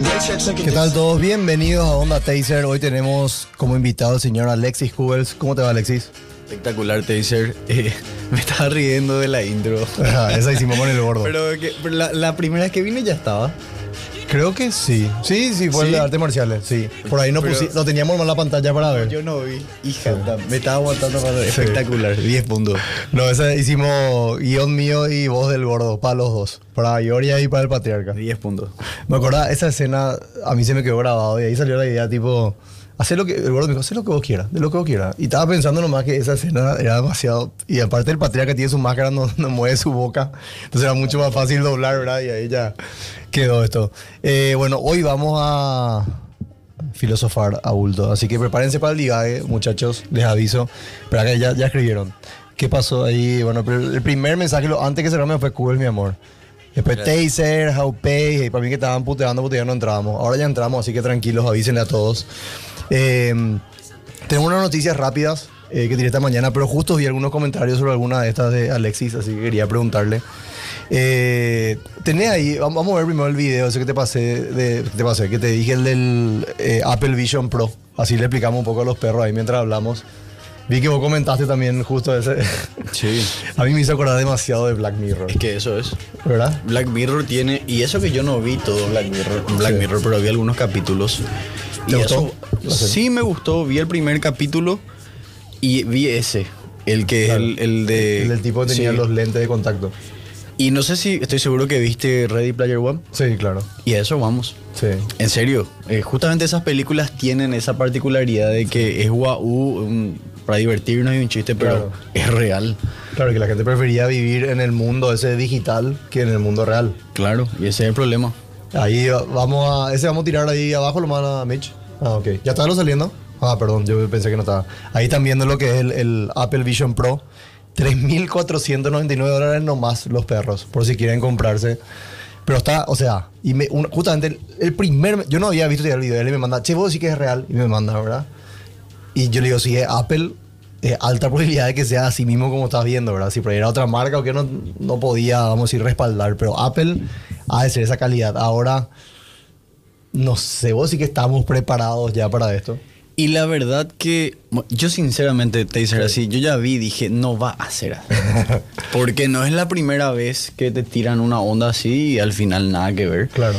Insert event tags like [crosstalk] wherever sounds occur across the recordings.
¿Qué tal todos? Bienvenidos a Onda Taser. Hoy tenemos como invitado al señor Alexis Kubels. ¿Cómo te va Alexis? Espectacular, Taser. Eh, [laughs] me estaba riendo de la intro. Ajá, esa hicimos con el gordo. [laughs] Pero, que- pero la, la primera vez que vine ya estaba. Creo que sí. Sí, sí, fue el de artes marciales. Sí. Por ahí no, Pero- pusi- no teníamos en la pantalla para ver. Yo no vi. Hija, me estaba aguantando para ver. Espectacular, 10 puntos. No, esa hicimos guion mío y voz del gordo, para los dos. Para Ioria y para el patriarca. 10 puntos. Me acuerdo, esa escena a mí se me quedó grabado y ahí salió la idea tipo, hacer lo que, el gordo me dijo, hacer lo que vos quieras, de lo que vos quieras. Y estaba pensando nomás que esa escena era demasiado, y aparte el patriarca tiene su máscara, no, no mueve su boca, entonces era mucho más fácil doblar, ¿verdad? Y ahí ya quedó esto. Eh, bueno, hoy vamos a filosofar a bulto, así que prepárense para el divague, muchachos, les aviso. Pero acá ya, ya escribieron. ¿Qué pasó ahí? Bueno, pero el primer mensaje, lo, antes que cerrarme fue Google, mi amor. Después Taser, How Pay, y para mí que estaban puteando porque ya no entramos. Ahora ya entramos, así que tranquilos, avísenle a todos. Eh, tengo unas noticias rápidas eh, que tiré esta mañana, pero justo vi algunos comentarios sobre alguna de estas de Alexis, así que quería preguntarle. Eh, tenés ahí, vamos a ver primero el video, ese que te pasé, de, que te pasé, que te dije el del eh, Apple Vision Pro. Así le explicamos un poco a los perros ahí mientras hablamos. Vi que vos comentaste también justo ese. Sí. [laughs] a mí me hizo acordar demasiado de Black Mirror, Es que eso es. ¿verdad? Black Mirror tiene. Y eso que yo no vi todo Black Mirror, Black Sí. Mirror pero vi algunos capítulos. ¿Te Y gustó? eso- sí, me gustó. Vi el primer capítulo y vi ese. El que Claro. es el, el de. El del tipo que tenía sí. los lentes de contacto. Y no sé si estoy seguro que viste Ready Player One. Sí, claro. Y a eso vamos. Sí. En serio, eh, justamente esas películas tienen esa particularidad de que es guau, un- para divertirnos y un chiste, pero Claro. es real. Claro que la gente prefería vivir en el mundo ese digital que en el mundo real. Claro, y ese es el problema. Ahí va- vamos a. Ese vamos a tirar ahí abajo, lo manda Mitch. Ah, ok. ¿Ya está lo saliendo? Ah, perdón, yo pensé que no estaba. Ahí están viendo lo que es el, el Apple Vision Pro. 3.499 dólares nomás los perros, por si quieren comprarse. Pero está, o sea, y me- un- justamente el, el primer. Yo no había visto el video, él me manda, che, vos sí que es real, y me manda, ¿verdad? Y yo le digo, si es Apple, es alta probabilidad de que sea así mismo como estás viendo, ¿verdad? Si era otra marca o que no, no podía, vamos a decir, respaldar. Pero Apple ha de ser esa calidad. Ahora, no sé, vos sí que estamos preparados ya para esto. Y la verdad que yo sinceramente te dice así, yo ya vi, dije, no va a ser así. [laughs] Porque no es la primera vez que te tiran una onda así y al final nada que ver. Claro.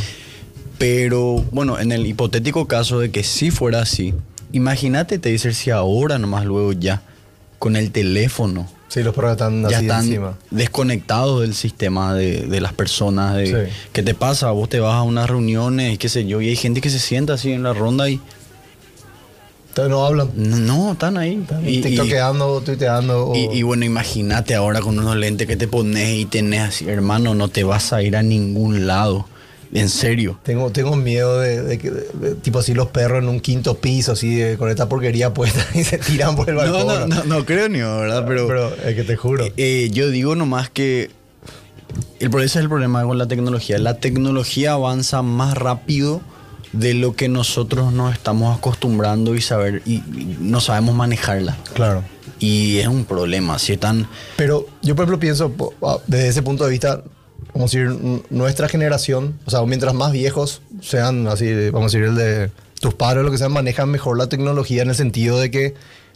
Pero bueno, en el hipotético caso de que sí fuera así, imagínate, te dice si ahora nomás luego ya, con el teléfono, Sí, los perros están ya así están encima. desconectados del sistema de, de las personas. De, Sí. ¿Qué te pasa? Vos te vas a unas reuniones, qué sé yo, y hay gente que se sienta así en la ronda y no hablan. no, no, están ahí. Están y- tiktokeando, tuiteando. o- y, y bueno, imagínate ahora con unos lentes que te pones y tenés así, hermano, no te vas a ir a ningún lado. En serio. Tengo, tengo miedo de, de que, de- de- tipo así, los perros en un quinto piso, así, de- con esta porquería puesta [laughs] y se tiran por el No, balcón. no, no, no creo ni, ¿verdad? Pero, Pero es que te juro. eh, eh, yo digo nomás que el, ese es el problema con la tecnología. La tecnología avanza más rápido de lo que nosotros nos estamos acostumbrando y saber y, y no sabemos manejarla. claro. Y es un problema. Si están Pero yo, por ejemplo, pienso, ah, desde ese punto de vista, vamos a decir, nuestra generación, o sea, mientras más viejos sean, así, vamos a decir, el de tus padres o lo que sean, manejan mejor la tecnología en el sentido de que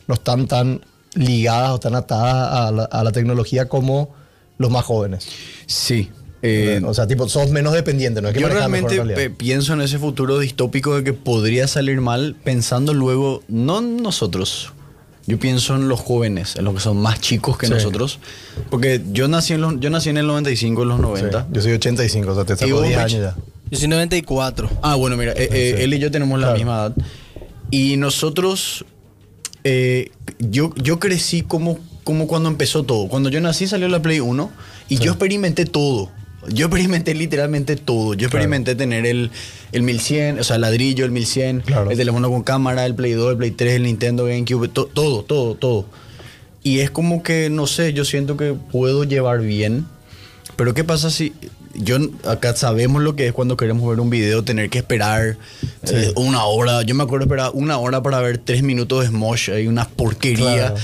no están tan ligadas o tan atadas a la, a la tecnología como los más jóvenes. sí. eh, o sea, tipo, sos menos dependiente, no es que Yo realmente pienso en ese futuro distópico de que podría salir mal pensando luego, no nosotros, yo pienso en los jóvenes, en los que son más chicos que Sí. nosotros, porque yo nací, en los, yo nací en el 95, en los 90. Sí, Yo soy 85, o sea, te ¿Y saco vos, 10 Mitch? años ya. Yo soy 94. Ah, bueno, mira, eh, eh, Sí. él y yo tenemos la Claro. misma edad. Y nosotros, eh, yo, yo crecí como, como cuando empezó todo. Cuando yo nací salió la Play 1 y yo experimenté todo. Yo experimenté literalmente todo. Yo experimenté tener el, el 1100, o sea, el ladrillo, el 1100, Claro. el teléfono con cámara, el Play 2, el Play 3, el Nintendo GameCube, to- todo, todo, todo. Y es como que, no sé, yo siento que puedo llevar bien. Pero ¿qué pasa si yo acá sabemos lo que es cuando queremos ver un video, tener que esperar eh, una hora. Yo me acuerdo esperar una hora para ver tres minutos de Smosh, hay una porquería. Claro.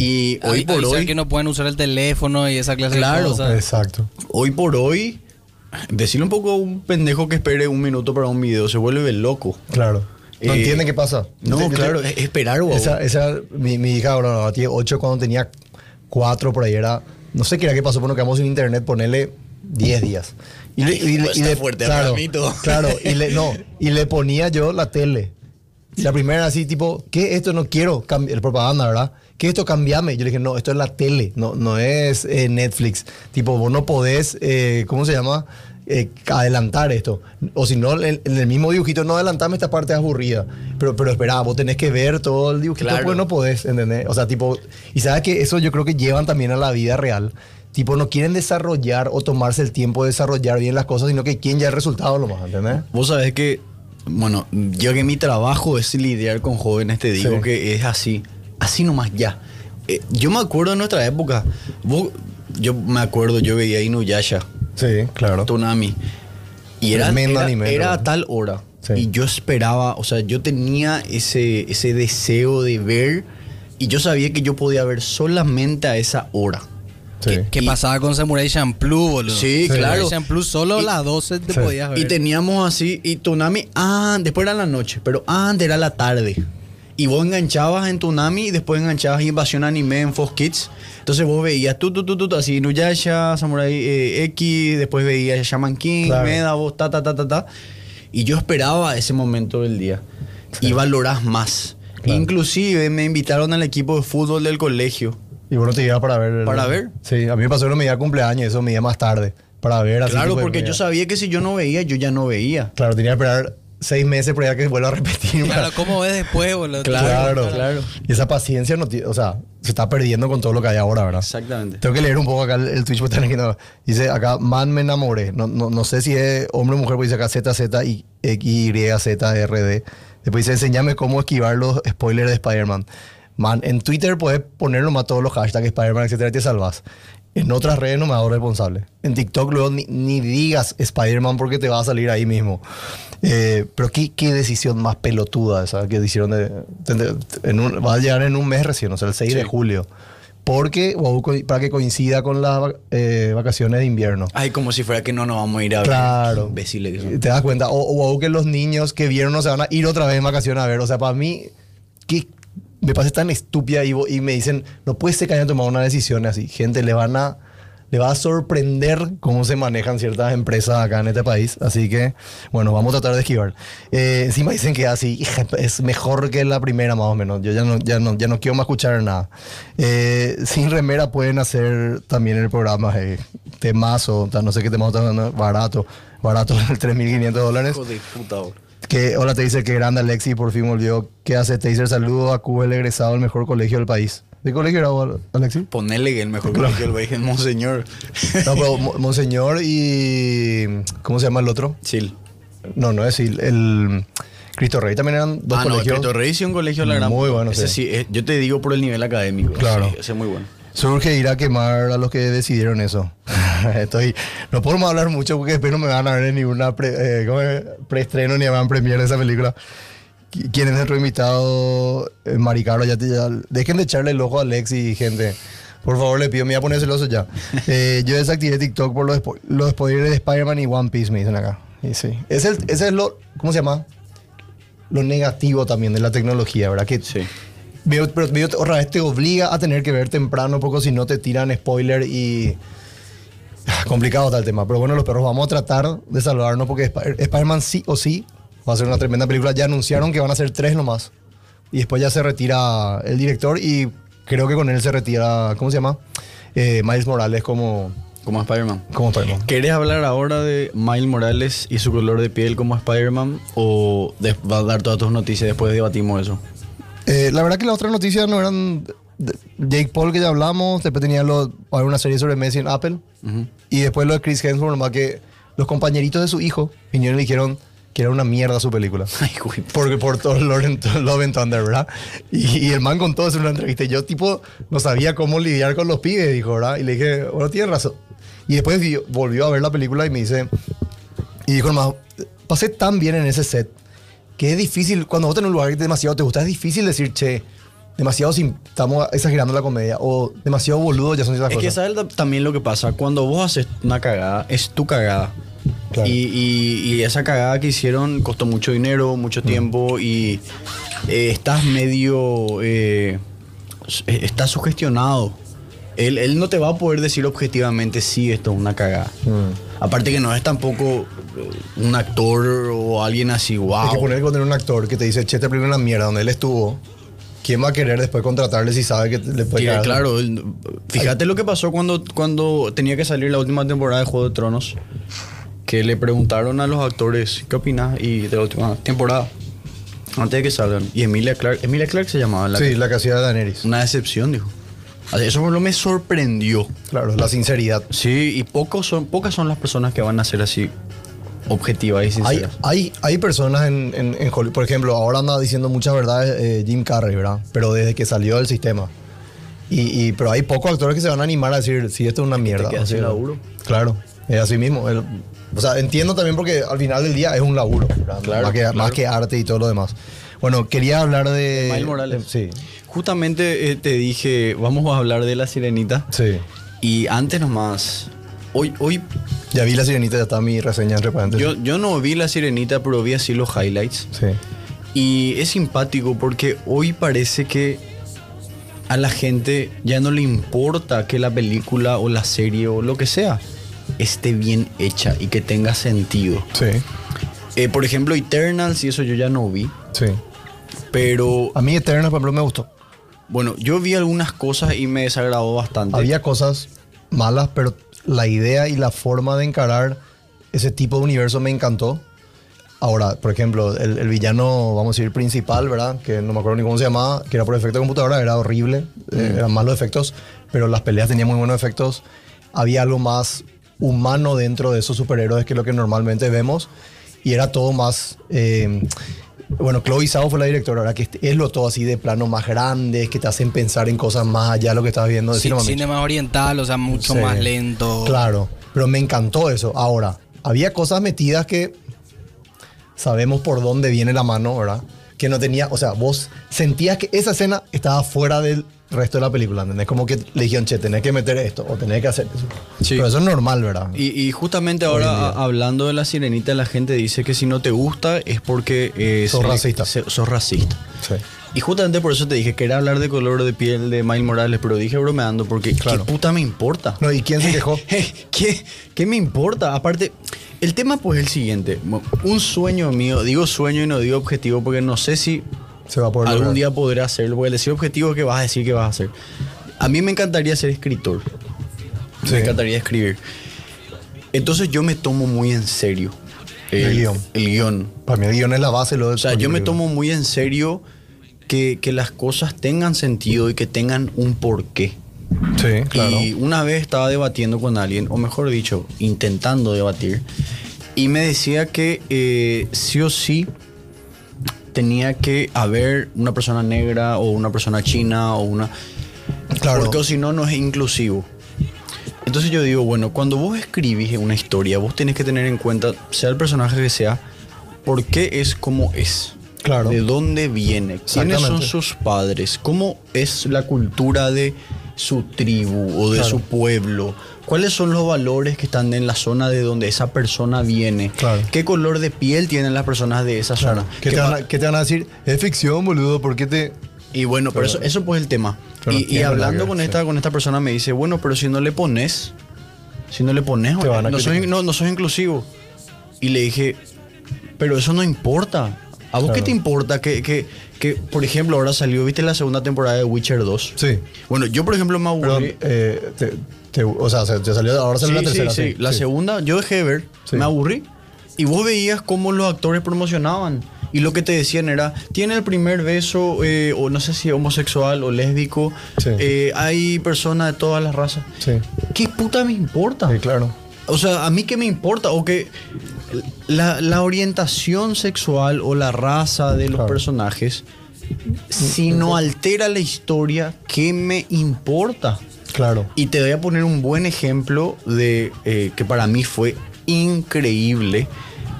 Y hoy por hoy, que no pueden usar el teléfono y esa clase Claro. de cosas. Exacto. hoy por hoy, decirle un poco a un pendejo que espere un minuto para un video, se vuelve loco. Claro. No Eh, entiende qué pasa. No, claro, es esperar, guau. Esa, esa, mi, mi hija ahora no, tiene 8 cuando tenía 4 por ahí era, no sé qué era qué pasó, pero nos quedamos sin internet, ponerle 10 días. Y le, y le- y está le- fuerte, claro, claro, y le, no, [laughs] y le ponía yo la tele. La primera así tipo, ¿qué esto no quiero? Cambi- El propaganda, ¿verdad? ¿Qué esto cambiame? Yo le dije, no, esto es la tele, no, no es eh, Netflix. Tipo, vos no podés, eh, ¿cómo se llama? Eh, adelantar esto. O si no, en, en el mismo dibujito, no adelantame esta parte aburrida. Pero, pero espera, vos tenés que ver todo el dibujito, Claro. pues no podés, ¿entendés? O sea, tipo, y sabes que eso yo creo que llevan también a la vida real. Tipo, no quieren desarrollar o tomarse el tiempo de desarrollar bien las cosas, sino que quieren ya el resultado nomás, ¿entendés? Vos sabés que, bueno, yo que mi trabajo es lidiar con jóvenes, te digo Sí. que es así, así nomás ya. Eh, yo me acuerdo de nuestra época, vos, yo me acuerdo, yo veía Inuyasha, Sí, claro. Tsunami, y era, Tremendo era, anime, era a tal hora, Sí. y yo esperaba, o sea, yo tenía ese, ese deseo de ver, y yo sabía que yo podía ver solamente a esa hora. Sí. ¿Qué, qué Y- pasaba con Samurai Champloo, boludo? Sí, Sí. claro. Samurai Champloo solo Y- a las 12 te Sí. podías ver. Y teníamos así, y Tunami, ah, después era la noche, pero antes era la tarde. Y vos enganchabas en Tunami y después enganchabas Invasión Anime en Fox Kids. Entonces vos veías tú, tú, tú, tú, así, Nuyasha, Samurai eh, X, después veías Shaman King, Claro. Medabos, ta, ta, ta, ta, ta. Y yo esperaba ese momento del día. Y valorás más. Claro. Inclusive me invitaron al equipo de fútbol del colegio. Y bueno, te iba para ver. el- ¿Para ver? Sí, a mí me pasó que no me iba cumpleaños, eso me iba más tarde. Para ver así. Claro, porque yo sabía que si yo no veía, yo ya no veía. Claro, tenía que esperar seis meses para que vuelva a repetir. Claro, ¿cómo ves después, boludo? Claro, claro. Y esa paciencia, no o sea, se está perdiendo con todo lo que hay ahora, ¿verdad? Exactamente. Tengo que leer un poco acá el, el Twitch porque están aquí, no. Dice acá, man me enamoré. No, no, no sé si es hombre o mujer, porque dice acá ZZ y XYZRD. Después dice, enséñame cómo esquivar los spoilers de Spider-Man. Man, en Twitter puedes poner nomás todos los hashtags Spider-Man, etcétera, y te salvas. En otras redes no me hago responsable. En TikTok luego ni, ni digas Spider-Man porque te va a salir ahí mismo. Eh, pero qué, qué decisión más pelotuda esa que hicieron de... de- en un- va a llegar en un mes recién, o sea, el 6 de Sí. julio. Porque, para que coincida con las eh, vacaciones de invierno. Ay, como si fuera que no nos vamos a ir a ver. Claro. Qué imbéciles que son. Te das cuenta. O, o que los niños que vieron no se van a ir otra vez en vacaciones a ver. O sea, para mí, que me parece tan estúpida y, y me dicen, no puede ser que hayan tomado una decisión así. Gente, le van a. Le va a sorprender cómo se manejan ciertas empresas acá en este país. Así que, bueno, vamos a tratar de esquivar. Eh, encima dicen que así es mejor que la primera, más o menos. Yo ya no, ya no, ya no quiero más escuchar nada. Eh, sin remera pueden hacer también el programa eh, temazo, no sé qué temazo dando, barato, barato, [laughs] 3.500 dólares. Que, hola, te dice que grande Alexi, por fin volvió. ¿Qué hace Taser? Saludo a Cuba, el egresado del mejor colegio del país. ¿De colegio era vos, Alexi? Ponele que el mejor colegio del país es Monseñor. No, pero Mo- Monseñor y. ¿Cómo se llama el otro? Chill. No, no es el, el Cristo Rey. También eran dos ah, no, colegios. Cristo Rey sí un colegio de la gran Muy bueno, Ese sí. sí, eh, yo te digo por el nivel académico. Claro. Sí, ese es muy bueno. Surge ir a quemar a los que decidieron eso. [laughs] Estoy, no podemos hablar mucho porque después no me van a ver en ninguna pre, eh, preestreno ni van premier de esa película. Qui- ¿Quién es nuestro invitado? Eh, Maricaro, ya, te- ya- dejen de echarle el ojo a Alex y gente. Por favor, le pido, me voy a poner celoso ya. [laughs] Eh, yo desactivé TikTok por los, los spoilers de Spider-Man y One Piece, me dicen acá. Y sí. Ese es, ese es lo, ¿cómo se llama? Lo negativo también de la tecnología, ¿verdad? Que Sí. Veo- pero veo- otra vez te obliga a tener que ver temprano porque si no te tiran spoiler y... Ah, Complicado está el tema. Pero bueno, los perros vamos a tratar de salvarnos porque Sp- Spider-Man sí o sí va a ser una tremenda película. Ya anunciaron que van a ser tres nomás. Y después ya se retira el director y creo que con él se retira, ¿cómo se llama? Eh, Miles Morales como, Como Spider-Man. como Spider-Man. ¿Querés hablar ahora de Miles Morales y su color de piel como Spider-Man? ¿O de- vas a dar todas tus noticias después debatimos eso? Eh, la verdad que las otras noticias no eran de- Jake Paul que ya hablamos, después tenía lo, una serie sobre Messi en Apple y después lo de Chris Hemsworth, nomás que los compañeritos de su hijo vinieron y le dijeron que era una mierda su película. [laughs] Ay, güey. Porque por todo Love and, Love and Thunder, ¿verdad? Y, y el man contó eso en una entrevista. Y yo, tipo, no sabía cómo lidiar con los pibes, dijo, ¿verdad? Y le dije, bueno, tienes razón. Y después vi- volvió a ver la película y me dice, y dijo nomás, pasé tan bien en ese set que es difícil, cuando vos tenés un lugar que demasiado te gusta, es difícil decir, che, demasiado sim- estamos exagerando la comedia o demasiado boludo ya son esas Es que cosas. sabes ta- también lo que pasa. Cuando vos haces una cagada, es tu cagada. Claro. Y, y- y esa cagada que hicieron costó mucho dinero, mucho tiempo y eh, estás medio... eh, eh, estás sugestionado. Él, él no te va a poder decir objetivamente si esto es una cagada. Mm. Aparte que no es tampoco eh, un actor o alguien así, wow. Hay que poner con un actor que te dice, che, te primero una mierda donde él estuvo. ¿Quién va a querer después contratarle si sabe que le puede Sí, claro, fíjate lo que pasó cuando, cuando tenía que salir la última temporada de Juego de Tronos. Que le preguntaron a los actores, ¿qué opinas? Y de la última temporada, antes de que salgan. Y Emilia Clark, Emilia Clark se llamaba. La Sí, la que hacía de Daenerys. Una decepción, dijo. Eso fue lo que me sorprendió. Claro, la sinceridad. Sí, y pocos son, pocas son las personas que van a ser así objetivas y Hay, sinceras. hay, hay personas en, en, en Hollywood, por ejemplo, ahora anda diciendo muchas verdades eh, Jim Carrey, ¿verdad? Pero desde que salió del sistema. Y, y- pero hay pocos actores que se van a animar a decir, si esto es una mierda. quedas o sea, laburo. Claro, es así mismo. El- o sea, entiendo también porque al final del día es un laburo. Claro, más, que, claro. más que arte y todo lo demás. Bueno, quería hablar de... Miles Morales. Sí, Justamente eh, te dije, vamos a hablar de la sirenita. sí. Y antes nomás, hoy, hoy Ya vi la sirenita, ya está mi reseña entre paréntesis. yo, yo no vi la sirenita, pero vi así los highlights. Sí. Y es simpático porque hoy parece que a la gente ya no le importa que la película o la serie o lo que sea esté bien hecha y que tenga sentido. Sí, Eh, por ejemplo, Eternals y eso yo ya no vi. sí. Pero A mí Eternal, por ejemplo, me gustó. bueno, yo vi algunas cosas y me desagradó bastante. Había cosas malas, pero la idea y la forma de encarar ese tipo de universo me encantó. Ahora, por ejemplo, el, el villano, vamos a decir, principal, ¿verdad? Que no me acuerdo ni cómo se llamaba, que era por efecto de computadora, era horrible, eh, eran malos efectos, pero las peleas tenían muy buenos efectos. Había algo más humano dentro de esos superhéroes que lo que normalmente vemos, y era todo más. eh, bueno, Chloe Zhao fue la directora, ¿verdad? Que es lo todo así de plano más grandes, que te hacen pensar en cosas más allá de lo que estás viendo. Sí, Decilo, mami. cine más oriental, o sea, mucho Sí. más lento. Claro, pero me encantó eso. Ahora, había cosas metidas que sabemos por dónde viene la mano, ¿verdad? Que no tenía, o sea, vos sentías que esa escena estaba fuera del resto de la película, ¿entendés? Como que le dijeron, che, tenés que meter esto o tenés que hacer eso. Sí. Pero eso es normal, ¿verdad? Y, y justamente ahora, hablando de la sirenita, la gente dice que si no te gusta es porque eh, Sos se racista. se- sos racista. Sí. Y justamente por eso te dije, quería hablar de color de piel de Miles Morales, pero dije bromeando porque Claro. ¿qué puta me importa? No, ¿y quién se quejó? [laughs] ¿Qué, ¿Qué me importa? Aparte, el tema pues es el siguiente. Un sueño mío, digo sueño y no digo objetivo porque no sé si Se va a poder algún lograr. día podré hacerlo. Porque el decir objetivo es que vas a decir que vas a hacer. A mí me encantaría ser escritor. Sí. Me encantaría escribir. Entonces yo me tomo muy en serio El guion. El guion. Para mí el guion es la base. Lo O sea, yo me tomo muy en serio que, que las cosas tengan sentido y que tengan un porqué. Sí, claro. Y una vez estaba debatiendo con alguien, o mejor dicho, intentando debatir, y me decía que eh, sí o sí tenía que haber una persona negra o una persona china o una... Claro. Porque si no, no es inclusivo. Entonces yo digo, bueno, cuando vos escribís una historia, vos tenés que tener en cuenta, sea el personaje que sea, por qué es como es. Claro. De dónde viene, quiénes son sus padres, cómo es la cultura de su tribu o de Claro. su pueblo, cuáles son los valores que están en la zona de donde esa persona viene, Claro. qué color de piel tienen las personas de esa Claro. zona. ¿Qué, ¿Qué te van a, qué te van a decir? Es ficción, boludo, ¿por qué te...? y bueno, pero Pero- eso, eso pues es el tema. Y, hablando con esta, con esta persona me dice, bueno, pero si no le pones, si no le pones, no, soy, no, no sos inclusivo. Y le dije, pero eso no importa. ¿A vos qué te importa que, que, que, por ejemplo, ahora salió, viste la segunda temporada de Witcher 2? Sí. Bueno, yo por ejemplo me Perdón, aburrí. eh, te- te- o sea, se, te salió, ahora salió Sí, la tercera. sí, sí. La segunda, yo dejé de ver, me aburrí. Y vos veías cómo los actores promocionaban. Y lo que te decían era, tiene el primer beso, eh, o no sé si homosexual o lésbico, eh, hay personas de todas las razas. Sí. ¿Qué puta me importa? Sí, claro. O sea, a mí qué me importa, o que la, la orientación sexual o la raza de los Claro. personajes, si no altera la historia, ¿qué me importa? Claro. Y te voy a poner un buen ejemplo de eh, que para mí fue increíble.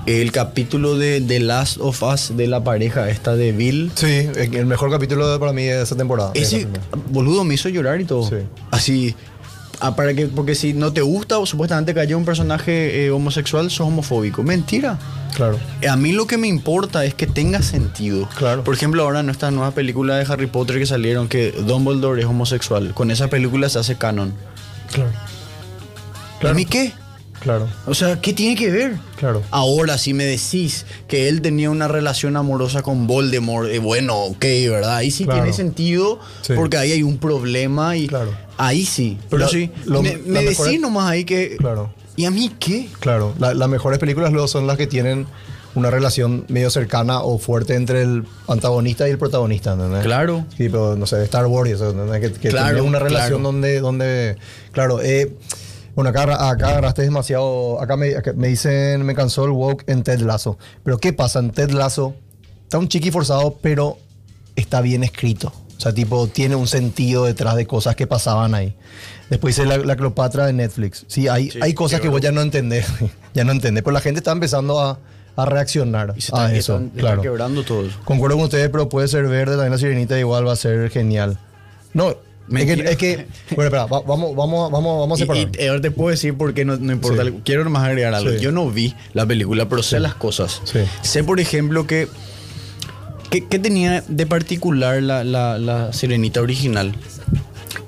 El capítulo de The Last of Us de la pareja esta de Bill. Sí, el mejor capítulo para mí de esa temporada. Ese boludo me hizo llorar y todo. Sí. Así. Ah, para que, porque si no te gusta o supuestamente cayó un personaje eh, homosexual, sos homofóbico. Mentira. Claro. A mí lo que me importa es que tenga sentido. Claro. Por ejemplo, ahora en estas nuevas películas de Harry Potter que salieron, que Dumbledore es homosexual. Con esa película se hace canon. Claro. ¿A mí qué? Claro. O sea, ¿qué tiene que ver? Claro. Ahora, si me decís que él tenía una relación amorosa con Voldemort, eh, bueno, ok, ¿verdad? Ahí sí Claro. tiene sentido, Sí. porque ahí hay un problema y Claro. Ahí sí. Pero sí, lo- me, me decís nomás ahí que... Claro. ¿Y a mí qué? Claro, la- las mejores películas luego son las que tienen una relación medio cercana o fuerte entre el antagonista y el protagonista, ¿entendés? Claro. Tipo, no sé, Star Wars eso. Que, que Claro, tiene una relación claro. donde, donde, claro, eh, bueno, acá, acá agarraste demasiado, acá me, acá me dicen, me cansó el woke en Ted Lasso. Pero ¿qué pasa? En Ted Lasso está un chiqui forzado, pero está bien escrito. O sea, tipo, tiene un sentido detrás de cosas que pasaban ahí. Después hice la, la Cleopatra de Netflix. Sí, hay, Sí, hay cosas que vos ya no entendés. [laughs] ya no entendés. Pero la gente está empezando a, a reaccionar Y se a eso. están- están claro. quebrando todo. Concuerdo con ustedes, pero puede ser verde, también la sirenita igual va a ser genial. No, es que, es que- bueno, espera, va- vamos, vamos, vamos, vamos a Y, separar. y ahora te puedo decir porque no, no importa. Sí. Quiero nomás agregar algo. Sí. Yo no vi la película, pero sé las cosas. Sí. Sé, por ejemplo, que. ¿Qué, qué tenía de particular la, la- la sirenita original?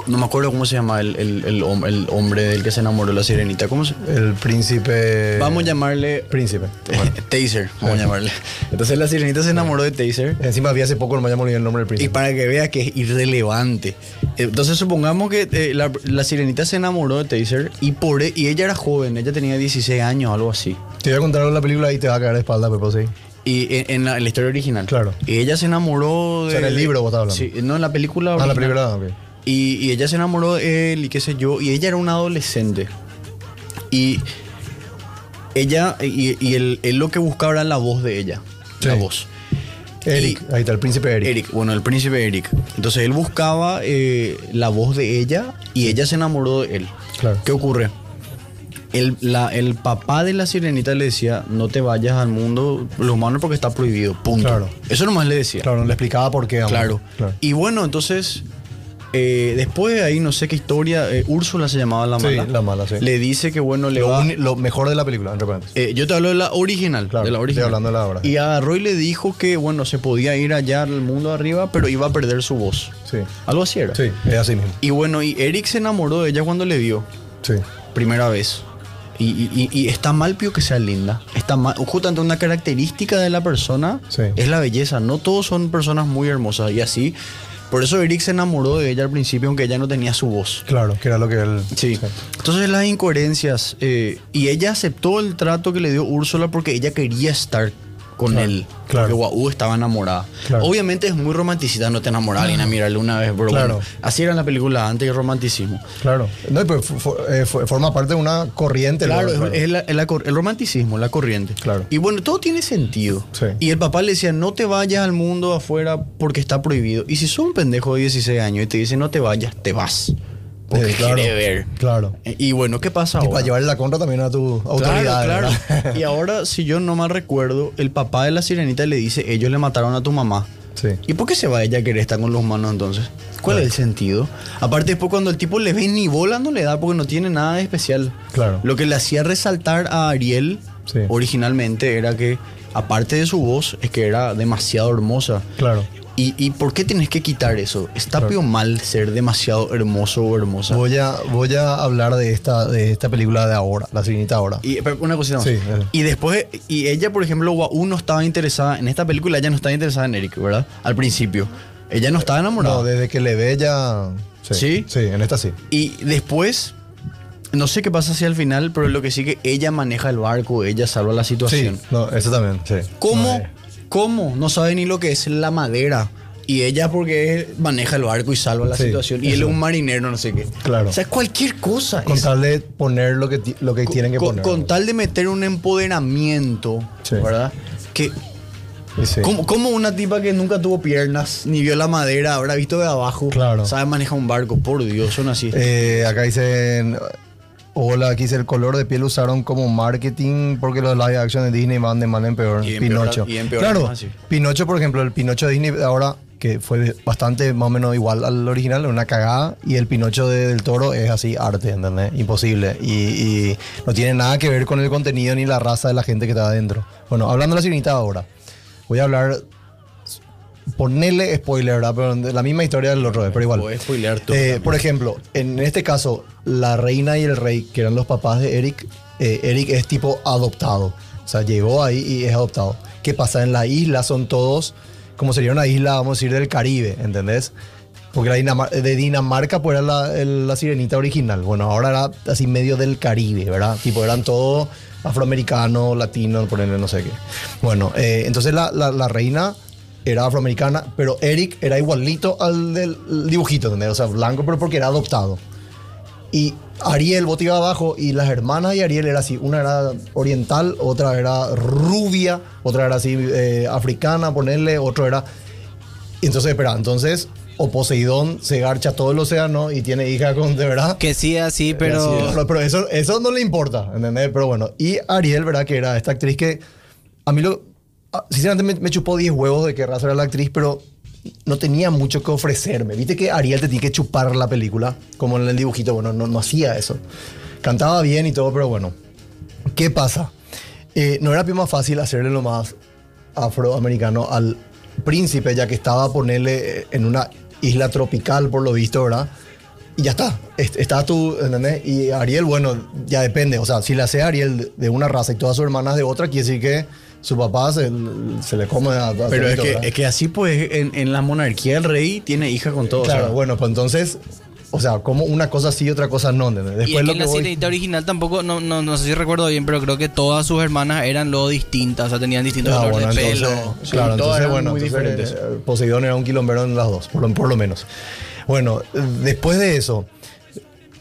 No me acuerdo cómo se llama el, el- el el hombre del que se enamoró la sirenita. ¿Cómo se.? el príncipe. Vamos a llamarle. Príncipe. [laughs] Taser, vamos a llamarle. Entonces la sirenita se enamoró de Taser. Encima vi hace poco, no me llamó el nombre del Y príncipe. para que vea que es irrelevante. Entonces supongamos que eh, la, la sirenita se enamoró de Taser y por e- y ella era joven, ella tenía 16 años, algo así. Te voy a contar la película y te va a caer de espalda, Pepo, sí. Y en, en la, en la historia original. Claro. Y ella se enamoró de. sea, en el libro vos hablando. Sí, no en la película. Ah, la película, ok. Y, y ella se enamoró de él y qué sé yo. Y ella era una adolescente. Y ella. Y, y él, él lo que buscaba era la voz de ella. La Sí. voz. Eric, ahí está, el príncipe Eric. Eric, bueno, el príncipe Eric. Entonces él buscaba eh, la voz de ella y ella se enamoró de él. Claro. ¿Qué ocurre? El, la- el papá de la sirenita le decía, no te vayas al mundo los humanos porque está prohibido. Punto. Claro. Eso nomás le decía. Claro, no le explicaba por qué. Claro. claro. Y bueno, entonces, eh, después de ahí, no sé qué historia, eh, Úrsula se llamaba la Sí, mala. la mala, sí. Le dice que bueno, le Lo, va... lo mejor de la película, entre. Eh, yo te hablo de la original. Claro, de la estoy original. hablando de la ahora. Y agarró y le dijo que, bueno, se podía ir allá al mundo arriba, pero iba a perder su voz. Sí. Algo así era. Sí, es así mismo. Y bueno, y Eric se enamoró de ella cuando le vio, Sí. primera vez. Y, y- y- y está mal, pío, que sea linda. Está mal. Justamente una característica de la persona Sí. es la belleza. No todos son personas muy hermosas. Y así, por eso Eric se enamoró de ella al principio, aunque ella no tenía su voz. Claro, que era lo que él. Sí. Entonces las incoherencias. eh, y ella aceptó el trato que le dio Úrsula porque ella quería estar con Claro, él. claro. Porque Guau estaba enamorada. Claro. Obviamente es muy romanticista no te enamoras a alguien a mirarle una vez, pero Claro. bueno, así era en la película antes el romanticismo. Claro. No, fu- eh, forma parte de una corriente. Claro, es, la- el romanticismo, la corriente. Claro. Y bueno, todo tiene sentido. Sí. Y el papá le decía, no te vayas al mundo afuera porque está prohibido. Y si sos un pendejo de 16 años y te dice, no te vayas, te vas. Porque claro, quiere ver. Claro. Eh, Y bueno, ¿qué pasa Y ahora? para llevarle la contra también a tu autoridad. Claro, claro. [laughs] Y ahora, si yo no mal recuerdo, el papá de la sirenita le dice, ellos le mataron a tu mamá. Sí. ¿Y por qué se va ella a querer estar con los humanos entonces? ¿Cuál es el sentido? Aparte, después cuando el tipo le ve ni bola no le da porque no tiene nada de especial. Claro. Lo que le hacía resaltar a Ariel Sí. originalmente era que, aparte de su voz, es que era demasiado hermosa. Claro. ¿Y, y por qué tienes que quitar eso? ¿Está Claro. mal ser demasiado hermoso o hermosa? Voy a, voy a hablar de esta, de esta película de ahora, La Sirenita ahora. Y una cosita más. Sí, y después, y ella, por ejemplo, Wau no estaba interesada, en esta película ella no estaba interesada en Eric, ¿verdad? Al principio. Ella no estaba enamorada. No, desde que le ve ya. ¿Sí? Sí, en esta sí. Y después, no sé qué pasa hacia el final, pero lo que sí que ella maneja el barco, ella salva la Sí, situación. no, eso también, sí. ¿Cómo? No, eh, ¿Cómo? No sabe ni lo que es la madera. Y ella porque maneja el barco y salva la Sí, situación. Y él es un marinero, no sé qué. Claro. O sea, cualquier cosa. Con Es- tal de poner lo que, lo que tienen que con, poner. con tal de meter un empoderamiento, Sí. ¿verdad? Que sí. ¿Cómo, cómo una tipa que nunca tuvo piernas, ni vio la madera, habrá visto de abajo, Claro. sabe manejar un barco? Por Dios, son así. Eh, acá dicen. Hola, aquí el color de piel usaron como marketing porque los live action de Disney van de mal en peor. Y empeoran- Pinocho. y empeoran claro, más, sí. Pinocho, por ejemplo, el Pinocho de Disney ahora que fue bastante más o menos igual al original, una cagada, y el Pinocho de- del Toro es así arte, ¿entendés? Imposible. Y, y no tiene nada que ver con el contenido ni la raza de la gente que está adentro. Bueno, hablando de la sirenita ahora, voy a hablar, ponerle spoiler, ¿verdad? Pero la misma historia del otro, pero igual. Puedes spoilear todo Eh, por ejemplo, en este caso, la reina y el rey, que eran los papás de Eric, eh, Eric es tipo adoptado. O sea, llegó ahí y es adoptado. ¿Qué pasa? En la isla son todos, como sería una isla, vamos a decir, del Caribe, ¿entendés? Porque la Dinamar- de Dinamarca pues era la, el- la sirenita original. Bueno, ahora era así medio del Caribe, ¿verdad? Tipo, eran todos afroamericanos, latinos, ponerle no sé qué. Bueno, eh, entonces la, la- la reina era afroamericana, pero Eric era igualito al del dibujito, ¿entendés? O sea, blanco, pero porque era adoptado. Y Ariel, vos te ibas abajo, y las hermanas de Ariel era así. Una era oriental, otra era rubia, otra era así eh, africana, ponerle, otro era... Entonces, espera, entonces, o Poseidón se garcha todo el océano y tiene hija con, de verdad. Que sí, así, pero. Pero, pero eso, eso no le importa, ¿entendés? Pero bueno, y Ariel, ¿verdad? Que era esta actriz que a mí lo... ah, Sinceramente me, chupó 10 huevos de que raza era la actriz, pero no tenía mucho que ofrecerme. Viste que Ariel te tiene que chupar la película, como en el dibujito, bueno, no, no hacía eso. Cantaba bien y todo, pero bueno. ¿Qué pasa? Eh, no era más fácil hacerle lo más afroamericano al príncipe, ya que estaba a ponerle eh, en una isla tropical, por lo visto, ¿verdad? Y ya está. Est- Está tú, ¿entendés? Y Ariel, bueno, ya depende. O sea, si le hace Ariel de una raza y todas sus hermanas de otra, quiere decir que su papá se, se le come a, a Pero es que, es que así pues en, en la monarquía el rey tiene hija con todo. o Claro, sea, bueno, pues entonces, o sea, como una cosa sí y otra cosa no, ¿entendés? Y es Después que lo en que la voy... original tampoco, no, no, no sé si recuerdo bien, pero creo que todas sus hermanas eran lo distintas, o sea, tenían distintos Ah, colores bueno, de entonces, pelo. Claro, todas entonces, eran bueno, muy entonces, diferentes. eh, Poseidón era un quilombero en las dos, por lo, por lo menos. Bueno, después de eso,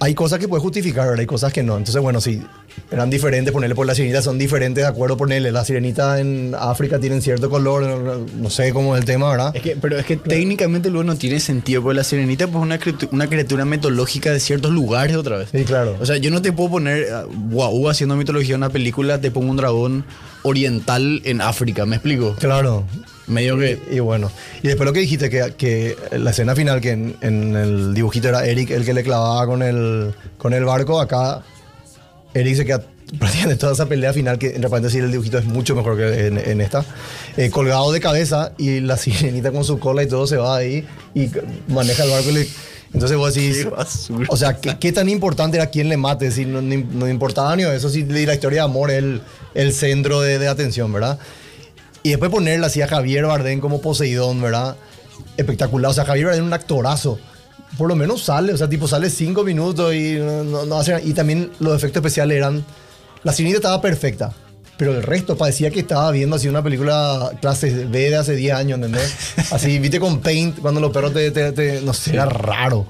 hay cosas que puedes justificar, ¿verdad? hay cosas que no. Entonces, bueno, si eran diferentes, ponerle por la sirenita, son diferentes, de acuerdo, ponerle. La sirenita en África tienen cierto color, no- no sé cómo es el tema, ¿verdad? Es que, pero es que técnicamente luego no tiene sentido, porque la sirenita pues, es una, criatu- una criatura mitológica de ciertos lugares otra vez. Sí, claro. O sea, yo no te puedo poner, ah, guau, haciendo mitología en una película, te pongo un dragón oriental en África, ¿me explico? Claro. Medio que... Y, y bueno, y después lo que dijiste, que, que la escena final, que en, en el dibujito era Eric el que le clavaba con el, con el barco, acá Eric se queda prácticamente toda esa pelea final, que entre paréntesis el dibujito es mucho mejor que en, en esta, eh, colgado de cabeza y la sirenita con su cola y todo se va ahí y maneja el barco y le... Entonces vos decís, Qué basura. o sea, ¿qué, qué tan importante era quién le mate? Si no, ni- no importaba ni eso, si la historia de amor es el, el centro de, de atención, ¿verdad? Y después ponerle así a Javier Bardem como Poseidón, ¿verdad? Espectacular. O sea, Javier Bardem es un actorazo. Por lo menos sale, o sea, tipo sale cinco minutos y no, no- hace- Y también los efectos especiales eran. La sirenita estaba perfecta. Pero el resto parecía que estaba viendo así una película clase B de hace 10 años, ¿entendés? [laughs] Así, viste con Paint, cuando los perros te, te- te- no sé, era raro.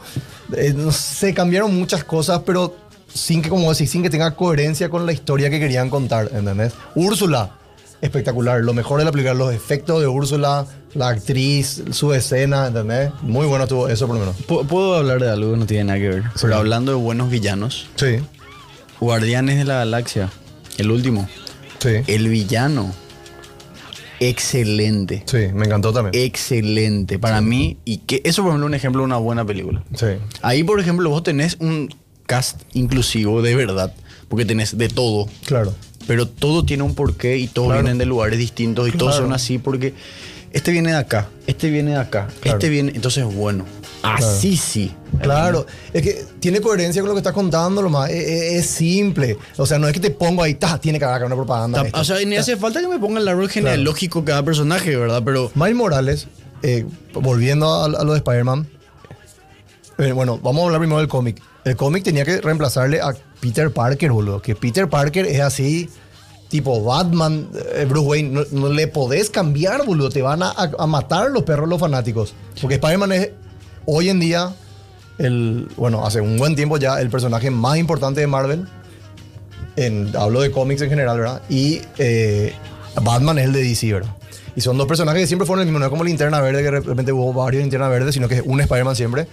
Eh, no sé, cambiaron muchas cosas, pero sin que, como decir, sin que tenga coherencia con la historia que querían contar, ¿entendés? Úrsula, espectacular. Lo mejor de la película, los efectos de Úrsula, la actriz, su escena, ¿entendés? Muy bueno estuvo eso por lo menos. ¿Puedo- ¿Puedo hablar de algo que no tiene nada que ver? Pero hablando de buenos villanos, Sí, Guardianes de la Galaxia, el último, sí. el villano, excelente. Sí, me encantó también. Excelente. Para mí, y que eso por ejemplo es un ejemplo de una buena película. Sí. Ahí, por ejemplo, vos tenés un cast inclusivo de verdad, porque tenés de todo, Claro. Pero todo tiene un porqué y todos Claro. vienen de lugares distintos y todos Claro. son así porque este viene de acá, este viene de acá, Claro. este viene, entonces bueno, así sí. Claro, es que tiene coherencia con lo que estás contando, lo más. Es, es- es simple. O sea, no es que te pongo ahí, ta, tiene que haber una propaganda. Ta- esto. O sea, ni hace falta que me ponga el árbol genealógico cada personaje, ¿verdad? Pero Miles Morales, eh, volviendo a, a lo de Spider-Man. eh, bueno, vamos a hablar primero del cómic. El cómic tenía que reemplazarle a Peter Parker, boludo. Que Peter Parker es así, tipo Batman, eh, Bruce Wayne. No, no le podés cambiar, boludo. Te van a, a- matar los perros los fanáticos. Porque Spider-Man es hoy en día, el, bueno, hace un buen tiempo ya, el personaje más importante de Marvel. En, hablo de cómics en general, ¿verdad? Y eh, Batman es el de DC, ¿verdad? Y son dos personajes que siempre fueron el mismo, no es como Linterna Verde, que de repente hubo varios Linterna Verde, sino que es un Spider-Man siempre.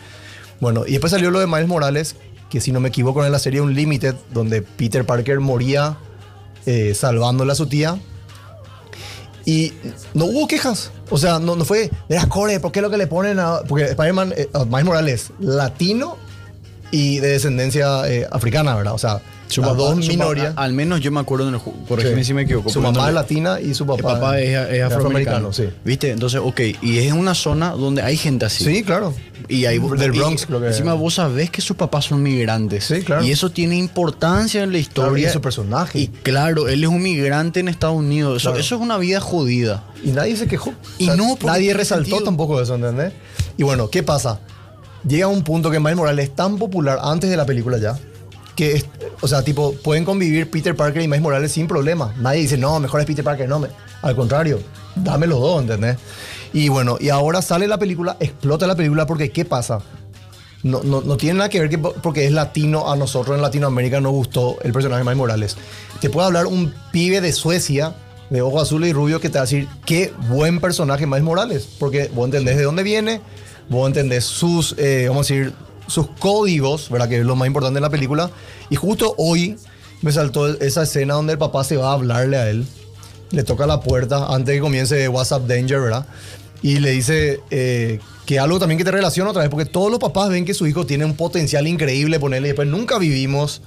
Bueno, y después salió lo de Miles Morales, que si no me equivoco en la serie Unlimited, donde Peter Parker moría eh, salvándole a su tía. Y no hubo quejas. O sea, no, no fue, mira, Core, ¿por qué lo que le ponen a...? Porque Spider-Man, eh, Miles Morales, latino y de descendencia eh, africana, ¿verdad? O sea, Su las papá- dos su minorías. papá- al menos yo me acuerdo en el juego. Corregime Sí. si me equivoco. Su mamá es latina y su papá, El papá es, es afroamericano. sí. ¿Viste? Entonces, ok. Y es una zona donde hay gente así. Sí, claro. Y ahí Del y Bronx, creo que Encima era. vos sabés que sus papás son migrantes. Sí, claro. Y eso tiene importancia en la historia. Claro, y su personaje. Y claro, él es un migrante en Estados Unidos. Eso, Claro. eso es una vida jodida. Y nadie se quejó. Y no, nadie resaltó sentido. tampoco eso, ¿entendés? Y bueno, ¿qué pasa? Llega un punto que Miles Morales es tan popular antes de la película ya, que, es- o sea, tipo, pueden convivir Peter Parker y Miles Morales sin problema. Nadie dice, no, mejor es Peter Parker, no. me-". Al contrario, dame los dos, ¿entendés? Y bueno, y ahora sale la película, explota la película porque ¿qué pasa? No, no, no tiene nada que ver que po- porque es latino, a nosotros en Latinoamérica nos gustó el personaje de Miles Morales. Te puede hablar un pibe de Suecia, de ojos azules y rubio, que te va a decir qué buen personaje Miles Morales, porque vos entendés de dónde viene, vos entendés sus, eh, vamos a decir, sus códigos, ¿verdad? Que es lo más importante de la película. Y justo hoy me saltó esa escena donde el papá se va a hablarle a él le toca la puerta antes que comience WhatsApp Danger, ¿verdad? Y le dice eh, que algo también que te relaciona otra vez, porque todos los papás ven que su hijo tiene un potencial increíble, ponerle, después nunca vivimos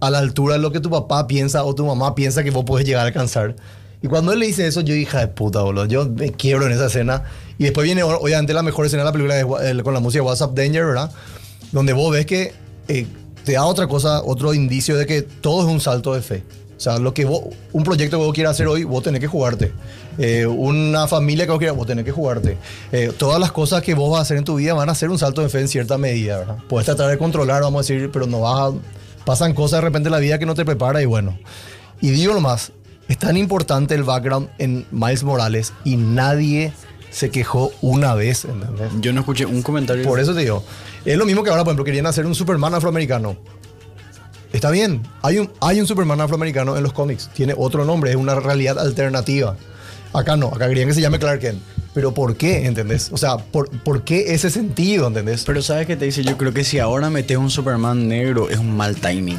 a la altura de lo que tu papá piensa o tu mamá piensa que vos puedes llegar a alcanzar. Y cuando él le dice eso, yo hija de puta, boludo, yo me quiebro en esa escena. Y después viene, obviamente, la mejor escena de la película de el- con la música WhatsApp Danger, ¿verdad? Donde vos ves que eh, te da otra cosa, otro indicio de que todo es un salto de fe. O sea, lo que vos, un proyecto que vos quieras hacer hoy, vos tenés que jugarte. Eh, una familia que vos quieras, vos tenés que jugarte. Eh, todas las cosas que vos vas a hacer en tu vida van a ser un salto de fe en cierta medida, ¿verdad? Puedes tratar de controlar, vamos a decir, pero no vas a... Pasan cosas de repente en la vida que no te prepara y bueno. Y digo nomás, es tan importante el background en Miles Morales y nadie se quejó una vez, ¿entendés? Yo no escuché un comentario. Por eso te digo. Es lo mismo que ahora, por ejemplo, querían hacer un Superman afroamericano. Está bien, hay un, hay un Superman afroamericano en los cómics. Tiene otro nombre, es una realidad alternativa. Acá no, acá querían que se llame Clark Kent. Pero ¿por qué? ¿Entendés? O sea, ¿por, por qué ese sentido? ¿Entendés? Pero ¿sabes qué te dice? Yo creo que si ahora metes un Superman negro es un mal timing.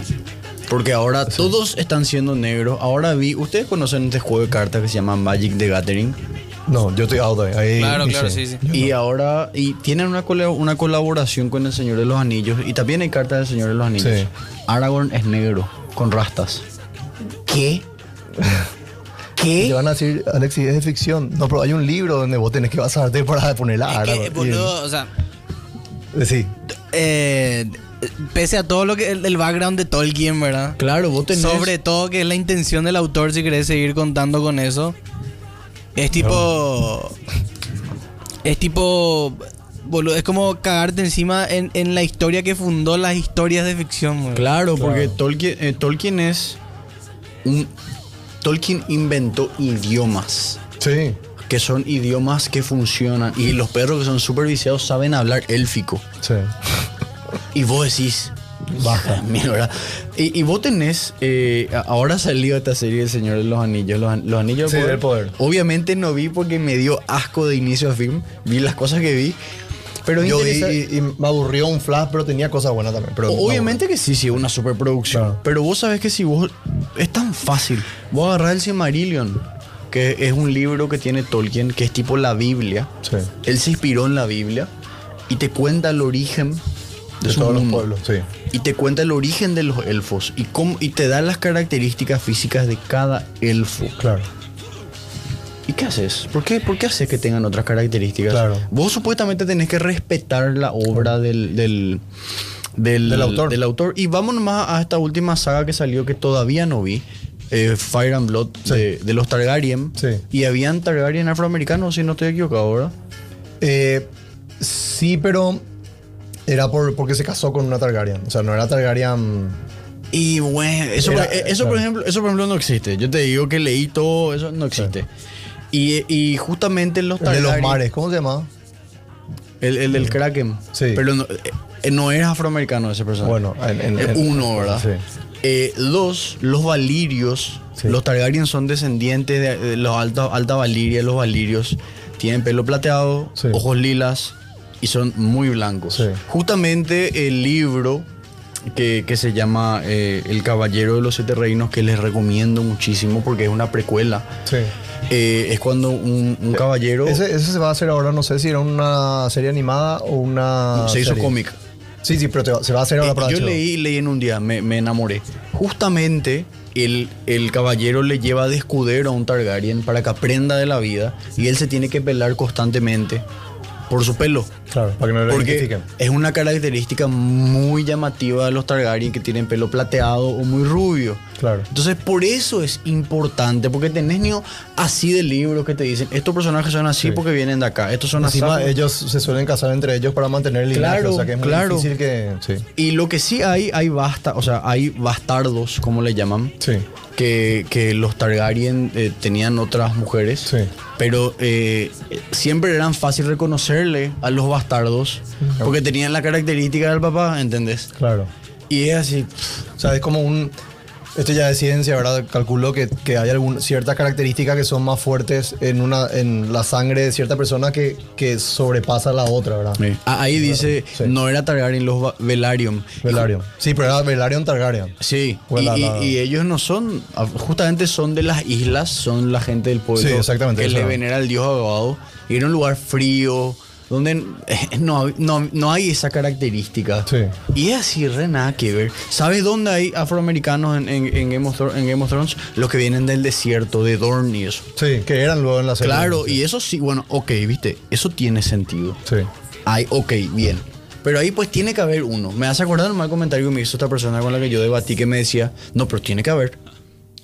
Porque ahora todos están siendo negros. Ahora vi, ustedes conocen este juego de cartas que se llama Magic the Gathering. No, yo estoy out ahí. ahí Claro, claro, sí, sí. Y no. ahora, y tienen una, cole- una colaboración con el Señor de los Anillos. Y también hay cartas del Señor de los Anillos. Sí. Aragorn es negro, con rastas. ¿Qué? [laughs] Te ¿Qué? van a decir, Alexis, es de ficción. No, pero hay un libro donde vos tenés que basarte [laughs] para poner la Es ara. que, y- boludo, o sea, Sí. eh, pese a todo lo que el, el background de Tolkien, ¿verdad? Claro, vos tenés... Sobre todo que es la intención del autor si querés seguir contando con eso. Es tipo. Es tipo. boludo, es como cagarte encima en, en la historia que fundó las historias de ficción. boludo. Claro, porque Claro. Tolkien, eh, Tolkien es un... Tolkien inventó idiomas. Sí. que son idiomas que funcionan y los perros que son super viciados saben hablar élfico. Sí. Y vos decís, Baja. [laughs] baja, mierda. Y, y vos tenés, eh, ahora ha salido esta serie El Señor de los Anillos, los, an- los Anillos Sí, del poder. Obviamente no vi porque me dio asco de inicio a fin, vi las cosas que vi, pero Yo vi y, y me aburrió un flash, pero tenía cosas buenas también. Pero me Obviamente que sí, sí, una superproducción. Claro. Pero vos sabés que si vos. Es tan fácil. Vos agarrás el Silmarillion, que es un libro que tiene Tolkien, que es tipo la Biblia. Sí. Él se inspiró en la Biblia y te cuenta el origen de, todos los pueblos, sí. Y te cuenta el origen de los elfos y, cómo, y te da las características físicas de cada elfo. Claro. ¿Y qué haces? ¿Por qué, por qué haces que tengan otras características? Claro. Vos supuestamente tenés que respetar la obra del, del, del, Del autor. del autor. Y vámonos más a esta última saga que salió que todavía no vi. eh, Fire and Blood Sí. de, de los Targaryen. Sí. Y habían Targaryen afroamericanos, si no estoy equivocado, ¿verdad? Eh, sí, pero era por, porque se casó con una Targaryen. O sea, no era Targaryen. Y bueno, eso, Era- por, eh, eso, por ejemplo, eso por ejemplo no existe. Yo te digo que leí todo, eso no existe. Y, y justamente los el de Targaryen. los mares, ¿cómo se llama? El, el del Kraken. Sí. Pero no, eh, no es afroamericano ese personaje. Bueno, en- en- Eh, en- uno, ¿verdad? Sí. Eh, dos, los valirios. Sí. Los Targaryen son descendientes de, de los alta, alta Valiria. Los valirios tienen pelo plateado, Sí. ojos lilas y son muy blancos. Sí. Justamente el libro que, que se llama eh, El Caballero de los Siete Reinos, que les recomiendo muchísimo porque es una precuela. Sí. Eh, es cuando un, un caballero Ese, ese se va a hacer ahora, no sé si era una serie animada o una. se hizo serie. cómic. Sí, sí, pero va- se va a hacer ahora Eh, para yo leí, leí en un día, me, me enamoré. Justamente el, el caballero le lleva de escudero a un Targaryen para que aprenda de la vida y él se tiene que pelar constantemente por su pelo. Claro, para que no lo Porque es una característica muy llamativa de los Targaryen que tienen pelo plateado o muy rubio. Claro. Entonces, por eso es importante, porque tenés niños así de libros que te dicen, estos personajes son así Sí. porque vienen de acá, estos son Encima así. ellos se suelen casar entre ellos para mantener el linaje, Claro, o sea que es muy claro. difícil que... Sí, Y lo que sí hay, hay basta, o sea, hay bastardos, como le llaman, sí, que, que los Targaryen eh, tenían otras mujeres, Sí. pero eh, siempre eran fácil reconocerle a los bastardos porque tenían la característica del papá, ¿entendés? claro. Y es así, O sea, es como un... Esto ya es ciencia, ¿verdad? Calculo que, que hay algún, ciertas características que son más fuertes en, una, en la sangre de cierta persona que, que sobrepasa la otra, ¿verdad? Ah, ahí dice, Sí. no era Targaryen, los Velaryon. Velaryon. Sí, pero era Velaryon Targaryen. Sí, y, la- y- la- y ellos no son, ah, justamente son de las islas, son la gente del pueblo Sí, exactamente, que le era. venera al dios abogado. Y era un lugar frío, donde eh, no, no, no hay esa característica. Sí. Y es así, re nada que ver. ¿Sabes dónde hay afroamericanos en, en- en Game, of Thrones, en Game of Thrones? Los que vienen del desierto, de Dorne y eso. Sí, que eran luego en la serie. Claro, y eso sí, bueno, ok, viste, eso tiene sentido. Sí. Ay, ok, bien. Pero ahí pues tiene que haber uno. Me hace acordar un mal comentario que me hizo esta persona con la que yo debatí que me decía, no, pero tiene que haber.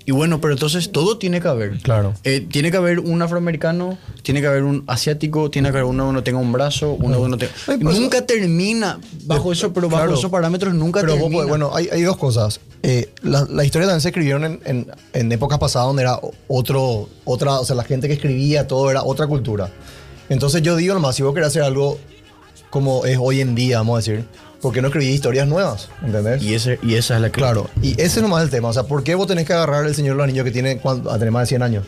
Y bueno, pero entonces todo tiene que haber. Claro. Eh, tiene que haber un afroamericano, tiene que haber un asiático, tiene que haber uno que no tenga un brazo, uno que no tenga... Ay, pues, nunca termina bajo eso, pero bajo Claro. esos parámetros nunca Pero vos termina. podés- bueno, hay, hay dos cosas. Eh, la, la historia también se escribieron en, en, en épocas pasadas donde era otro, otra, o sea, la gente que escribía todo era otra cultura. Entonces yo digo nomás, si vos querés hacer algo como es hoy en día, vamos a decir, ¿por qué no escribís historias nuevas? ¿Entendés? y, ese, y esa es la clave. claro, y ese es nomás el tema. O sea, ¿por qué vos tenés que agarrar el Señor de los Anillos que tiene cuánto? a tener más de 100 años?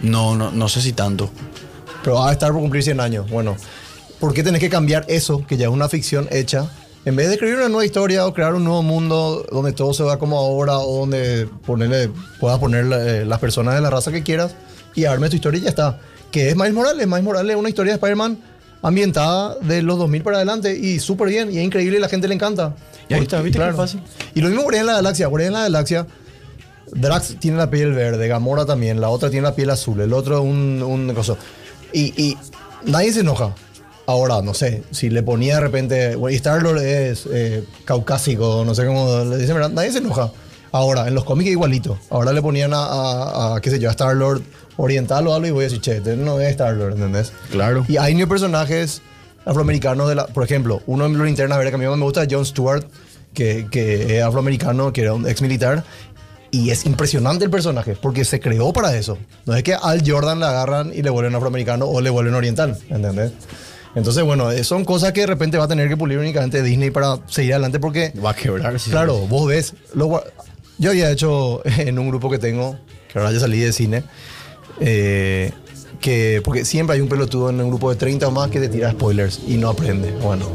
No, no, no sé si tanto. Pero va a estar por cumplir 100 años. Bueno, ¿por qué tenés que cambiar eso, que ya es una ficción hecha? En vez de escribir una nueva historia o crear un nuevo mundo donde todo se va como ahora o donde ponerle, puedas poner eh, las personas de la raza que quieras y arme tu historia y ya está. Que es Miles Morales. Miles Morales es una historia de Spider-Man ambientada de los 2000 para adelante y súper bien y es increíble y la gente le encanta. Y ahí está, ¿viste qué fácil? Y lo mismo Guardián de la Galaxia. Guardián de la Galaxia Drax tiene la piel verde, Gamora también, la otra tiene la piel azul, el otro un, un coso. Y, y nadie se enoja. Ahora, no sé, si le ponía de repente, bueno, Star-Lord es eh, caucásico, no sé cómo le dicen, ¿verdad? Nadie se enoja. Ahora, en los cómics igualito. Ahora le ponían a, a- a, qué sé yo, a Star-Lord oriental o algo y voy a decir, che, este no es Star-Lord, ¿entendés? Claro. Y hay new personajes afroamericanos de la. Por ejemplo, uno de los linternas verdes que a mí me gusta es John Stewart, que, que es afroamericano, que era un ex militar. Y es impresionante el personaje, porque se creó para eso. No es que al Jordan le agarran y le vuelven afroamericano o le vuelven oriental, ¿entendés? Entonces, bueno, eh, son cosas que de repente va a tener que pulir únicamente Disney para seguir adelante, porque Va a quebrar. sí. Claro, vos ves. lo yo había hecho [laughs] en un grupo que tengo, que ahora ya salí de cine, eh, que, porque siempre hay un pelotudo en un grupo de 30 o más que te tira spoilers y no aprende. Bueno,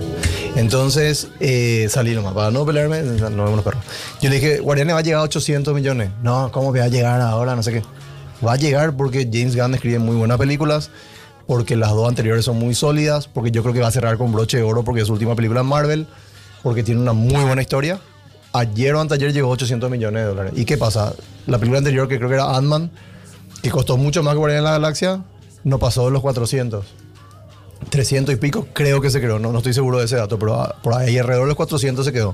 entonces eh, salí nomás, para no pelearme, no vemos los perros. Yo le dije, Guardianes va a llegar a 800 millones. No, ¿cómo que va a llegar ahora? No sé qué. Va a llegar porque James Gunn escribe muy buenas películas, porque las dos anteriores son muy sólidas, porque yo creo que va a cerrar con broche de oro porque es su última película en Marvel, porque tiene una muy buena historia. Ayer o anteayer llegó a 800 millones de dólares. ¿Y qué pasa? La película anterior, que creo que era Ant-Man, que costó mucho más que Guardián de la Galaxia, no pasó de los 400. 300 y pico creo que se quedó, no, no estoy seguro de ese dato, pero por ahí alrededor de los 400 se quedó.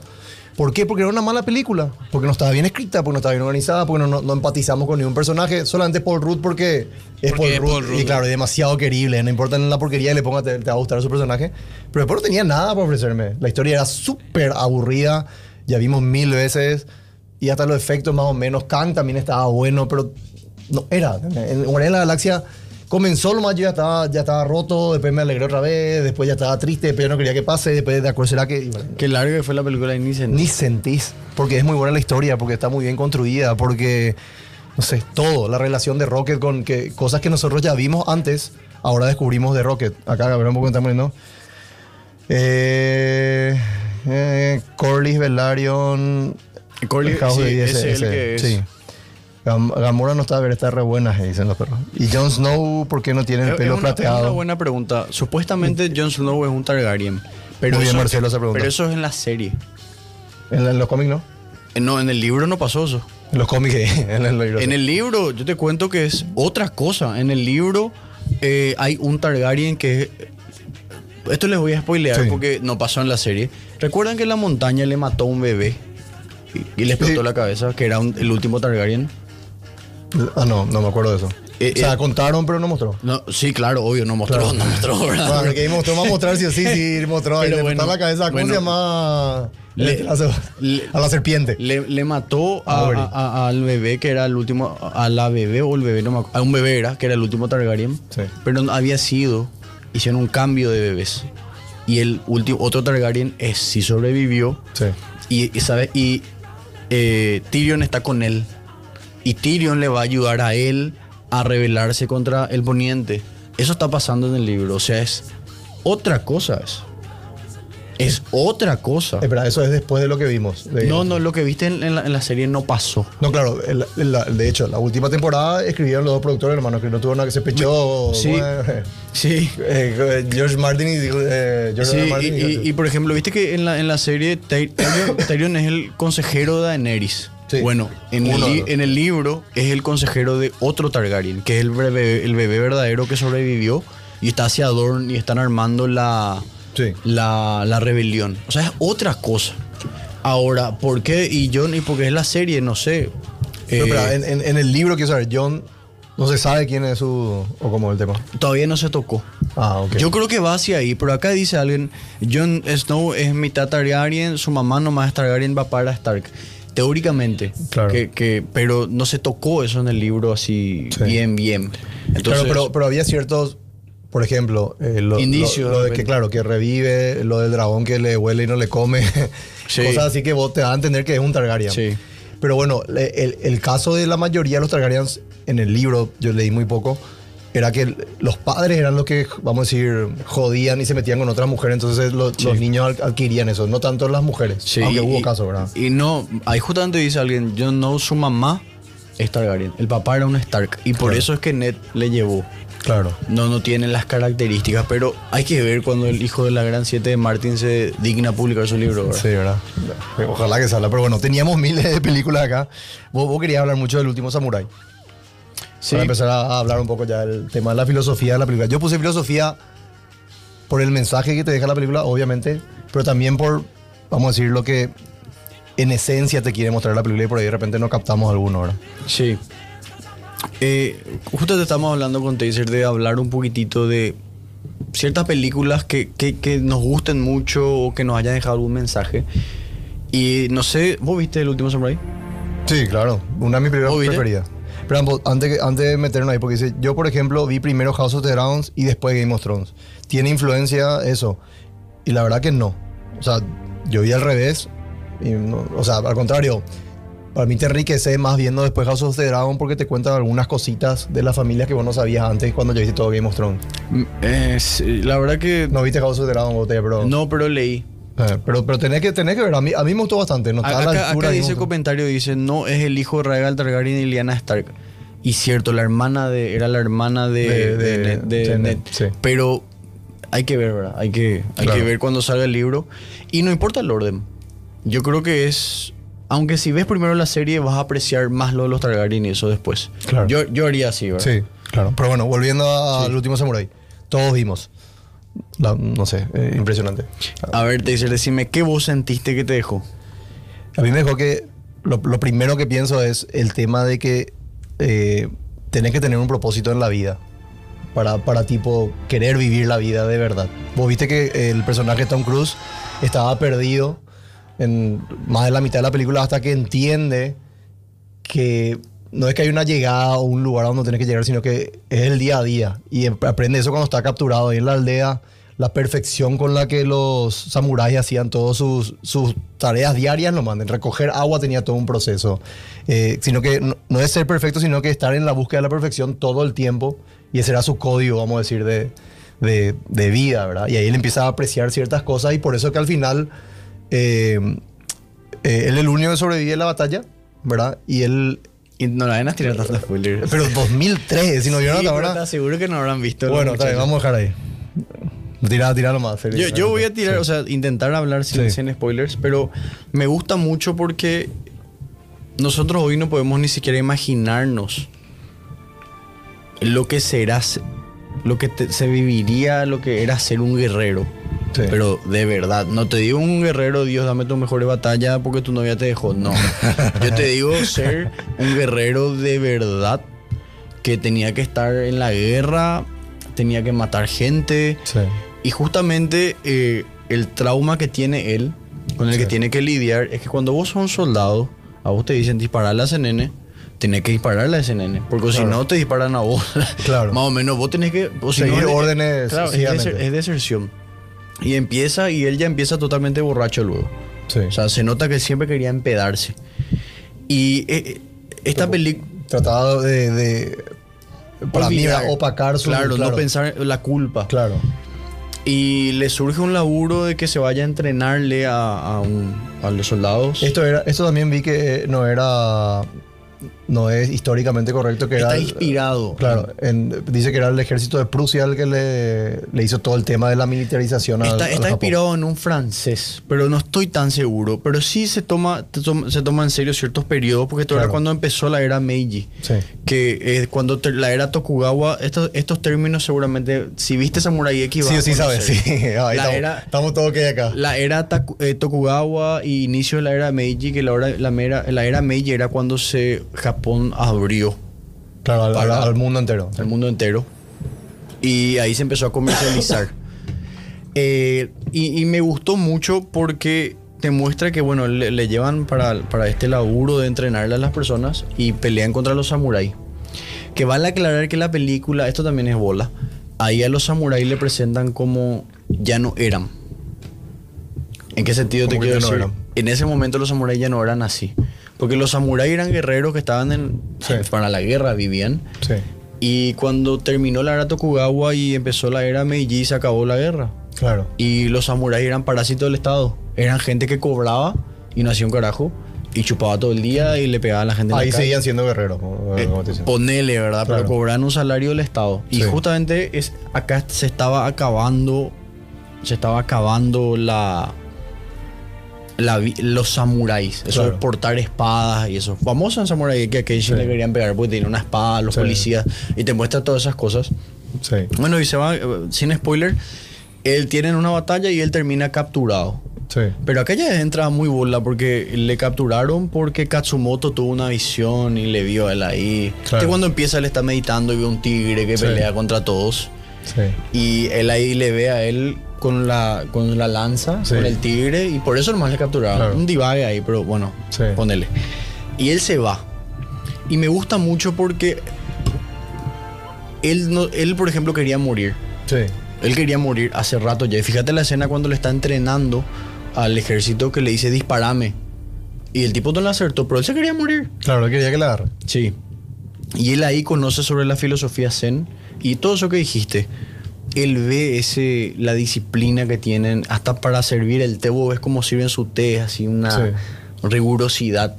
¿Por qué? Porque era una mala película, porque no estaba bien escrita, porque no estaba bien organizada, porque no, no- no empatizamos con ningún personaje, solamente Paul Rudd porque es Porque Paul es Rudd, Paul Rudd. y claro, es demasiado querible, no importa en la porquería que le ponga, te, te va a gustar su personaje, pero después no tenía nada para ofrecerme, la historia era súper aburrida, ya vimos mil veces, y hasta los efectos más o menos, Kang también estaba bueno, pero no era, en de la Galaxia comenzó lo más, yo ya estaba, ya estaba roto, después me alegré otra vez, después ya estaba triste, después ya no quería que pase, después de acuerdo será que... bueno, Qué larga que fue la película y ni se ni sentís, porque es muy buena la historia, porque está muy bien construida, porque, no sé, todo, la relación de Rocket con que cosas que nosotros ya vimos antes, ahora descubrimos de Rocket. Acá, Gabriel, un poco estamos viendo. Eh, Eh, Corlys, Velaryon. Corlys, House sí, de ese es el que es. Sí. Gam- Gamora no está, a ver, está re buena, eh, dicen los perros. Y Jon Snow, ¿por qué no tiene el Es- pelo es una, es plateado? una buena pregunta. Supuestamente Jon Snow es un Targaryen. Pero Muy bien, eso, Marcelo, esa pregunta. Pero eso es en la serie. En, la- en los cómics, ¿no? Eh, No, en el libro no pasó eso. En los cómics, [laughs] en el libro. En el libro, yo te cuento que es otra cosa. En el libro eh, hay un Targaryen que. Esto les voy a spoilear Sí. porque no pasó en la serie. ¿Recuerdan que en la montaña le mató a un bebé? Y, y le explotó Sí. la cabeza, que era un- el último Targaryen. Ah, no, no me acuerdo de eso. Eh, o sea, eh, contaron, pero no mostró. No, sí, claro, obvio, no mostró, Claro. no mostró, ¿verdad? Bueno, porque ahí mostró, va a mostrar o sí, sí, mostró. Ahí Pero le bueno, la cabeza. ¿Cómo bueno. se llama? Le- le- a la serpiente. Le, le mató a- al bebé que era el último, a la bebé o el bebé, no me acuerdo, a un bebé era, que era el último Targaryen, Sí. pero había sido, hicieron un cambio de bebés. Y el último, otro Targaryen es, sí sobrevivió Sí. y, y, ¿sabe? y eh, Tyrion está con él. Y Tyrion le va a ayudar a él a rebelarse contra el poniente. Eso está pasando en el libro, o sea, es otra cosa. Es, es otra cosa. Espera, eso es después de lo que vimos. de- No, no, lo que viste en, en la, en la serie no pasó. No, claro, el- el- de hecho, la última temporada escribieron los dos productores, hermanos, que no tuvo nada que se pechó. Sí. bueno, [laughs] Sí. eh, George Martin y eh, George Sí, y, Martin. y- y, por ejemplo, viste que en la, en la serie Ty- Tyrion, Tyrion es el consejero de Daenerys. Sí. Bueno, en el, en libro es el consejero de otro Targaryen, que es el bebé, el bebé verdadero que sobrevivió y está hacia Dorne y están armando la, Sí. la, la rebelión. O sea, es otra cosa. Ahora, ¿por qué? Y John, y porque es la serie, no sé. Pero, Eh, espera, en, en- en el libro, quiero saber, John no se sabe quién es su. o cómo es el tema. todavía no se tocó. Ah, ok. Yo creo que va hacia ahí, pero acá dice alguien, Jon Snow es mitad Targaryen, su mamá nomás es Targaryen, va para Stark. Teóricamente, Claro. que, que- pero no se tocó eso en el libro así Sí. bien, bien. Entonces, claro, pero, pero había ciertos, por ejemplo, eh, lo, Indicios, lo- lo de que, claro, que revive, lo del dragón que le huele y no le come. [laughs] Sí. Cosas así que vos te vas a entender que es un Targaryen. Sí. Pero bueno, el, el caso de la mayoría de los Targaryens en el libro, yo leí muy poco, era que los padres eran los que, vamos a decir, jodían y se metían con otras mujeres, entonces lo- Sí. los niños adquirían eso, no tanto las mujeres. Sí, aunque y- hubo casos, ¿verdad? Y no, ahí justamente dice alguien, Jon Snow, su mamá es Targaryen, el papá era un Stark, y por Claro. eso es que Ned le llevó. Claro. No, no tiene las características, pero hay que ver cuando el hijo de la Gran Siete de Martin se digna a publicar su libro. ¿verdad? Sí, ¿verdad? Ojalá que salga. Pero bueno, teníamos miles de películas acá. Vos, vos querías hablar mucho del último Samurai. Sí. Para empezar a, a hablar un poco ya del tema de la filosofía de la película. Yo puse filosofía por el mensaje que te deja la película, obviamente, pero también por, vamos a decir, lo que en esencia te quiere mostrar la película y por ahí de repente no captamos alguno, ¿verdad? Sí. Eh, justo te estamos hablando con Taser de hablar un poquitito de ciertas películas que, que- que nos gusten mucho o que nos hayan dejado algún mensaje. Y no sé, ¿vos viste el último Samurai? Sí, claro. Una de mis películas preferidas. Pero antes, antes de meternos ahí, porque dice, yo por ejemplo vi primero House of the Dragons y después Game of Thrones. ¿Tiene influencia eso? Y la verdad que no. O sea, yo vi al revés. y no- o sea, al contrario. Para mí te enriquece más viendo después House of the Dragon porque te cuentan algunas cositas de las familias que vos no sabías antes cuando ya viste todo Game of Thrones. Mm, sí, la verdad que No viste House of the Dragon, Botella, pero... no, pero leí. Pero, pero tenés que, tenés que ver. A mí, a mí me gustó bastante. No está a la altura acá dice el comentario, dice, no es el hijo de Rhaegal Targaryen y Lyanna Stark. Y cierto, la hermana de, era la hermana de, De- de, de- Ned- de de Ned. Ned, sí. Pero hay que ver, ¿verdad? Hay que, hay Claro. que ver cuando salga el libro. Y no importa el orden. Yo creo que es... Aunque si ves primero la serie vas a apreciar más lo de los Targaryen y eso después. Claro. Yo, yo haría así, ¿verdad? Sí, claro. Pero bueno, volviendo al Sí. último Samurai. Todos vimos. La- no sé, eh, impresionante. A ver, te dice, decime, ¿qué vos sentiste que te dejó? A mí me dejó que lo, lo primero que pienso es el tema de que eh, tenés que tener un propósito en la vida. Para, para tipo querer vivir la vida de verdad. Vos viste que el personaje Tom Cruise estaba perdido en más de la mitad de la película hasta que entiende que no es que hay una llegada o un lugar a donde tenés que llegar, sino que es el día a día. Y em- aprende eso cuando está capturado ahí en la aldea, la perfección con la que los samuráis hacían todas sus, sus tareas diarias, lo manden. Recoger agua tenía todo un proceso. Eh, sino que no, es ser perfecto, sino que estar en la búsqueda de la perfección todo el tiempo. Y ese era su código, vamos a decir, de, de, vida, ¿verdad? Y ahí él empieza a apreciar ciertas cosas y por eso que al final eh, eh, él el único que sobrevive a la batalla, ¿verdad? Y él. Y no la van a tirar tantos spoilers. Pero 2003, si no vieron hasta ahora. te aseguro que no habrán visto. Bueno, está bien, muchachos. vamos a dejar ahí. Tira, tira más. Yo, yo voy a tirar, Sí. o sea, intentar hablar sin, Sí. sin spoilers, pero me gusta mucho porque nosotros hoy no podemos ni siquiera imaginarnos lo que será, se- lo que te- se viviría, lo que era ser un guerrero. Sí. Pero de verdad, no te digo un guerrero, Dios, dame tu mejor batalla porque tu novia te dejó. No. [laughs] Yo te digo ser un guerrero de verdad que tenía que estar en la guerra, tenía que matar gente. Sí. Y justamente eh, el trauma que tiene él, con el que tiene que lidiar, es que cuando vos sos un soldado, a vos te dicen disparar a la CNN, tenés que dispararle a ese nene. Porque si Claro. no te disparan a vos. [laughs] Claro. Más o menos, vos tenés que. si Seguir no, es- órdenes Claro, es, deser- es deserción. Y empieza, y él ya empieza totalmente borracho luego. Sí. O sea, se nota que siempre quería empedarse. Y eh, eh, esta película. Trataba de. de- para mí era opacar su. Claro, no pensar en la culpa. Claro. Y le surge un laburo de que se vaya a entrenarle a, a un- a los soldados. Esto, era, esto también vi que no era. No es históricamente correcto que Está era. inspirado. Claro, en- dice que era el ejército de Prusia el que le, le hizo todo el tema de la militarización. Está, al está inspirado en un francés, pero no estoy tan seguro. Pero sí se toma, te se toma en serio ciertos periodos, porque esto era Claro. cuando empezó la era Meiji. Sí. Que es cuando ter- la era Tokugawa, estos, estos términos seguramente, si viste Samurai X, Sí sí sabes, sí. [laughs] Ahí la estamos, era, estamos todos que acá. La era Taku- eh, Tokugawa y inicio de la era Meiji, que la, hora- la, mera- la era Meiji era cuando se Japón abrió Claro, al, para- al mundo entero. al mundo entero. Y ahí se empezó a comercializar. [coughs] Eh, y, y me gustó mucho porque te muestra que, bueno, le, le llevan para, para este laburo de entrenarle a las personas y pelean contra los samuráis. Que vale aclarar que la película, esto también es bola, ahí a los samuráis le presentan como ya no eran. ¿En qué sentido te ¿Cómo que quiero no decir? eran? En ese momento los samuráis ya no eran así. Porque los samuráis eran guerreros que estaban en, Sí. para la guerra, vivían. Sí. Y cuando terminó la era Tokugawa y empezó la era Meiji, se acabó la guerra. Claro. Y los samuráis eran parásitos del Estado. Eran gente que cobraba y no hacía un carajo. Y chupaba todo el día y le pegaba a la gente en Ahí la calle. seguían siendo guerreros. como- Eh, como te decía. ponele, ¿verdad? Claro. Pero cobraban un salario del Estado. Y Sí. justamente es, acá se estaba acabando. Se estaba acabando la. La los samuráis. Eso Claro. de portar espadas y eso. Famoso en samurái que a Keishi Sí. le querían pegar porque tenía una espada, los Sí. policías. Y te muestra todas esas cosas. Sí. Bueno, y se va, sin spoiler, él tiene una batalla y él termina capturado. Sí. Pero aquella entra muy bola porque le capturaron porque Katsumoto tuvo una visión y le vio a él ahí. Claro. Que cuando empieza él está meditando y ve un tigre que Sí. pelea contra todos. Sí. Y él ahí le ve a él con la, con la lanza, Sí. con el tigre, y por eso nomás le capturaron. Claro. Un divague ahí, pero bueno, Sí. ponele. Y él se va. Y me gusta mucho porque él, no, él, por ejemplo, quería morir. Sí. Él quería morir hace rato ya. Y fíjate la escena cuando le está entrenando al ejército que le dice disparame. Y el tipo no le acertó, pero él se quería morir. Claro, él quería que la agarre. Sí. Y él ahí conoce sobre la filosofía zen y todo eso que dijiste. Él ve ese, la disciplina que tienen, hasta para servir el té, vos ves cómo sirven su té, así una Sí. rigurosidad.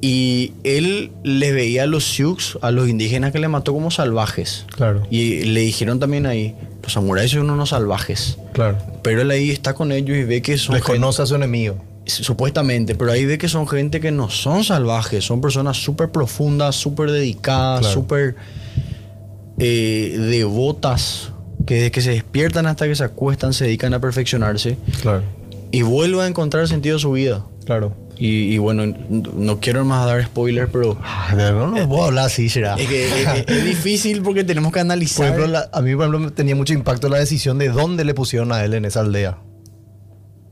Y él les veía a los Sioux, a los indígenas que le mató como salvajes. Claro. Y le dijeron también ahí, los samuráis son unos salvajes. Claro. Pero él ahí está con ellos y ve que son Les gente- conoce a su enemigo. supuestamente, pero ahí ve que son gente que no son salvajes, son personas súper profundas, súper dedicadas, Claro. súper eh, devotas, que desde que se despiertan hasta que se acuestan se dedican a perfeccionarse Claro. y vuelven a encontrar sentido a su vida. Claro. Y, y bueno, no quiero más dar spoilers, pero Ah, de verdad no puedo hablar así, será. es que es, es- es difícil porque tenemos que Por analizar. ejemplo, la- a mí, por ejemplo, tenía mucho impacto la decisión de dónde le pusieron a él en esa aldea.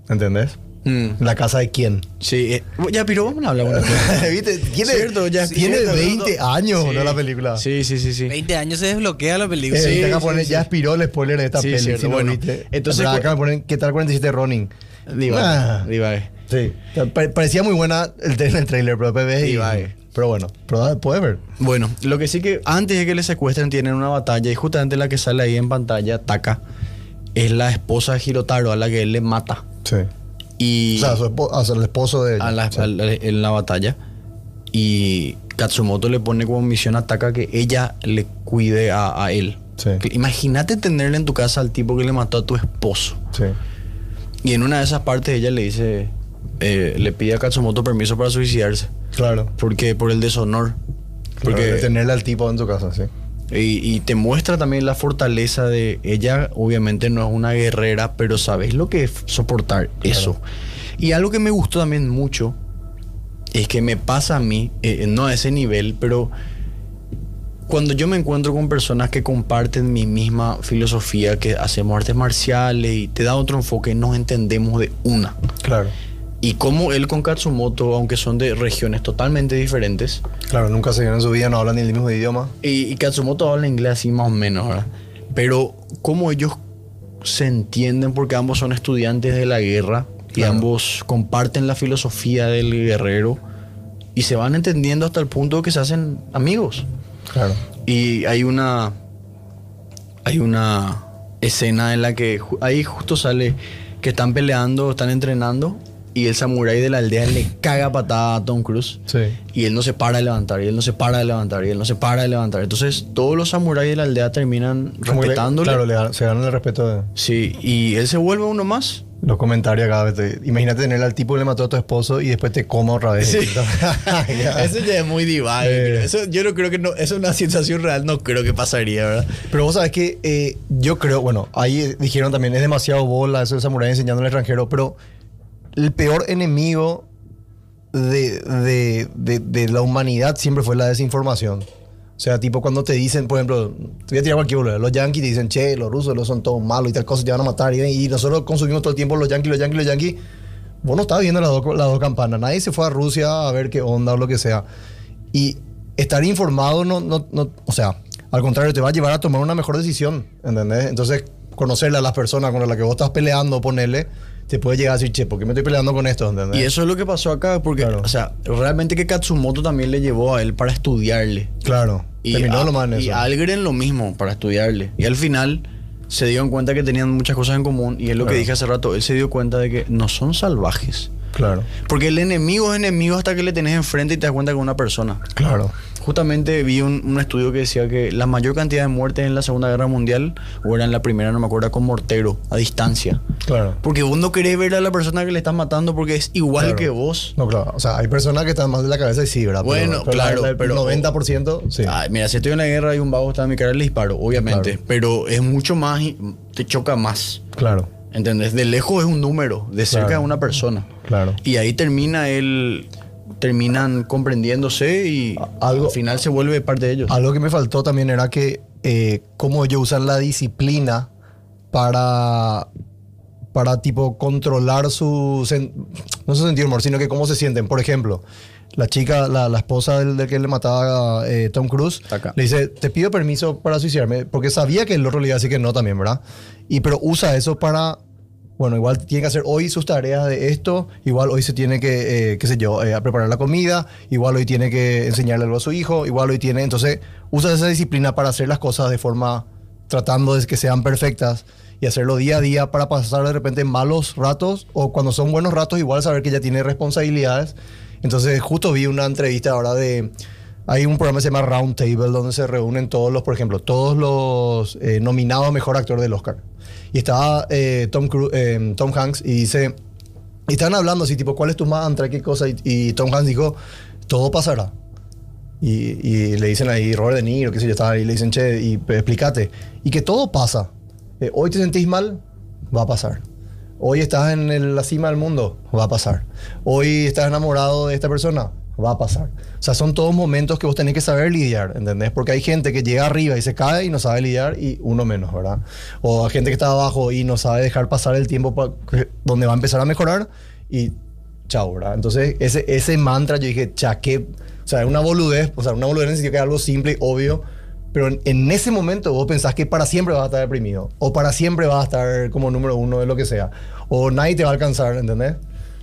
¿Entendés? Mm, ¿La casa de quién? sí, eh, ya, pero vamos a hablar una cosa. [laughs] ¿Viste? Tiene, Cierto, ya, tiene cierto, 20 no, no. años, Sí. ¿no? La película. Sí, sí, sí, sí. 20 años se desbloquea la Eh, película. Sí, ahorita acá sí, ponen, sí. ya aspiró el spoiler de esta Sí, cierto, si no bueno. viste. Entonces, Pero acá ponen, ¿qué tal 47 Ronin? Divague, Ah. divague. Sí. Pa- parecía muy buena el, el trailer, pero después Divague. Pero bueno, pero ah, puedes ver. Bueno, lo que sí que antes de que le secuestren tienen una batalla y justamente la que sale ahí en pantalla, Taka, es la esposa de Hirotaro a la que él le mata. Sí. Y O sea, su el esposo de ella. a la- Sí. a la- en la batalla. Y Katsumoto le pone como misión ataca que ella le cuide a, a él. Sí. Imagínate tenerle en tu casa al tipo que le mató a tu esposo. Sí. Y en una de esas partes ella le dice, eh, le pide a Katsumoto permiso para suicidarse. Claro. Porque por el deshonor. Porque Porque tenerle al tipo en tu casa, sí. Y, y te muestra también la fortaleza de ella. Obviamente no es una guerrera, pero sabes lo que es soportar eso. Y algo que me gustó también mucho es que me pasa a mí, eh, no a ese nivel, pero cuando yo me encuentro con personas que comparten mi misma filosofía, que hacemos artes marciales y te da otro enfoque, nos entendemos de una. Claro. Y como él con Katsumoto, aunque son de regiones totalmente diferentes, Claro, nunca se vieron en su vida, no hablan ni el mismo idioma. y, y Katsumoto habla inglés así más o menos, ¿verdad? Pero como ellos se entienden porque ambos son estudiantes de la guerra y Claro. ambos comparten la filosofía del guerrero y se van entendiendo hasta el punto que se hacen amigos. Claro. Y hay una hay una escena en la que ahí justo sale que están peleando, están entrenando y el samurái de la aldea le caga patada a Tom Cruise. Sí. Y él no se para de levantar, y él no se para de levantar, y él no se para de levantar. Entonces, todos los samuráis de la aldea terminan le- respetándole. claro, le se ganan el respeto de Sí, y él se vuelve uno más. los comentarios cada vez. te- Imagínate tener al tipo que le mató a tu esposo y después te coma otra vez. [laughs] Ya. Eso ya es muy divide. Eh. Eso, yo no creo que no, eso es una situación real, no creo que pasaría, ¿verdad? Pero vos sabés que eh, yo creo, bueno, ahí dijeron también, es demasiado bola eso de samurái enseñando al extranjero, pero el peor enemigo de, de- de- de la humanidad siempre fue la desinformación. O sea, tipo cuando te dicen, por ejemplo, te voy a tirar cualquier bola, los yankees te dicen, che, los rusos los son todos malos y tal cosa, te van a matar. Y, y nosotros consumimos todo el tiempo los yankees, los yankees, los yankees. Vos no estabas viendo las dos, las dos campanas. Nadie se fue a Rusia a ver qué onda o lo que sea. Y estar informado no, no, no, o sea, al contrario, te va a llevar a tomar una mejor decisión, ¿entendés? Entonces, conocerle a las personas con las que vos estás peleando, ponerle, te puede llegar a decir, che, ¿por qué me estoy peleando con esto? ¿entendés? Y eso es lo que pasó acá, porque, Claro. o sea, realmente que Katsumoto también le llevó a él para estudiarle. Claro, Y, terminó a- lo más en y eso. Algren lo mismo para estudiarle. Y al final se dieron cuenta que tenían muchas cosas en común. Y es lo que dije hace rato, él se dio cuenta de que no son salvajes. Claro, Porque el enemigo es enemigo hasta que le tenés enfrente y te das cuenta que es una persona. claro. Justamente vi un, un estudio que decía que la mayor cantidad de muertes en la Segunda Guerra Mundial, o era en la primera, no me acuerdo, con mortero, a distancia. Claro. Porque vos no querés ver a la persona que le estás matando porque es igual Claro. que vos. No, claro. O sea, hay personas que están más de la cabeza y sí, ¿verdad? Bueno, claro, la- el pero- 90%, sí. Ay, mira, si estoy en la guerra y un vago está en mi cara, le disparo, obviamente. Claro. Pero es mucho más, te choca más. Claro, ¿Entendés? De lejos es un número, de cerca Claro. es una persona. claro. Y ahí termina él, terminan comprendiéndose y Algo- al final se vuelve parte de ellos. Algo que me faltó también era que eh, cómo ellos usan la disciplina para, para tipo controlar su, no su sentido humor, sino que cómo se sienten. Por ejemplo, la chica, la, la esposa del, del que le mataba a eh, Tom Cruise, acá. le dice, te pido permiso para suicidarme, porque sabía que el otro le iba a decir que no también, ¿verdad? Y pero usa eso para... Bueno, igual tiene que hacer hoy sus tareas de esto, igual hoy se tiene que, eh, qué sé yo, eh, a preparar la comida, igual hoy tiene que enseñarle algo a su hijo, igual hoy tiene, entonces usa esa disciplina para hacer las cosas de forma, tratando de que sean perfectas y hacerlo día a día para pasar de repente malos ratos o cuando son buenos ratos igual saber que ya tiene responsabilidades. Entonces justo vi una entrevista ahora de... Hay un programa que se llama Round Table donde se reúnen todos los, por ejemplo, todos los eh, nominados a Mejor Actor del Oscar. Y estaba eh, Tom, Cru- eh, Tom Hanks y dice... Y estaban hablando así, tipo, ¿cuál es tu mantra? ¿Qué cosa? Y, Tom Hanks dijo, todo pasará. Y, y le dicen ahí, Robert De Niro, qué sé yo, estaba ahí, le dicen, che, y pues, explícate. Y que todo pasa. Eh, hoy te sentís mal, va a pasar. Hoy estás en la cima del mundo, va a pasar. Hoy estás enamorado de esta persona, va a pasar. O sea, son todos momentos que vos tenés que saber lidiar, ¿entendés? Porque hay gente que llega arriba y se cae y no sabe lidiar y uno menos, ¿verdad? O hay gente que está abajo y no sabe dejar pasar el tiempo donde va a empezar a mejorar y chao, ¿verdad? Entonces, ese, ese mantra yo dije, cha, qué... O sea, es una boludez, o sea, una boludez en que es algo simple, obvio, pero en, ese momento vos pensás que para siempre vas a estar deprimido, o para siempre vas a estar como número uno de lo que sea, o nadie te va a alcanzar, ¿entendés?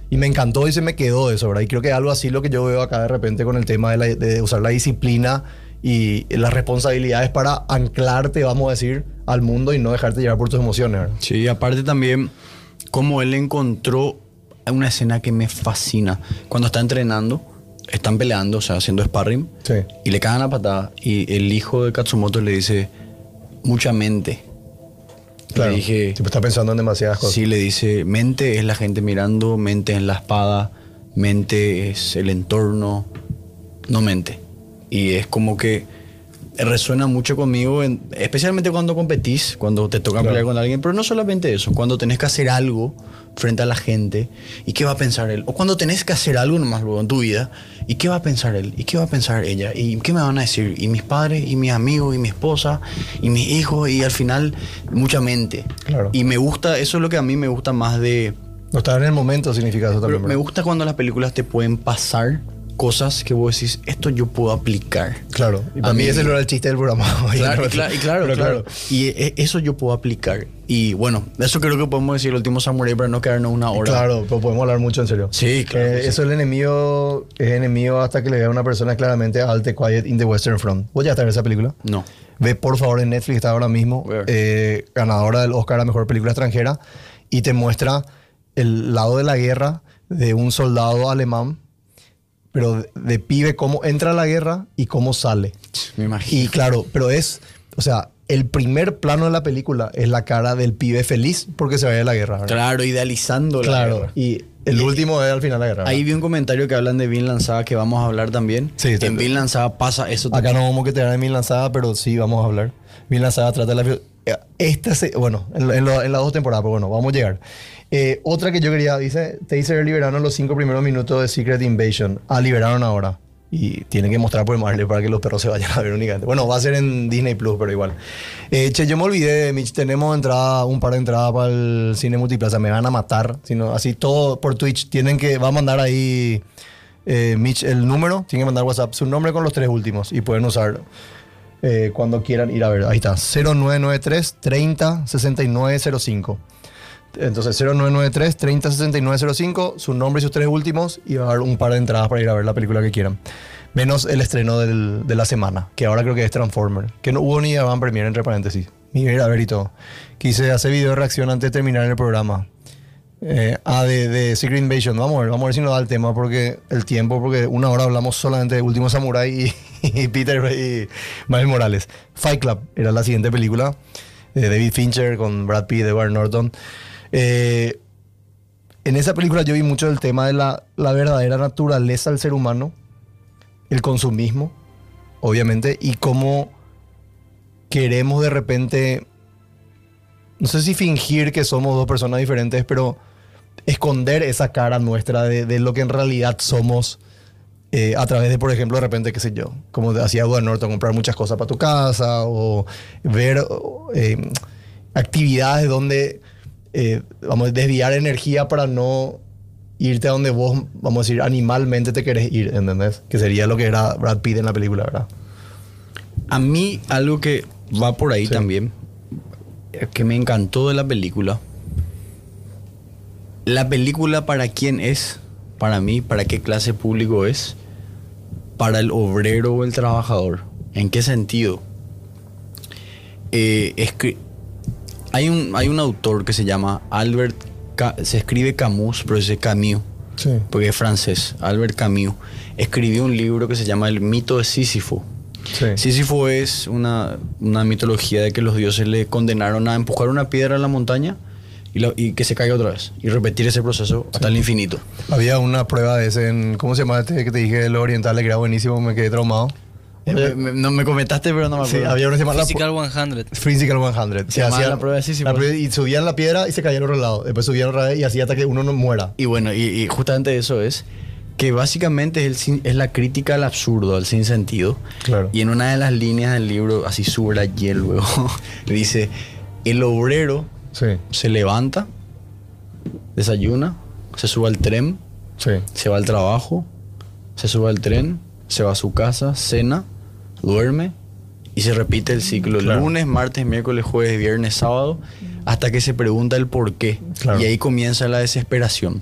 Y me encantó y se me quedó eso, ¿verdad? Y creo que algo así lo que yo veo acá de repente con el tema de, la- de usar la disciplina y las responsabilidades para anclarte, vamos a decir, al mundo y no dejarte llevar por tus emociones, ¿verdad? Sí, aparte también, como él encontró una escena que me fascina. Cuando está entrenando, están peleando, o sea, haciendo sparring, Sí. y le cagan la patada. Y el hijo de Katsumoto le dice, mucha mente. Claro. Le dije, Tipo, está pensando en demasiadas cosas. sí, le dice, mente es la gente mirando, mente es la espada, mente es el entorno, no mente. Y es como que resuena mucho conmigo, en- especialmente cuando competís, cuando te toca Claro. pelear con alguien, pero no solamente eso, cuando tenés que hacer algo frente a la gente, ¿y qué va a pensar él? O cuando tenés que hacer algo nomás luego en tu vida, ¿y qué va a pensar él? ¿Y qué va a pensar ella? ¿Y qué me van a decir? ¿Y mis padres? ¿Y mis amigos? ¿Y mi esposa? ¿Y mis hijos? Y al final, mucha mente. Claro. Y me gusta, eso es lo que a mí me gusta más de... No estar en el momento significa eso Pero también. me gusta cuando las películas te pueden pasar cosas que vos decís, esto yo puedo aplicar. Claro. Y A para mí, mí- ese era el chiste del programa. Claro, y claro, y claro, Pero claro. Y e- eso yo puedo aplicar. Y bueno, eso creo que podemos decir el último samurai para no quedarnos una hora. Claro, pero podemos hablar mucho en serio. Sí, claro Eh, sí. Eso el enemigo es enemigo hasta que le vea a una persona claramente All the Quiet in the Western Front. ¿Vos ya estás en esa película? No. Ve por favor en Netflix, está ahora mismo, a eh, ganadora del Oscar a Mejor Película Extranjera, y te muestra el lado de la guerra de un soldado alemán, pero de, de pibe cómo entra a la guerra y cómo sale. Me imagino. Y claro, pero es, o sea, el primer plano de la película es la cara del pibe feliz porque se vaya a la guerra. ¿verdad? Claro, idealizando la Claro, guerra. y el Y- último es al final de la guerra. ¿verdad? Ahí vi un comentario que hablan de Vinland Saga que vamos a hablar también. Sí, en sí. Vinland Saga pasa eso Acá no vamos a quedar en Vinland Saga, pero sí vamos a hablar. Vinland Saga trata de la... eh, Esta se, bueno, en, en lo- en las dos temporadas, pero bueno, vamos a llegar. Eh, otra que yo quería, dice, Taser liberaron los cinco primeros minutos de Secret Invasion. Ah, liberaron ahora. Y tienen que mostrar por Marley para que los perros se vayan a ver únicamente. Bueno, va a ser en Disney Plus, pero igual. Eh, che, yo me olvidé, Mitch, tenemos entrada, un par de entradas para el cine multiplaza. Me van a matar. Sino, así todo por Twitch. Tienen que, va a mandar ahí eh, Mitch el número. Tienen que mandar WhatsApp su nombre con los tres últimos. Y pueden usar cuando quieran ir a ver. Ahí está, 0993 30 6905. Entonces 0993 30 6905, su nombre y sus tres últimos y va a haber un par de entradas para ir a ver la película que quieran. Menos el estreno del- de la semana, que ahora creo que es Transformer, que no hubo ni van premiere entre paréntesis. Ni a ver y todo. Quise hacer video de reacción antes de terminar el programa. Eh, ah, de, Secret Invasion. Vamos a ver, vamos a ver si nos da el tema porque el tiempo, porque una hora hablamos solamente de Último Samurai y, [laughs] y Peter y Miles Morales. Fight Club era la siguiente película de David Fincher con Brad Pitt, Edward Norton. Eh, en esa película yo vi mucho el tema de la, la verdadera naturaleza del ser humano, el consumismo, obviamente, y cómo queremos de repente, no sé si fingir que somos dos personas diferentes, pero esconder esa cara nuestra de, lo que en realidad somos eh, a través de, por ejemplo, de repente, qué sé yo, como hacía Edward Norton, comprar muchas cosas para tu casa o ver eh, actividades donde, eh, vamos a desviar energía para no irte a donde vos, vamos a decir, animalmente te querés ir, ¿entendés? Que sería lo que era Brad Pitt en la película, ¿verdad? A mí algo que va por ahí Sí. también, eh, que me encantó de la película. La película para quién es, para mí, para qué clase público es, para el obrero o el trabajador. ¿En qué sentido? Eh, es que hay un, hay un autor que se llama Albert, se escribe Camus, pero dice Camus Sí. porque es francés, Albert Camus, escribió un libro que se llama El mito de Sísifo. Sí. Sísifo es una, una mitología de que los dioses le condenaron a empujar una piedra a la montaña y, la- y que se caiga otra vez y repetir ese proceso hasta el infinito. Había una prueba de ese en, ¿cómo se llama este que te dije, lo oriental, que era buenísimo, me quedé traumado. Eh, me- no me comentaste, pero no me Sí, acuerdo. había una que se llama la Physical 100. Physical 100. Se llamaba la prueba de Sísifo. la prueba- y subían la piedra y se caían al otro lado. Después subían otra vez y así hasta que uno no muera. Y bueno, y, y justamente eso es que básicamente es, el sin- es la crítica al absurdo, al sinsentido. Claro. Y en una de las líneas del libro, así subrayé luego, [laughs] dice, el obrero Sí, se levanta, desayuna, se sube al tren, sí. se va al trabajo, se sube al tren, se va a su casa, cena, duerme y se repite el ciclo. Claro. Lunes, martes, miércoles, jueves, viernes, sábado, hasta que se pregunta el por qué. Claro. Y ahí comienza la desesperación.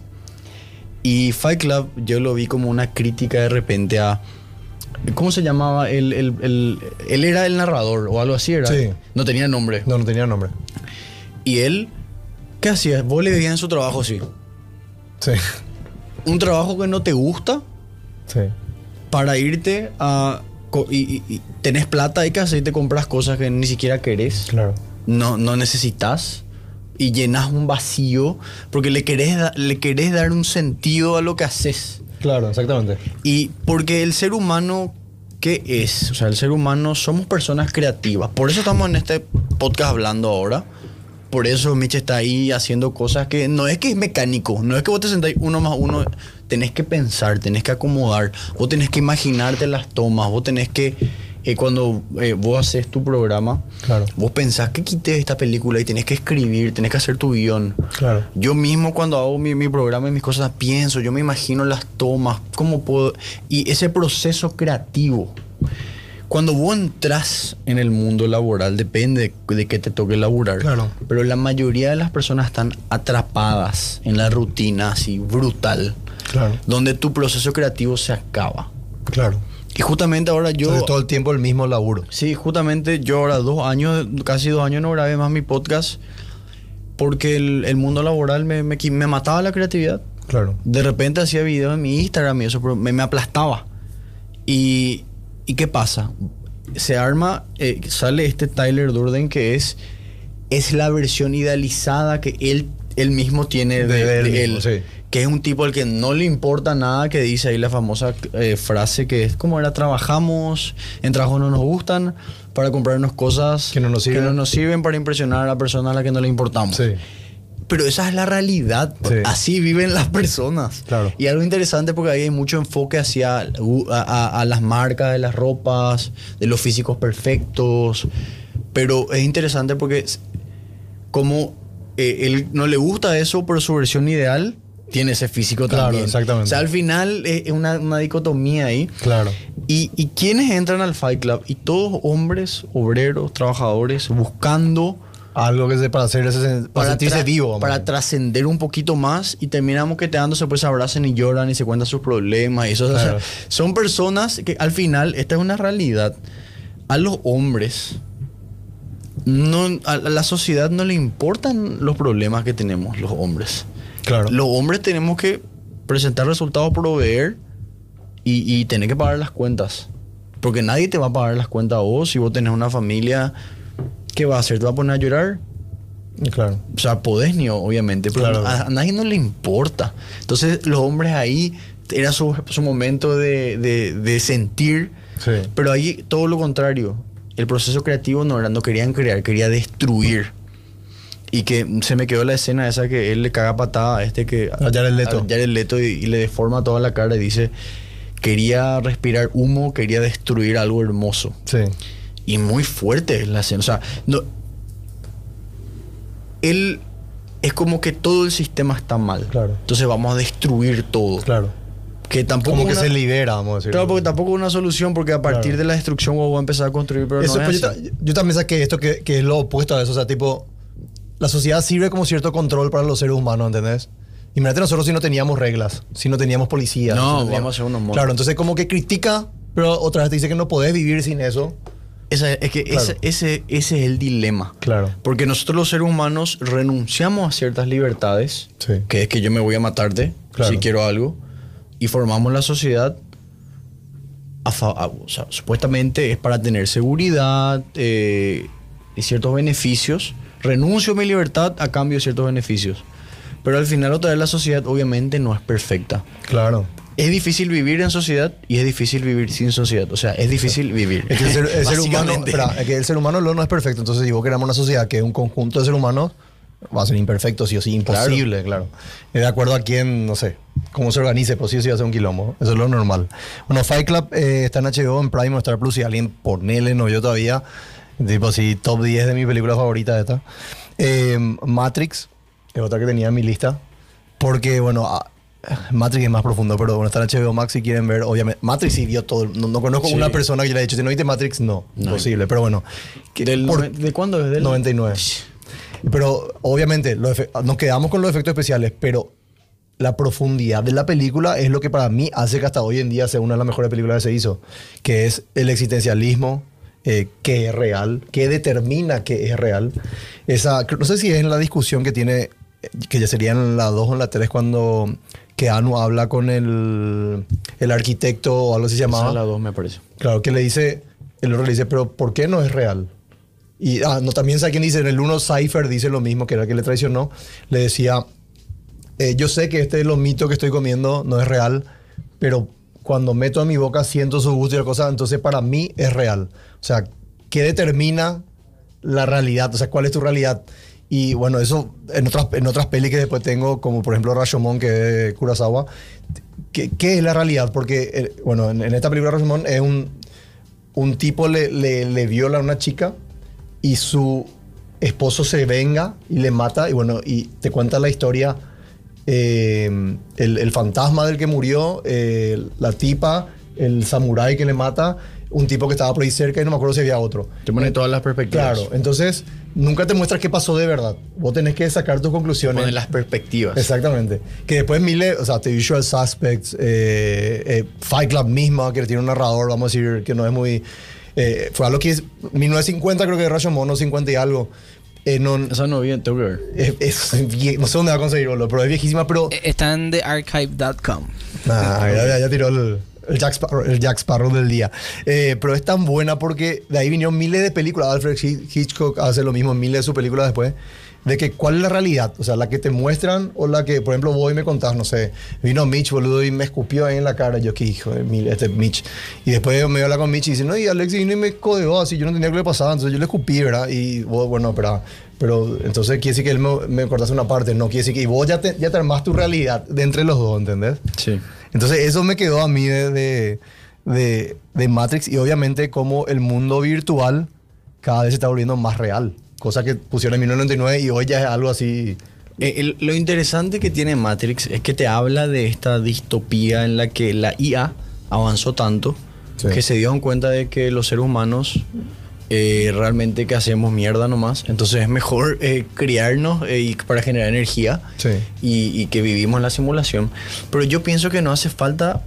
Y Fight Club yo lo vi como una crítica de repente a... ¿Cómo se llamaba? El, el- el- él era el narrador o algo así, ¿era? Sí. No tenía nombre. No, no tenía nombre. Y él, ¿qué hacía? Vos le veías en su trabajo, sí. Sí. un trabajo que no te gusta Sí. para irte a... Y, y- tenés plata y y te compras cosas que ni siquiera querés. Claro. no, no necesitas y llenas un vacío porque le querés, le querés dar un sentido a lo que haces. Claro, exactamente. Y porque el ser humano, ¿qué es? O sea, el ser humano somos personas creativas. Por eso estamos en este podcast hablando ahora. Por eso Mitch está ahí haciendo cosas que no es que es mecánico, no es que vos te sentáis uno más uno, tenés que pensar, tenés que acomodar, vos tenés que imaginarte las tomas, vos tenés que, eh, cuando eh, vos haces tu programa, Claro. vos pensás que quité esta película y tenés que escribir, tenés que hacer tu guion. Claro. Yo mismo cuando hago mi, mi programa y mis cosas pienso, yo me imagino las tomas, cómo puedo... Y ese proceso creativo. Cuando vos entras en el mundo laboral, depende de, de qué te toque laburar. Claro. Pero la mayoría de las personas están atrapadas en la rutina así brutal. Claro. Donde tu proceso creativo se acaba. Claro. Y justamente ahora yo... Entonces, todo el tiempo el mismo laburo. Sí, justamente yo ahora dos años, casi dos años no grabé más mi podcast porque el, el mundo laboral me, me, me mataba la creatividad. Claro. De repente hacía videos en mi Instagram y eso, me, me aplastaba. Y, ¿y qué pasa? Se arma, eh, sale este Tyler Durden que es, es la versión idealizada que él, él mismo tiene de, De él de él. mismo, sí. Que es un tipo al que no le importa nada, que dice ahí la famosa eh, frase que es como era, trabajamos, en trabajo no nos gustan, para comprarnos cosas Que no nos sirven. que no nos sirven para impresionar a la persona a la que no le importamos. Sí. Pero esa es la realidad. Sí. Así viven las personas. Claro. Y algo interesante porque ahí hay mucho enfoque hacia uh, a, a- a las marcas de las ropas, de los físicos perfectos. Pero es interesante porque como eh, él no le gusta eso, pero su versión ideal tiene ese físico Claro, también. exactamente. O sea, al final es una, una dicotomía ahí. Claro. Y, y quienes entran al Fight Club, y todos hombres, obreros, trabajadores, buscando Algo que se para hacer ese, para, sentirse tra- vivo. para trascender un poquito más y terminamos quedándose pues se abrazan y lloran y se cuentan sus problemas y eso o sea, Claro. son personas que al final esta es una realidad a los hombres no a la sociedad no le importan los problemas que tenemos los hombres Claro. los hombres tenemos que presentar resultados proveer y, y tener que pagar las cuentas porque nadie te va a pagar las cuentas a vos si vos tenés una familia ¿qué va a hacer? ¿te va a poner a llorar? Claro. O sea, podés ni obviamente, pero Claro. a, a nadie no le importa. Entonces, los hombres ahí era su, su momento de, de- de sentir, Sí. pero ahí todo lo contrario. El proceso creativo no, era, no querían crear, quería destruir. Y que se me quedó la escena esa que él le caga patada a este que. A Jared Leto. a Jared Leto y, y le deforma toda la cara y dice: Quería respirar humo, quería destruir algo hermoso. Sí. Y muy fuerte es la escena. O sea, no, él es como que todo el sistema está mal. Claro. Entonces vamos a destruir todo. Claro. Que tampoco Como que una- se libera, vamos a decir. Claro, porque tampoco es una solución, porque a partir Claro. de la destrucción vos vas a empezar a construir, pero Eso, no pues, es yo, así. ta- yo también saqué esto que, que es lo opuesto a eso. O sea, tipo, la sociedad sirve como cierto control para los seres humanos, ¿entendés? Imagínate nosotros si no teníamos reglas, si no teníamos policías. No, si vamos teníamos- a ser unos monos. Claro, entonces como que critica, pero otra vez te dice que no podés vivir sin eso. Esa- es que Claro. ese, ese, ese es el dilema. Claro. Porque nosotros los seres humanos renunciamos a ciertas libertades, Sí. que es que yo me voy a matarte Claro. si quiero algo, y formamos la sociedad. a fa- a- o sea, supuestamente es para tener seguridad eh, y ciertos beneficios. Renuncio a mi libertad a cambio de ciertos beneficios. Pero al final otra vez la sociedad obviamente no es perfecta. Claro. Es difícil vivir en sociedad y es difícil vivir sin sociedad. O sea, es difícil vivir. Es que el ser, el ser humano, espera, es que el ser humano no es perfecto. Entonces, si vos queremos una sociedad que es un conjunto de seres humanos, va a ser imperfecto, sí o sí, imposible, claro. Y De acuerdo a quién, no sé, cómo se organice, pero sí o sí va a ser un quilombo. Eso es lo normal. Bueno, Fight Club eh, está en HBO, en Prime Star Plus. Si alguien ponele, no yo todavía. Tipo así, top 10 de mi película favorita esta. Eh, Matrix, es otra que tenía en mi lista. Porque, bueno, ah, Matrix es más profundo, pero bueno, está en HBO Max si quieren ver, obviamente. Matrix sí vio todo. No, no conozco Sí. una persona que le haya dicho, si no viste Matrix, no. No. Imposible, pero bueno. que Del por- noven- ¿De cuándo es? Del 99. Pero obviamente los nos quedamos con los efectos especiales, pero la profundidad de la película es lo que para mí hace que hasta hoy en día sea una de las mejores películas que se hizo, que es el existencialismo, eh, que es real, que determina que es real. Esa, no sé si es en la discusión que tiene que ya serían la 2 o la 3 cuando Keanu habla con el, el arquitecto o algo así se Esa llamaba. es la me parece. Claro, que le dice, el otro le dice, pero ¿por qué no es real? Y ah, no, también sabe quién dice, en el uno Cypher dice lo mismo, que era el que le traicionó, le decía, eh, yo sé que este es lo mito que estoy comiendo, no es real, pero cuando meto en mi boca siento su gusto y la cosa, entonces para mí es real. O sea, ¿qué determina la realidad? O sea, ¿cuál es tu realidad? Y bueno, eso en otras, en otras pelis que después tengo, como por ejemplo Rashomon, que es de Kurosawa, ¿qué, qué es la realidad? Porque, eh, bueno, en, en esta película Rashomon es un, un tipo le, le, le viola a una chica y su esposo se venga y le mata y bueno, y te cuenta la historia, eh, el, el fantasma del que murió, eh, la tipa, el samurái que le mata, un tipo que estaba por ahí cerca y no me acuerdo si había otro. Te pone todas las perspectivas. Claro, entonces nunca te muestras qué pasó de verdad. Vos tenés que sacar tus conclusiones. Pone las perspectivas. Exactamente. Que después Mile, o sea, The Usual Suspects, eh, eh, Fight Club misma, que tiene un narrador, vamos a decir, que no es muy... eh, fue algo que es 1950, creo que de Rashomon, no 50 y algo. Eh, no, Esa no vi, que ver. es, no sé dónde va a conseguir, boludo, pero es viejísima, pero... Eh, Está en thearchive.com. Nah, ya, ya- ya tiró el, el Jack Sparrow, el Jack Sparrow del día. Eh, pero es tan buena porque de ahí vinieron miles de películas. Alfred Hi- Hitchcock hace lo mismo en miles de sus películas después. De que cuál es la realidad. O sea, la que te muestran o la que, por ejemplo, vos hoy me contás, no sé, vino Mitch, boludo, y me escupió ahí en la cara. Yo, qué hijo de mil, este Mitch. Y después me habla con Mitch y dice, no, y Alex vino y me codeó así, yo no entendía qué le pasaba. Entonces yo le escupí, ¿verdad? Y vos, bueno, pero, pero entonces quiere decir que él me, me una parte. No quiere decir que. Y vos ya te, ya te armás tu realidad de entre los dos, ¿entendés? Sí. Entonces eso me quedó a mí de, de, de- de Matrix y obviamente como el mundo virtual cada vez se está volviendo más real. Cosa que pusieron en 1999 y hoy ya es algo así. Eh, el- lo interesante que tiene Matrix es que te habla de esta distopía en la que la IA avanzó tanto Sí. que se dieron cuenta de que los seres humanos eh, realmente que hacemos mierda nomás. Entonces es mejor eh, criarnos eh, y para generar energía Sí. y, y que vivimos la simulación. Pero yo pienso que no hace falta,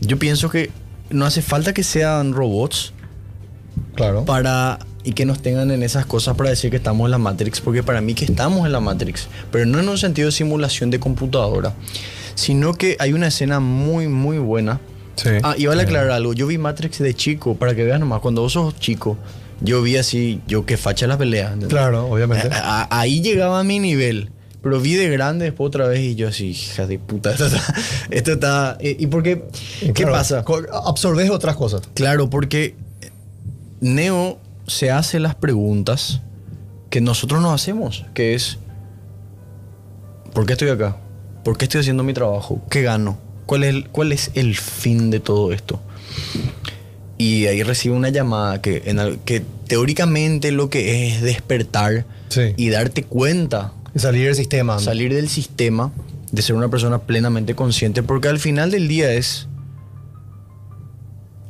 yo pienso que no hace falta que sean robots Claro. para y que nos tengan en esas cosas para decir que estamos en la Matrix, porque para mí que estamos en la Matrix, pero no en un sentido de simulación de computadora, sino que hay una escena muy muy buena. Sí. Ah, y vale aclarar algo, yo vi Matrix de chico, para que veas nomás, cuando vos sos chico, yo vi así, yo que facha la pelea. ¿entendés? Claro, obviamente. A- a- ahí llegaba a mi nivel. Pero vi de grande después otra vez y yo así, hija de puta, esto está... [laughs] Esto está ¿Y y por qué? Y ¿Qué claro, pasa? Absorbes otras cosas. Claro, porque Neo se hace las preguntas que nosotros nos hacemos, que es, ¿por qué estoy acá? ¿Por qué estoy haciendo mi trabajo? ¿Qué gano? ¿Cuál es el, cuál es el fin de todo esto? Y ahí recibe una llamada que, en que teóricamente lo que es despertar Sí. y darte cuenta salir del sistema. salir del sistema, de ser una persona plenamente consciente, porque al final del día es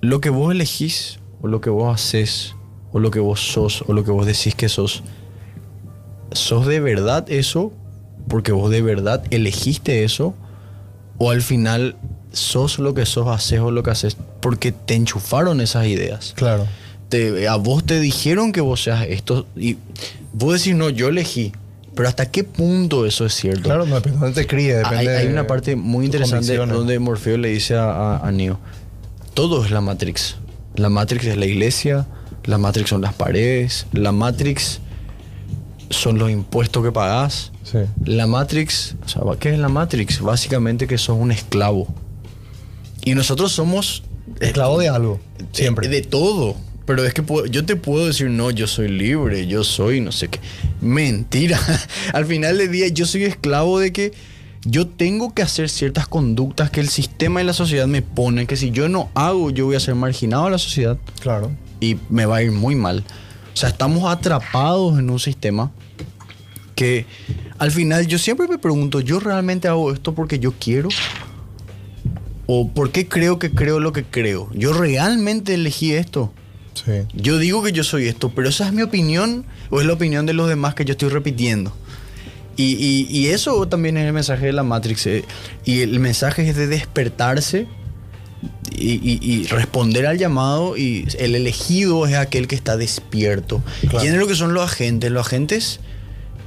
lo que vos elegís, o lo que vos haces, o lo que vos sos, o lo que vos decís que sos. ¿Sos de verdad eso? Porque vos de verdad elegiste eso, o al final sos lo que sos, haces o lo que haces, porque te enchufaron esas ideas Claro. te- a vos te dijeron que vos seas esto y vos decís, no, yo elegí. Pero ¿hasta qué punto eso es cierto? Claro, no depende de dónde te críe, hay, depende hay de una parte muy interesante donde Morfeo le dice a, a- a Neo, todo es la Matrix. La Matrix es la iglesia, la Matrix son las paredes, la Matrix son los impuestos que pagás. Sí. La Matrix, o sea, ¿qué es la Matrix? Básicamente que sos un esclavo. Y nosotros somos Esclavo de algo. Siempre. de, de todo. Pero es que puedo- yo te puedo decir, no, yo soy libre, yo soy no sé qué. Mentira. [laughs] Al final del día yo soy esclavo de que yo tengo que hacer ciertas conductas que el sistema y la sociedad me ponen, que si yo no hago, yo voy a ser marginado a la sociedad Claro. y me va a ir muy mal. O sea, estamos atrapados en un sistema que al final yo siempre me pregunto, ¿yo realmente hago esto porque yo quiero? ¿O por qué creo que creo lo que creo? ¿Yo realmente elegí esto? Sí. Yo digo que yo soy esto, pero esa es mi opinión o es la opinión de los demás que yo estoy repitiendo. Y, y- y eso también es el mensaje de la Matrix. eh, Y el mensaje es de despertarse y, y- y responder al llamado. Y el elegido es aquel que está despierto. Claro. ¿Quiénes es lo que son los agentes? Los agentes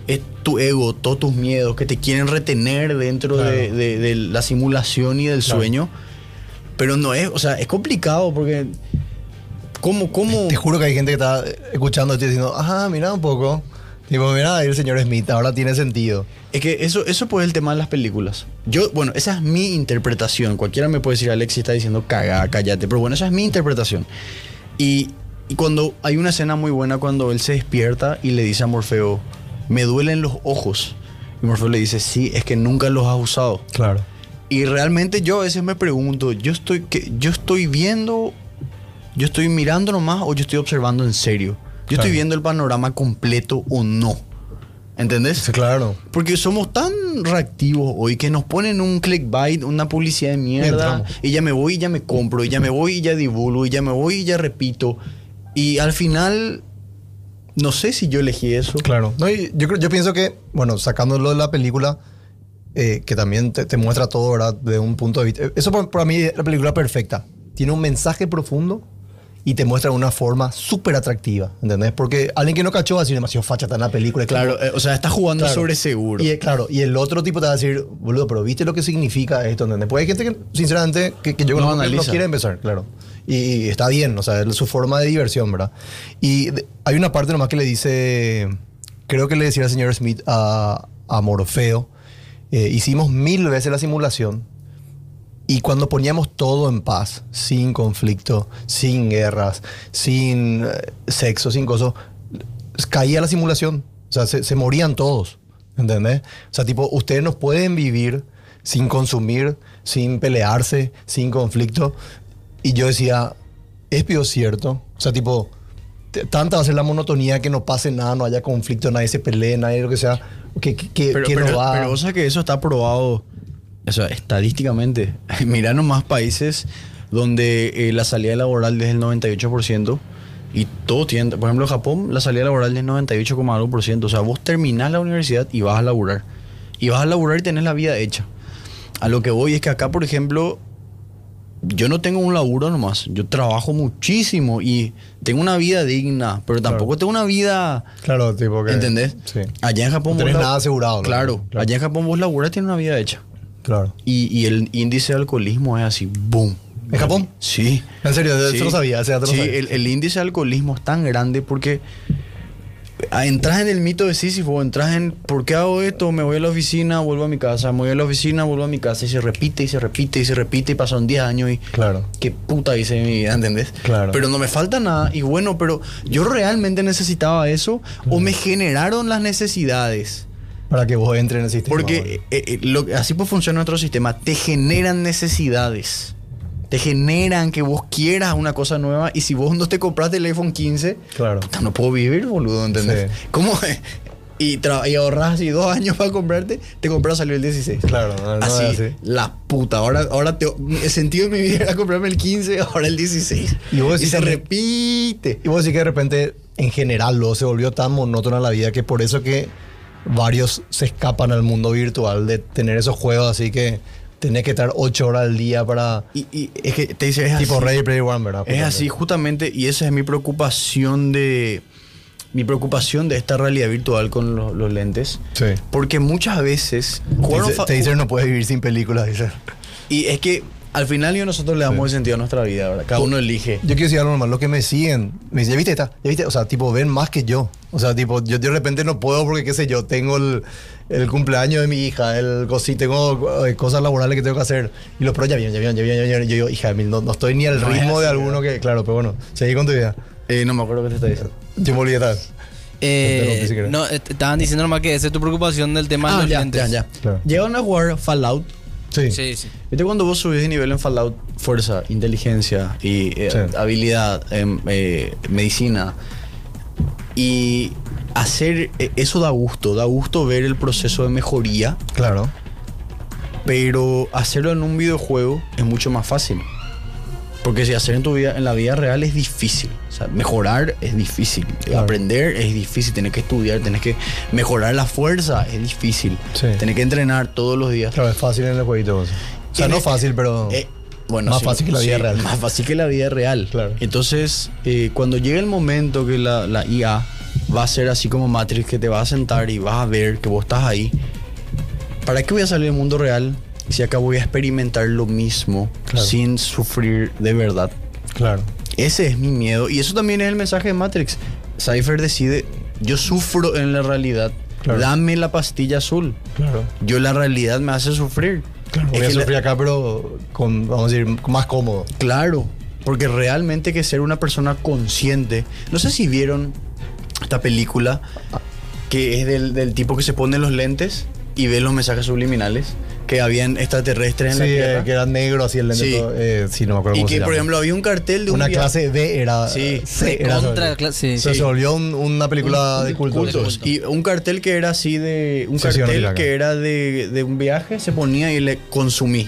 es tu ego, todos tus miedos que te quieren retener dentro Claro. de, de- de la simulación y del Claro. sueño. Pero no es, o sea, es complicado porque. ¿Cómo, cómo? Te juro que hay gente que está escuchando y diciendo, ajá, mira un poco. Tipo, mira el señor Smith, ahora tiene sentido. Es que eso, eso puede ser el tema de las películas. Yo, bueno, esa es mi interpretación. Cualquiera me puede decir, Alexis está diciendo caga, cállate. Pero bueno, esa es mi interpretación. Y, y cuando hay una escena muy buena cuando él se despierta y le dice a Morfeo, me duelen los ojos. Y Morfeo le dice, sí, es que nunca los has usado. Claro. Y realmente yo a veces me pregunto, yo estoy, que, yo estoy viendo, yo estoy mirando nomás o yo estoy observando en serio. Yo Claro. estoy viendo el panorama completo o no. ¿Entendés? Sí, claro. Porque somos tan reactivos hoy que nos ponen un clickbait, una publicidad de mierda. Y ya me voy y ya me compro, y ya me voy y ya divulgo, y ya me voy y ya repito. Y al final, no sé si yo elegí eso. Claro. No, y yo, yo pienso que, bueno, sacándolo de la película, eh, que también te, te muestra todo, ¿verdad? De un punto de vista. Eso para, para mí es la película perfecta. Tiene un mensaje profundo y te muestra de una forma súper atractiva, ¿entendés? Porque alguien que no cachó va a decir demasiado facha está en la película. Claro, eh, o sea, está jugando Claro. sobre seguro. Y, eh, claro, y el otro tipo te va a decir, boludo, pero ¿viste lo que significa esto? ¿entendés? Pues hay gente que, sinceramente, que, que yo No no analiza. quiere empezar, claro. Y está bien, o sea, es su forma de diversión, ¿verdad? Y hay una parte nomás que le dice, creo que le decía el señor Smith a, a Morfeo, eh, hicimos mil veces la simulación y cuando poníamos todo en paz, sin conflicto, sin guerras, sin eh, sexo, sin cosas, caía la simulación. O sea, se, se morían todos. ¿Entendés? O sea, tipo, ustedes no pueden vivir sin consumir, sin pelearse, sin conflicto. Y yo decía, es peor cierto. O sea, tipo, tanta va a ser la monotonía que no pase nada, no haya conflicto, nadie se pelee, nadie lo que sea, que, que, pero, que pero, no va. pero vos sabés que eso está probado, o sea, estadísticamente. [laughs] Mirá nomás países donde eh, la salida laboral es del 98% y todo tiene, por ejemplo, en Japón la salida laboral es 98,1%. O sea, vos terminás la universidad y vas a laburar. Y vas a laburar y tenés la vida hecha. A lo que voy es que acá, por ejemplo, yo no tengo un laburo nomás. Yo trabajo muchísimo y tengo una vida digna, pero tampoco Claro. tengo una vida Claro, tipo que. ¿Entendés? Sí. Allá en Japón No tenés vos nada asegurado, ¿no? Claro, Claro. allá en Japón vos laburas tiene una vida hecha. Claro. Y, y el índice de alcoholismo es así, boom. ¿En Japón? Sí. En serio, eso Sí. no sabía, ese dato no Sí, sabía. el, el índice de alcoholismo es tan grande porque entras en el mito de Sísifo, entras en ¿por qué hago esto? Me voy a la oficina, vuelvo a mi casa, me voy a la oficina, vuelvo a mi casa y se repite y se repite y se repite y pasan 10 años y Claro. qué puta hice en mi vida, ¿entendés? Claro. Pero no me falta nada y bueno, pero yo realmente necesitaba eso o me generaron las necesidades. Para que vos entres en el sistema. Porque eh, eh, lo- así pues funciona nuestro sistema. Te generan necesidades. Te generan que vos quieras una cosa nueva y si vos no te compraste el iPhone 15, Claro. puta, no puedo vivir, boludo, ¿entendés? Sí. ¿Cómo es? [laughs] Y, y ahorras así dos años para comprarte, te compras salió el 16. Claro, no, no así, la puta. Ahora, ahora te- el sentido de mi vida era comprarme el 15, ahora el 16. Y vos decís se repite. Y vos decís que de repente, en general, luego se volvió tan monótona la vida que por eso que varios se escapan al mundo virtual de tener esos juegos así que tenés que estar ocho horas al día para. Y, y es que te dice, es tipo así. Ready Player One, ¿verdad? Es así, justamente, y esa es mi preocupación de. Mi preocupación de esta realidad virtual con lo- los lentes. Sí. Porque muchas veces. Te dice- te no puedes vivir sin películas, dice. Y es que al final yo nosotros le damos el sentido a nuestra vida, ¿verdad? Cada uno elige. Yo quiero decir algo normal, los que me siguen, me dicen, ¿ya viste esta? ¿Ya viste? O sea, tipo, ven más que yo. O sea, tipo, yo de repente no puedo porque, qué sé yo, tengo el, el cumpleaños de mi hija, el cosi, tengo eh, cosas laborales que tengo que hacer. Y los pros ya vienen, ya vienen, ya vienen, ya vienen. Yo digo, hija de no, no estoy ni al No ritmo de así, alguno que, claro, pero bueno, seguí con tu vida. Eh, no me acuerdo qué te está diciendo. Yo me olvidé tal. Eh, no, eh, estaban diciendo nomás que esa es tu preocupación del tema de Ah, los ya, lentes. ya, ya. Claro. Llegaron a jugar Fallout. Sí. Sí, sí. ¿Viste cuando vos subís de nivel en Fallout? Fuerza, inteligencia y eh, Sí. habilidad, eh, medicina. Y hacer eh, eso da gusto, da gusto ver el proceso de mejoría, Claro. pero hacerlo en un videojuego es mucho más fácil. Porque si hacer en tu vida, en la vida real es difícil. O sea, mejorar es difícil. Claro. Aprender es difícil. Tienes que estudiar, tienes que mejorar la fuerza, es difícil. Sí. Tienes que entrenar todos los días. Claro, es fácil en el jueguito. O sea, En no el- fácil, pero. Eh, bueno, Más fácil que la vida real. Más fácil que la vida real. Claro. Entonces, eh, cuando llega el momento que la, la IA va a ser así como Matrix, que te vas a sentar y vas a ver que vos estás ahí. ¿Para qué voy a salir del mundo real si acá voy a experimentar lo mismo Claro. sin sufrir de verdad? Claro. Ese es mi miedo. Y eso también es el mensaje de Matrix. Cypher decide, yo sufro en la realidad. Claro. Dame la pastilla azul. Claro. Yo la realidad me hace sufrir. Claro, Es voy a la- sufrir acá, pero con, vamos a decir, más cómodo. Claro, porque realmente que ser una persona consciente. No sé si vieron esta película que es del, del tipo que se pone los lentes y ve los mensajes subliminales que habían extraterrestres en Sí, la eh, Tierra. que era negro así el lente. Sí. todo, eh, sí, no me acuerdo y cómo que, se por llama. ejemplo, había un cartel de un Una viaje- clase B era. Sí. C era Contra, sobre- cla- sí. Se Sí. volvió un- una película de culto. cultos. Y un cartel que era así de. Un cartel que era de, de un viaje, se ponía y le consumí.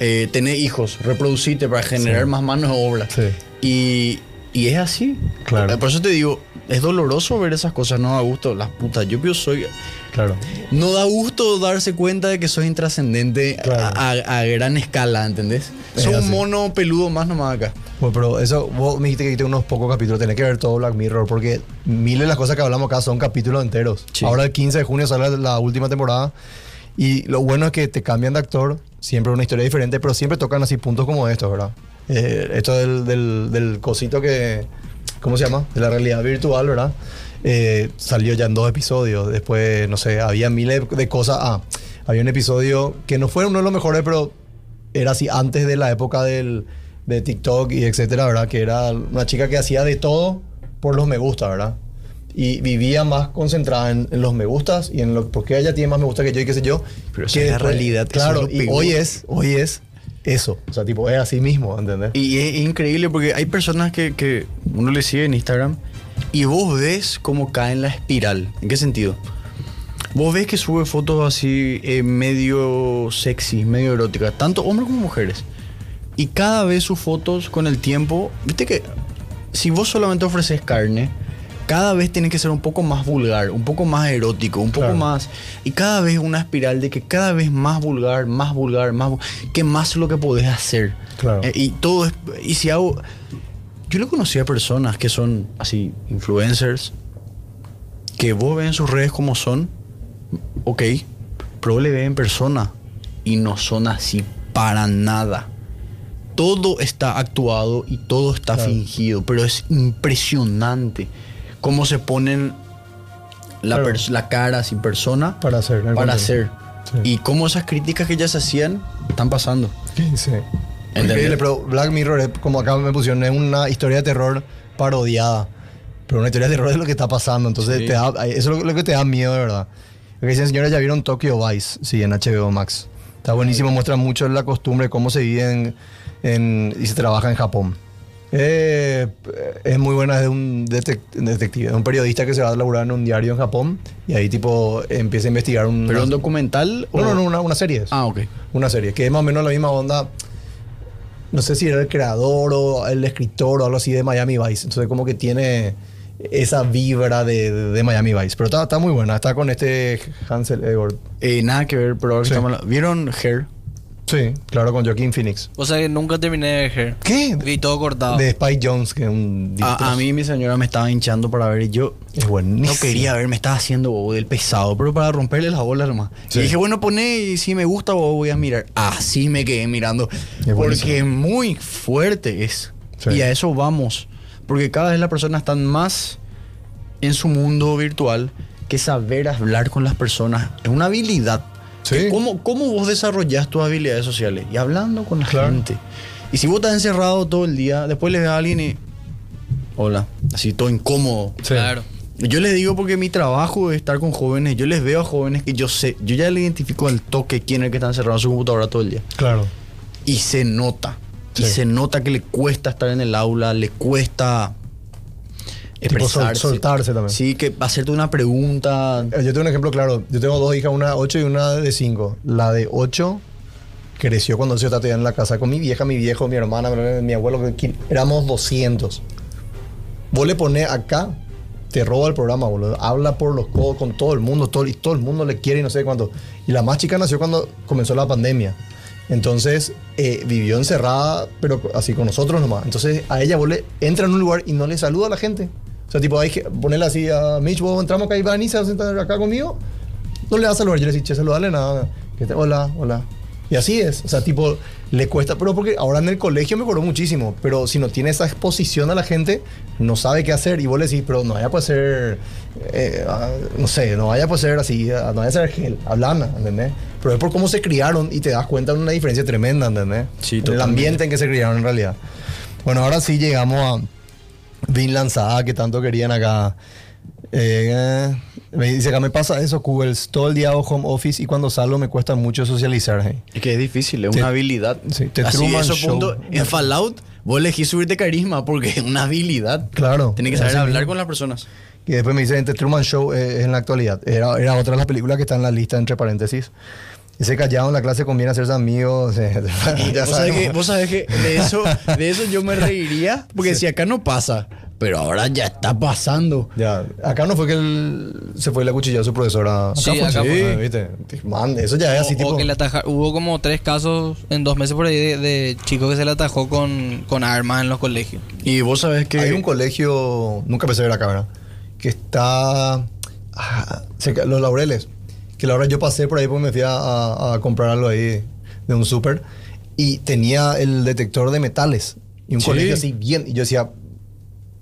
Eh, tener hijos, reproducirte para generar Sí. más manos de obra. Sí. Y, y es así. Claro. Por eso te digo, es doloroso ver esas cosas, no da gusto. Las putas, yo, yo soy. Claro. No da gusto darse cuenta de que soy intrascendente Claro. a, a- a gran escala, ¿entendés? Es Soy un mono peludo más nomás acá. Bueno, pero eso, vos me dijiste que viste unos pocos capítulos, tenés que ver todo Black Mirror, porque miles de las cosas que hablamos acá son capítulos enteros. Sí. Ahora el 15 de junio sale la última temporada, y lo bueno es que te cambian de actor, siempre una historia diferente, pero siempre tocan así puntos como estos, ¿verdad? Eh, esto del, del, del cosito que, ¿cómo se llama? De la realidad virtual, ¿verdad? Eh, salió ya en dos episodios, después, no sé, había miles de cosas. Ah, había un episodio que no fue uno de los mejores, pero era así antes de la época del, de TikTok y etcétera, ¿verdad? Que era una chica que hacía de todo por los me gusta, ¿verdad? Y vivía más concentrada en, en los me gustas y en lo porque ella tiene más me gusta que yo y qué sé yo. Pero que es la realidad, Claro, es y hoy es, hoy es eso. O sea, tipo, es así mismo, ¿entendés? Y es increíble porque hay personas que, que uno le sigue en Instagram y vos ves cómo cae en la espiral. ¿En qué sentido? Vos ves que sube fotos así eh, medio sexy, medio eróticas, tanto hombres como mujeres. Y cada vez sus fotos con el tiempo, viste que si vos solamente ofreces carne, cada vez tiene que ser un poco más vulgar, un poco más erótico, un poco Claro. más... Y cada vez una espiral de que cada vez más vulgar, más vulgar, más... que más es lo que podés hacer. Claro. Eh, y todo es... Y si hago... Yo le conocí a personas que son así, influencers, que vos ves en sus redes como son, ok, pero le ves en persona y no son así para nada. Todo está actuado y todo está Claro. fingido, pero es impresionante cómo se ponen la, Claro. la cara sin persona Para hacer. para hacer. Sí. Y cómo esas críticas que ya se hacían están pasando. Sí, sí. Increíble, pero Black Mirror, es, como acá me pusieron, es una historia de terror parodiada. Pero una historia de terror es lo que está pasando. Entonces, Sí. te da- eso es lo, que te da miedo, de verdad. Lo que dicen, señores, ya vieron Tokyo Vice, sí, en HBO Max. Está buenísimo, muestra mucho la costumbre, cómo se vive en, en- y se trabaja en Japón. Eh, es muy buena, es de un detec- detective, de un periodista que se va a laburar en un diario en Japón y ahí tipo empieza a investigar un... ¿Pero un documental? No, o- no, no, una, una serie. es. Ah, ok. Una serie, que es más o menos la misma onda. No sé si era el creador o el escritor o algo así de Miami Vice. Entonces, como que tiene esa vibra de, de- de Miami Vice. Pero está, está muy buena. Está con este Hansel Edward. Eh, nada que ver, pero ahora Sí. ¿Vieron Hair? Sí, claro, con Joaquin Phoenix. O sea que nunca terminé de ver. ¿Qué? Vi todo cortado. De Spike Jones, que es un. A, a mí mi señora me estaba hinchando para ver y yo Es buenísimo. no quería ver, me estaba haciendo bobo del pesado, pero para romperle las bolas nomás. Sí. Y dije, bueno, poné y si me gusta bobo voy a mirar. Así me quedé mirando. Es porque es muy fuerte es. Sí. Y a eso vamos. Porque cada vez las personas están más en su mundo virtual que saber hablar con las personas es una habilidad. Sí. ¿Cómo, ¿Cómo vos desarrollás tus habilidades sociales? Y hablando con la Claro. gente. Y si vos estás encerrado todo el día, después le ves a alguien y... Hola, así todo incómodo. Sí. Claro. Yo les digo porque mi trabajo es estar con jóvenes, yo les veo a jóvenes que yo sé, yo ya le identifico al toque quién es el que está encerrado en su computadora todo el día. Claro. Y se nota. Y se nota que le cuesta estar en el aula, le cuesta Tipo, sol- expresarse. soltarse también. Sí, que hacerte una pregunta. Eh, Yo tengo un ejemplo claro. Yo tengo dos hijas, una de 8 y una de 5. La de 8 creció cuando yo estaba en la casa con mi vieja, mi viejo, mi hermana, mi abuelo. que- Éramos 200. Vos le pones acá, te roba el programa, boludo. Habla por los codos con todo el mundo, todo, y todo el mundo le quiere y no sé cuánto. Y la más chica nació cuando comenzó la pandemia. Entonces eh, vivió encerrada, pero así con nosotros nomás. Entonces a ella vos le entra en un lugar y no le saluda a la gente. Sea, tipo, hay que ponerle así a Mitch, vos entramos acá y Vanny se va a sentar acá conmigo. No le vas a saludar, yo le decía, che, saludale nada. Que te- hola, hola. Y así es. O sea, tipo, le cuesta, pero porque ahora en el colegio mejoró muchísimo. Pero si no tiene esa exposición a la gente, no sabe qué hacer. Y vos le decís, pero no vaya a poder ser, eh, no sé, no vaya a poder ser así, no vaya a ser gel, hablana, ¿entendés? Pero es por cómo se criaron y te das cuenta de una diferencia tremenda, ¿entendés? Sí, el ambiente en que se criaron en realidad. Bueno, ahora sí llegamos a Vinland Saga, que tanto querían acá. Eh, me dice acá, me pasa eso, Kugels. Todo el día hago home office y cuando salgo me cuesta mucho socializar. hey. Es que es difícil, es Te- una habilidad. sí, te Así, Truman eso Show. punto, en Fallout, vos elegís subirte carisma porque es una habilidad. Claro. Tienes que saber hablar con las personas. Y después me dice, The Truman Show eh, es en la actualidad. Era, era otra de las películas que está en la lista, entre paréntesis. Ese callado en la clase conviene hacerse amigos. eh, [laughs] ya vos, sabés que, vos sabés que de eso, de eso yo me reiría porque si acá no pasa, pero ahora ya está pasando. Ya, acá no fue que él se fue y le acuchilló a su profesora. Acá Sí, fue, acá sí, fue. ¿viste? Man, eso ya es así, O- tipo... o que le ataja- hubo como tres casos en dos meses por ahí de, de chicos que se le atajó con, con armas en los colegios. Y vos sabés que Hay un colegio, nunca pensé ver acá, ¿verdad? Que está. ah, los Laureles. Que la hora yo pasé por ahí porque me fui a, a- a comprar algo ahí de un súper. Y tenía el detector de metales. Y un Sí. colegio así bien. Y yo decía,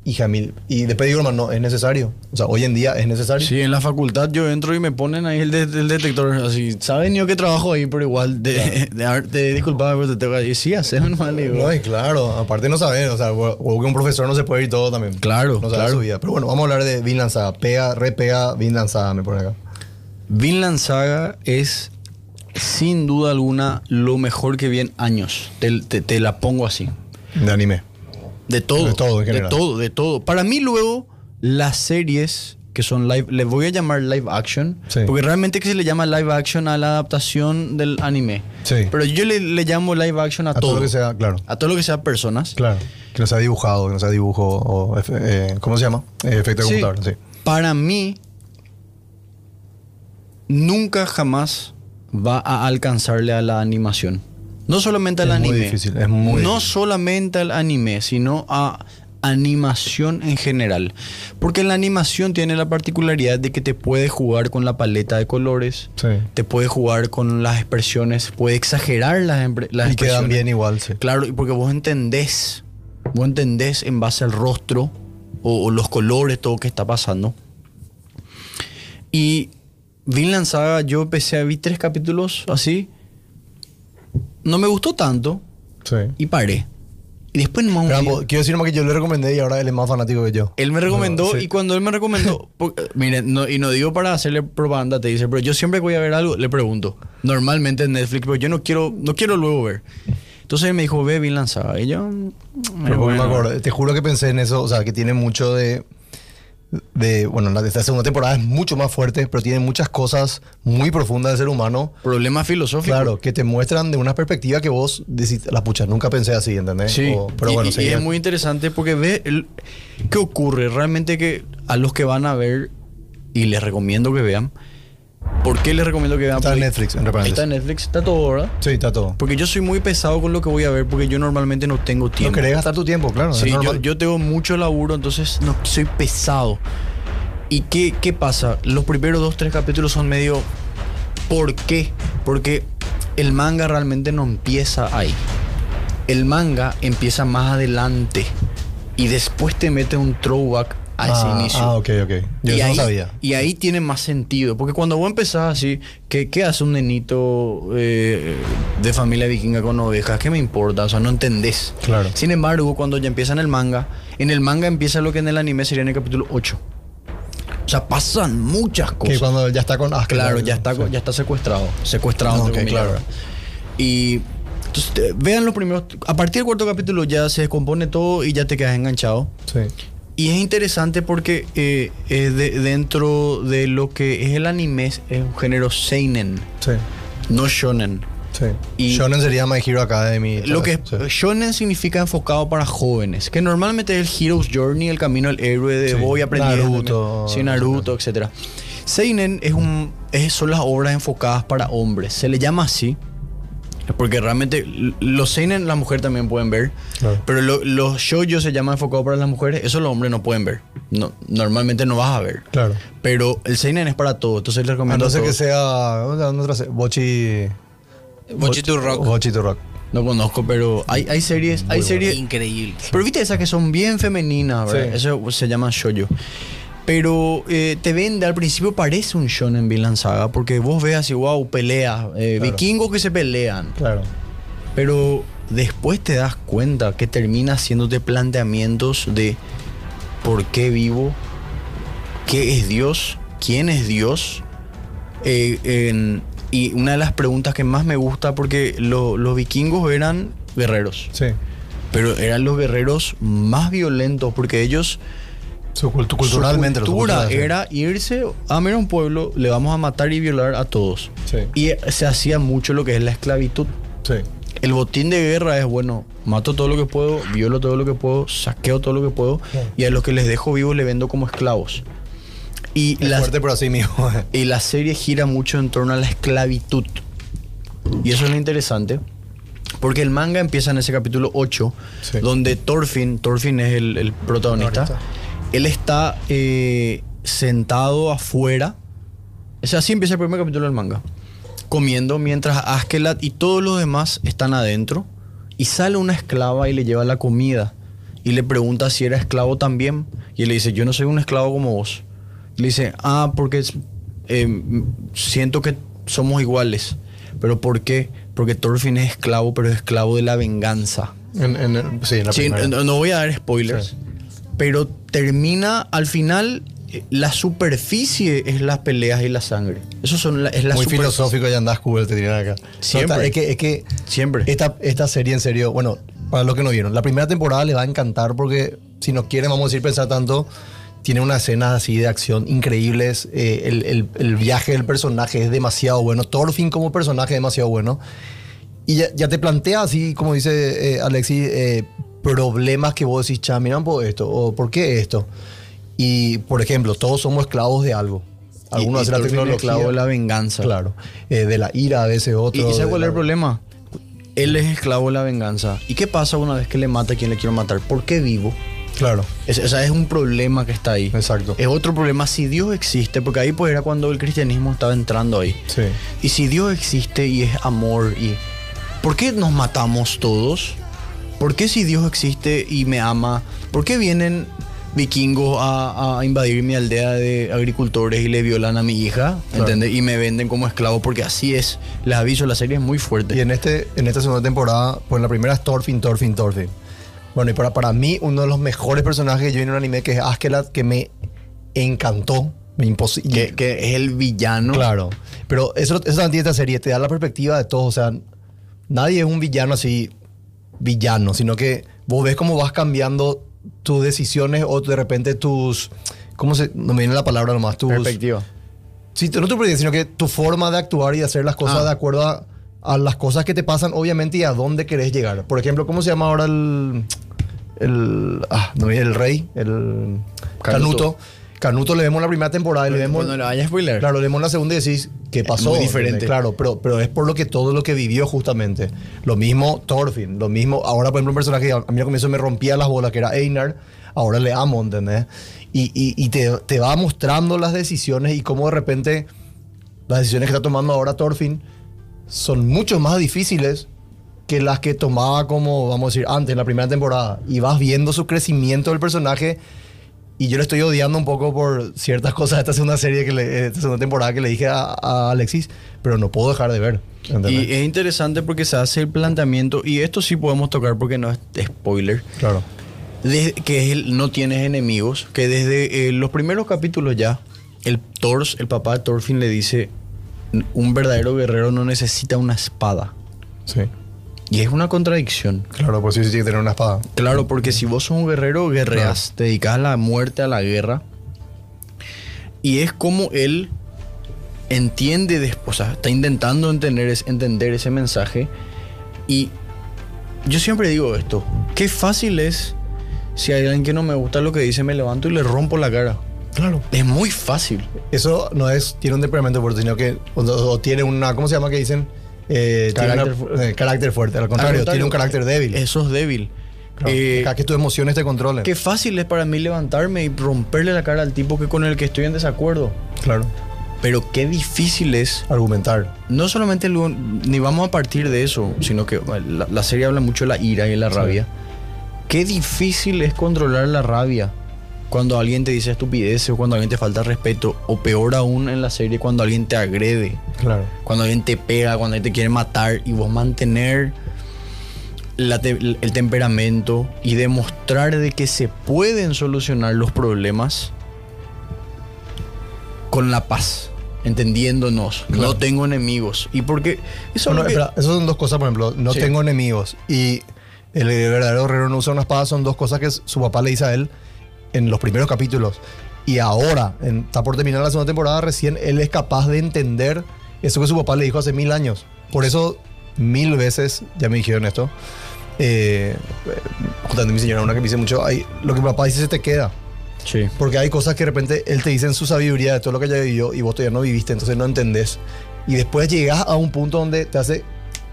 hija mil. Y después digo, hermano, no, es necesario. O sea, hoy en día es necesario. Sí, en la facultad yo entro y me ponen ahí el, de- el detector así. Saben yo que trabajo ahí, pero igual de, [laughs] de, ar- de- disculpame, pero te tengo que decir, sí, hacemos mal. digo. No, y claro, aparte no saber, o sea, o que un profesor no se puede ir todo también. Claro, no sabe claro. su vida. Pero bueno, vamos a hablar de Vinland Saga. Pega, repega Vinland Saga, me pone acá. Vinland Saga es sin duda alguna lo mejor que vi en años. Te, te- te la pongo así. De anime. De todo. De todo, en de todo, de todo. Para mí luego, las series que son live, les voy a llamar live action, Sí. porque realmente que se le llama live action a la adaptación del anime. Sí. Pero yo le, le llamo live action a, A todo lo que sea, claro. A todo lo que sea personas. Claro. Que no sea dibujado, que no sea dibujo o. eh, ¿Cómo se llama? Eh, efecto de Sí. computador, sí. Para mí, nunca jamás va a alcanzarle a la animación. No solamente al Es muy anime. difícil, es muy no difícil. solamente al anime, sino a animación en general. Porque la animación tiene la particularidad de que te puede jugar con la paleta de colores, Sí. te puede jugar con las expresiones, puede exagerar las, las Y quedan expresiones. bien igual, sí. Claro, porque vos entendés, vos entendés en base al rostro o, o los colores, todo lo que está pasando. Y Vinland Saga, yo empecé a ver tres capítulos así. No me gustó tanto Sí. y paré. Y después no Pero, quiero decir nomás que yo le recomendé y ahora él es más fanático que yo. Él me recomendó No, sí. y cuando él me recomendó, [laughs] porque, miren, no- y no digo para hacerle propaganda, te dice, pero yo siempre que voy a ver algo, le pregunto. Normalmente en Netflix, pero yo no quiero, no quiero luego ver. Entonces él me dijo, ve bien lanzada. Y yo, mm, Pero bueno. me acuerdo, te juro que pensé en eso, o sea, que tiene mucho de. De bueno, la de esta segunda temporada es mucho más fuerte, pero tiene muchas cosas muy profundas del ser humano. Problema filosófico. Claro, que te muestran de una perspectiva que vos decís, la pucha, nunca pensé así, ¿entendés? Sí, O- pero y, bueno, y- es muy interesante porque ve el- qué ocurre. Realmente que a los que van a ver, y les recomiendo que vean, ¿por qué les recomiendo que vean? Está en Netflix, entre paréntesis. Está en Netflix, está todo, ¿verdad? Sí, está todo. Porque yo soy muy pesado con lo que voy a ver porque yo normalmente no tengo No tiempo. querés gastar tu tiempo, claro. Sí, yo, yo tengo mucho laburo, entonces no soy pesado. ¿Y qué, qué pasa? Los primeros dos, tres capítulos son medio... ¿Por qué? Porque el manga realmente no empieza ahí. El manga empieza más adelante y después te mete un throwback a ese ah, inicio. Ah, ok, ok. Yo y, eso ahí, no sabía. y ahí tiene más sentido. Porque cuando vos empezás así, ¿qué, qué hace un nenito eh, de familia vikinga con ovejas? ¿Qué me importa? O sea, no entendés. Claro. Sin embargo, cuando ya empieza en el manga, en el manga empieza lo que en el anime sería en el capítulo 8. O sea, pasan muchas Que cosas. cuando ya está con. Ah, Claro, ya está, sí. ya está secuestrado. Secuestrado, Ah, entre ok, comillas, claro. Y entonces, vean los primeros. A partir del cuarto capítulo ya se descompone todo y ya te quedas enganchado. Sí. Y es interesante porque eh, eh, de- dentro de lo que es el anime es un género seinen, Sí. no shonen. Sí. Y- Shonen sería My Hero Academy. Lo que Sí. shonen significa enfocado para jóvenes, que normalmente es el hero's journey, el camino del héroe de voy aprendiendo. Naruto. Sí, Naruto, etcétera. Seinen es un, es- son las obras enfocadas para hombres. Se le llama así Porque realmente los seinen la mujer también pueden ver, Claro. pero lo- los shoujo se llaman enfocados para las mujeres, eso los hombres no pueden ver. No, normalmente no vas a ver. Claro. Pero el seinen es para todo, entonces les A recomiendo no a ser que sea. ¿cómo se llama otra serie? Bochi. Bochi to Rock. Bochi to Rock. No conozco, pero hay, hay series, hay series, Increíble. pero viste esas que son bien femeninas, ¿verdad? Sí. Eso se llama shoujo. Pero eh, te vende, al principio parece un shonen Vinland Saga, porque vos ves así, wow, peleas, eh, Claro. vikingos que se pelean. Claro. Pero después te das cuenta que termina haciéndote planteamientos de por qué vivo, qué es Dios, quién es Dios. Eh, en- y una de las preguntas que más me gusta, porque lo- los vikingos eran guerreros, Sí. pero eran los guerreros más violentos, porque ellos, Su cultu- culturalmente. su cultura sí. era irse a ver un pueblo, le vamos a matar y violar a todos. Sí. Y se hacía mucho lo que es la esclavitud. Sí. El botín de guerra es bueno, mato todo lo que puedo, violo todo lo que puedo, saqueo todo lo que puedo Claro. y a los que les dejo vivos le vendo como esclavos. Y Es la, fuerte, pero así mismo. [laughs] y la serie gira mucho en torno a la esclavitud. Y eso es lo interesante. Porque el manga empieza en ese capítulo 8, Sí. donde Thorfinn, Thorfinn es el, el protagonista, Protagonista. Él está eh, sentado afuera. O sea, así empieza el primer capítulo del manga. Comiendo mientras Askelat y todos los demás están adentro. Y sale una esclava y le lleva la comida. Y le pregunta si era esclavo también. Y él le dice, yo no soy un esclavo como vos. Y le dice, ah, porque eh, siento que somos iguales. ¿Pero por qué? Porque Thorfinn es esclavo, pero es esclavo de la venganza. En, en- sí, en la Sí, no, no voy a dar spoilers. Sí. Pero termina al final. eh, La superficie es las peleas y la sangre. Eso son la, es la Muy filosófico y andás cool te tiran acá. Siempre. No, está- es que, es que Siempre. Esta, esta serie, en serio, bueno, para los que no vieron, la primera temporada le va a encantar porque si no quieren, vamos a decir, pensar tanto, tiene unas escenas así de acción increíbles. eh, el, el- el viaje del personaje es demasiado bueno. Thorfinn como personaje es demasiado bueno. Y ya, ya te plantea así, como dice eh, Alexis, eh, problemas que vos decís, cha, miran por esto, o por qué esto. Y, por ejemplo, todos somos esclavos de algo. Y- Algunos y hacen la tecnología. esclavo de la venganza. Claro. Eh, de la ira a veces ¿Y, otro. y ¿sabes de cuál es la- el problema? Él es esclavo de la venganza. ¿Y qué pasa una vez que le mata a quien le quiero matar? ¿Por qué vivo? Claro. Es, o sea, es un problema que está ahí. Exacto. Es otro problema si Dios existe, porque ahí pues era cuando el cristianismo estaba entrando ahí. Sí. Y si Dios existe y es amor y ¿por qué nos matamos todos? ¿Por qué si Dios existe y me ama? ¿Por qué vienen vikingos a, a invadir mi aldea de agricultores y le violan a mi hija? Claro. ¿Entendés? Y me venden como esclavo porque así es. Les aviso, la serie es muy fuerte. Y en, este, en esta segunda temporada, pues en la primera es Thorfinn, Thorfinn, Thorfinn. Bueno, y para, para mí, uno de los mejores personajes que yo vi en un anime, que es Askelat, que me encantó. Que, que es el villano. Claro. Pero eso, eso también tiene esta serie, te da la perspectiva de todo. O sea, nadie es un villano así, villano, sino que vos ves cómo vas cambiando tus decisiones o de repente tus. ¿Cómo se.? No me viene la palabra nomás. Tus, Perspectiva. Sí, no tu perspectiva, sino que tu forma de actuar y de hacer las cosas Ah. de acuerdo a, a las cosas que te pasan, obviamente, y a dónde querés llegar. Por ejemplo, ¿cómo se llama ahora el. el. Ah, no el rey, el. Canuto. Canuto. Canuto le vemos la primera temporada y le vemos. no le vayas a spoiler. Claro, le vemos la segunda y decís, ¿qué pasó? muy diferente. Claro, pero, pero es por lo que todo lo que vivió justamente. Lo mismo Thorfinn, lo mismo. Ahora, por ejemplo, un personaje que a mí al comienzo me rompía las bolas, que era Einar, ahora le amo, ¿entendés? Y, y- y te, te va mostrando las decisiones y cómo de repente las decisiones que está tomando ahora Thorfinn son mucho más difíciles que las que tomaba como, vamos a decir, antes, en la primera temporada. Y vas viendo su crecimiento del personaje. Y yo le estoy odiando un poco por ciertas cosas esta segunda serie, que le- esta segunda temporada que le dije a, a Alexis, pero no puedo dejar de ver. ¿entendés? Y es interesante porque se hace el planteamiento, y esto sí podemos tocar porque no es spoiler, claro. de- que es no tienes enemigos, que desde eh, los primeros capítulos ya, el Thors, el papá de Thorfinn le dice, un verdadero guerrero no necesita una espada. Sí. Y es una contradicción. Claro, pues sí, sí tiene que tener una espada. Claro, porque si vos sos un guerrero, guerreas, te dedicas a la muerte, a la guerra. Y es como él entiende, des- o sea, está intentando entender, es- entender ese mensaje. Y yo siempre digo esto, qué fácil es si hay alguien que no me gusta lo que dice, me levanto y le rompo la cara. Claro. Es muy fácil. Eso no es, tiene un temperamento fuerte, sino que, o, o tiene una, ¿cómo se llama que dicen? Eh, tiene Carácter una- fu- eh, carácter fuerte. Al Al contrario, tiene un carácter débil. Eso es débil. Claro, Eh, que tus emociones te controlen. Qué fácil es para mí levantarme y romperle la cara al tipo que con el que estoy en desacuerdo. Claro. Pero qué difícil es, Argumentar. no solamente lo- ni vamos a partir de eso, sino que la, la serie habla mucho de la ira y de la Sí. rabia. Qué difícil es controlar la rabia cuando alguien te dice estupideces o cuando alguien te falta respeto, o peor aún en la serie cuando alguien te agrede, Claro. cuando alguien te pega, cuando alguien te quiere matar y vos mantener la te- el temperamento y demostrar de que se pueden solucionar los problemas con la paz, entendiéndonos. Claro. No tengo enemigos. Y porque eso Bueno, es lo que- espera, esas son dos cosas, por ejemplo. No Sí. tengo enemigos. Y el verdadero guerrero no usa una espada. Son dos cosas que su papá le dice a él en los primeros capítulos. Y ahora, en- está por terminar la segunda temporada, recién él es capaz de entender eso que su papá le dijo hace mil años. Por eso, mil veces, ya me dijeron esto. Eh, justamente mi señora, una que me dice mucho, "Ay, lo que mi papá dice se te queda. Sí. Porque hay cosas que de repente él te dice en su sabiduría de todo lo que ya vivió y vos todavía no viviste, entonces no entendés. Y después llegas a un punto donde te hace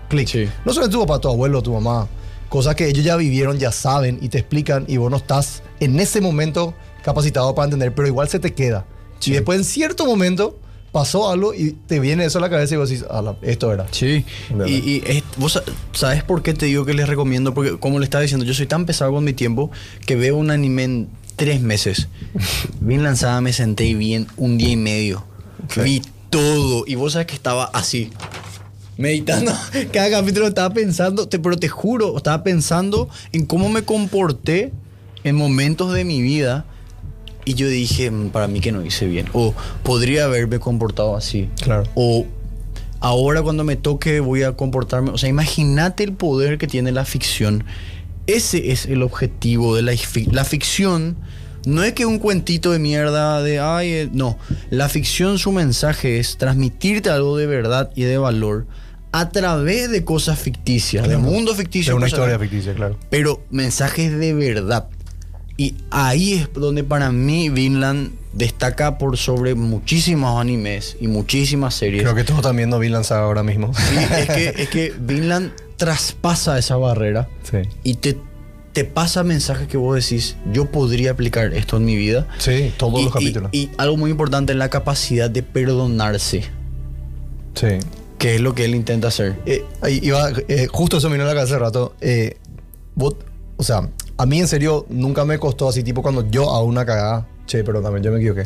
clic. Sí. No solo tu papá, tu abuelo, tu mamá. Cosas que ellos ya vivieron, ya saben y te explican y vos no estás en ese momento capacitado para entender, pero igual se te queda. Sí. Y después en cierto momento pasó algo y te viene eso a la cabeza y vos decís, "Ala, esto era. Sí, y, y es- vos sa- sabes por qué te digo que les recomiendo, porque como le estaba diciendo, yo soy tan pesado con mi tiempo que veo un anime en tres meses. [laughs] Bien lanzada me senté y vi en un día y medio. Sí. Vi todo y vos sabes que estaba así. Meditando, [laughs] cada capítulo estaba pensando, te- pero te juro, estaba pensando en cómo me comporté en momentos de mi vida y yo dije, "Mm, para mí que no hice bien, o podría haberme comportado así. Claro. O ahora cuando me toque voy a comportarme. O sea, imagínate el poder que tiene la ficción. Ese es el objetivo de la, fic- la ficción. No es que un cuentito de mierda de, ay, eh", no. La ficción, su mensaje es transmitirte algo de verdad y de valor a través de cosas ficticias, de Claro. mundo Es ficticio. una cosas- historia ficticia, claro. pero mensajes de verdad. Y ahí es donde para mí Vinland destaca por sobre muchísimos animes y muchísimas series. Creo que todos también no vi lanzado ahora mismo. Sí, es que, es que [laughs] Vinland traspasa esa barrera Sí. y te, te pasa mensajes que vos decís, yo podría aplicar esto en mi vida. Sí, todos y, los capítulos. Y, algo muy importante, la capacidad de perdonarse, sí. que es lo que él intenta hacer. Eh, iba, eh, justo eso me vino a la cabeza hace rato. Eh, vos- o sea, a mí en serio nunca me costó así, tipo cuando yo hago una cagada. Che, perdóname, yo me equivoqué.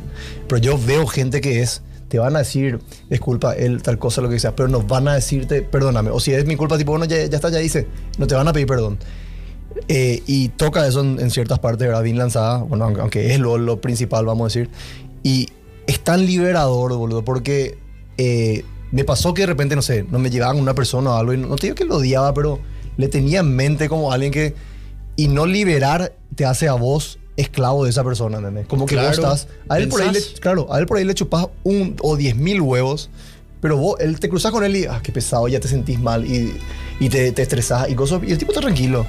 Pero yo veo gente que es, te van a decir, es culpa él, tal cosa, lo que sea, pero nos van a decirte, perdóname. O si es mi culpa, tipo, bueno, ya, ya está, ya hice. No te van a pedir perdón. Eh, y toca eso en, en ciertas partes, ¿verdad? Bien lanzada, bueno, aunque, aunque es lo, lo principal, vamos a decir. Y es tan liberador, boludo, porque eh, me pasó que de repente, no sé, no me llevaban una persona o algo, y no, no te digo que lo odiaba, pero le tenía en mente como alguien que. Y no liberar te hace a vos esclavo de esa persona, ¿entendés? Como que vos Claro. estás. A él, por ahí le, claro, a él por ahí le chupás un o diez mil huevos. Pero vos, él te cruzas con él y, ah, qué pesado, ya te sentís mal y, y te, te estresás y cosas. Y el tipo está tranquilo.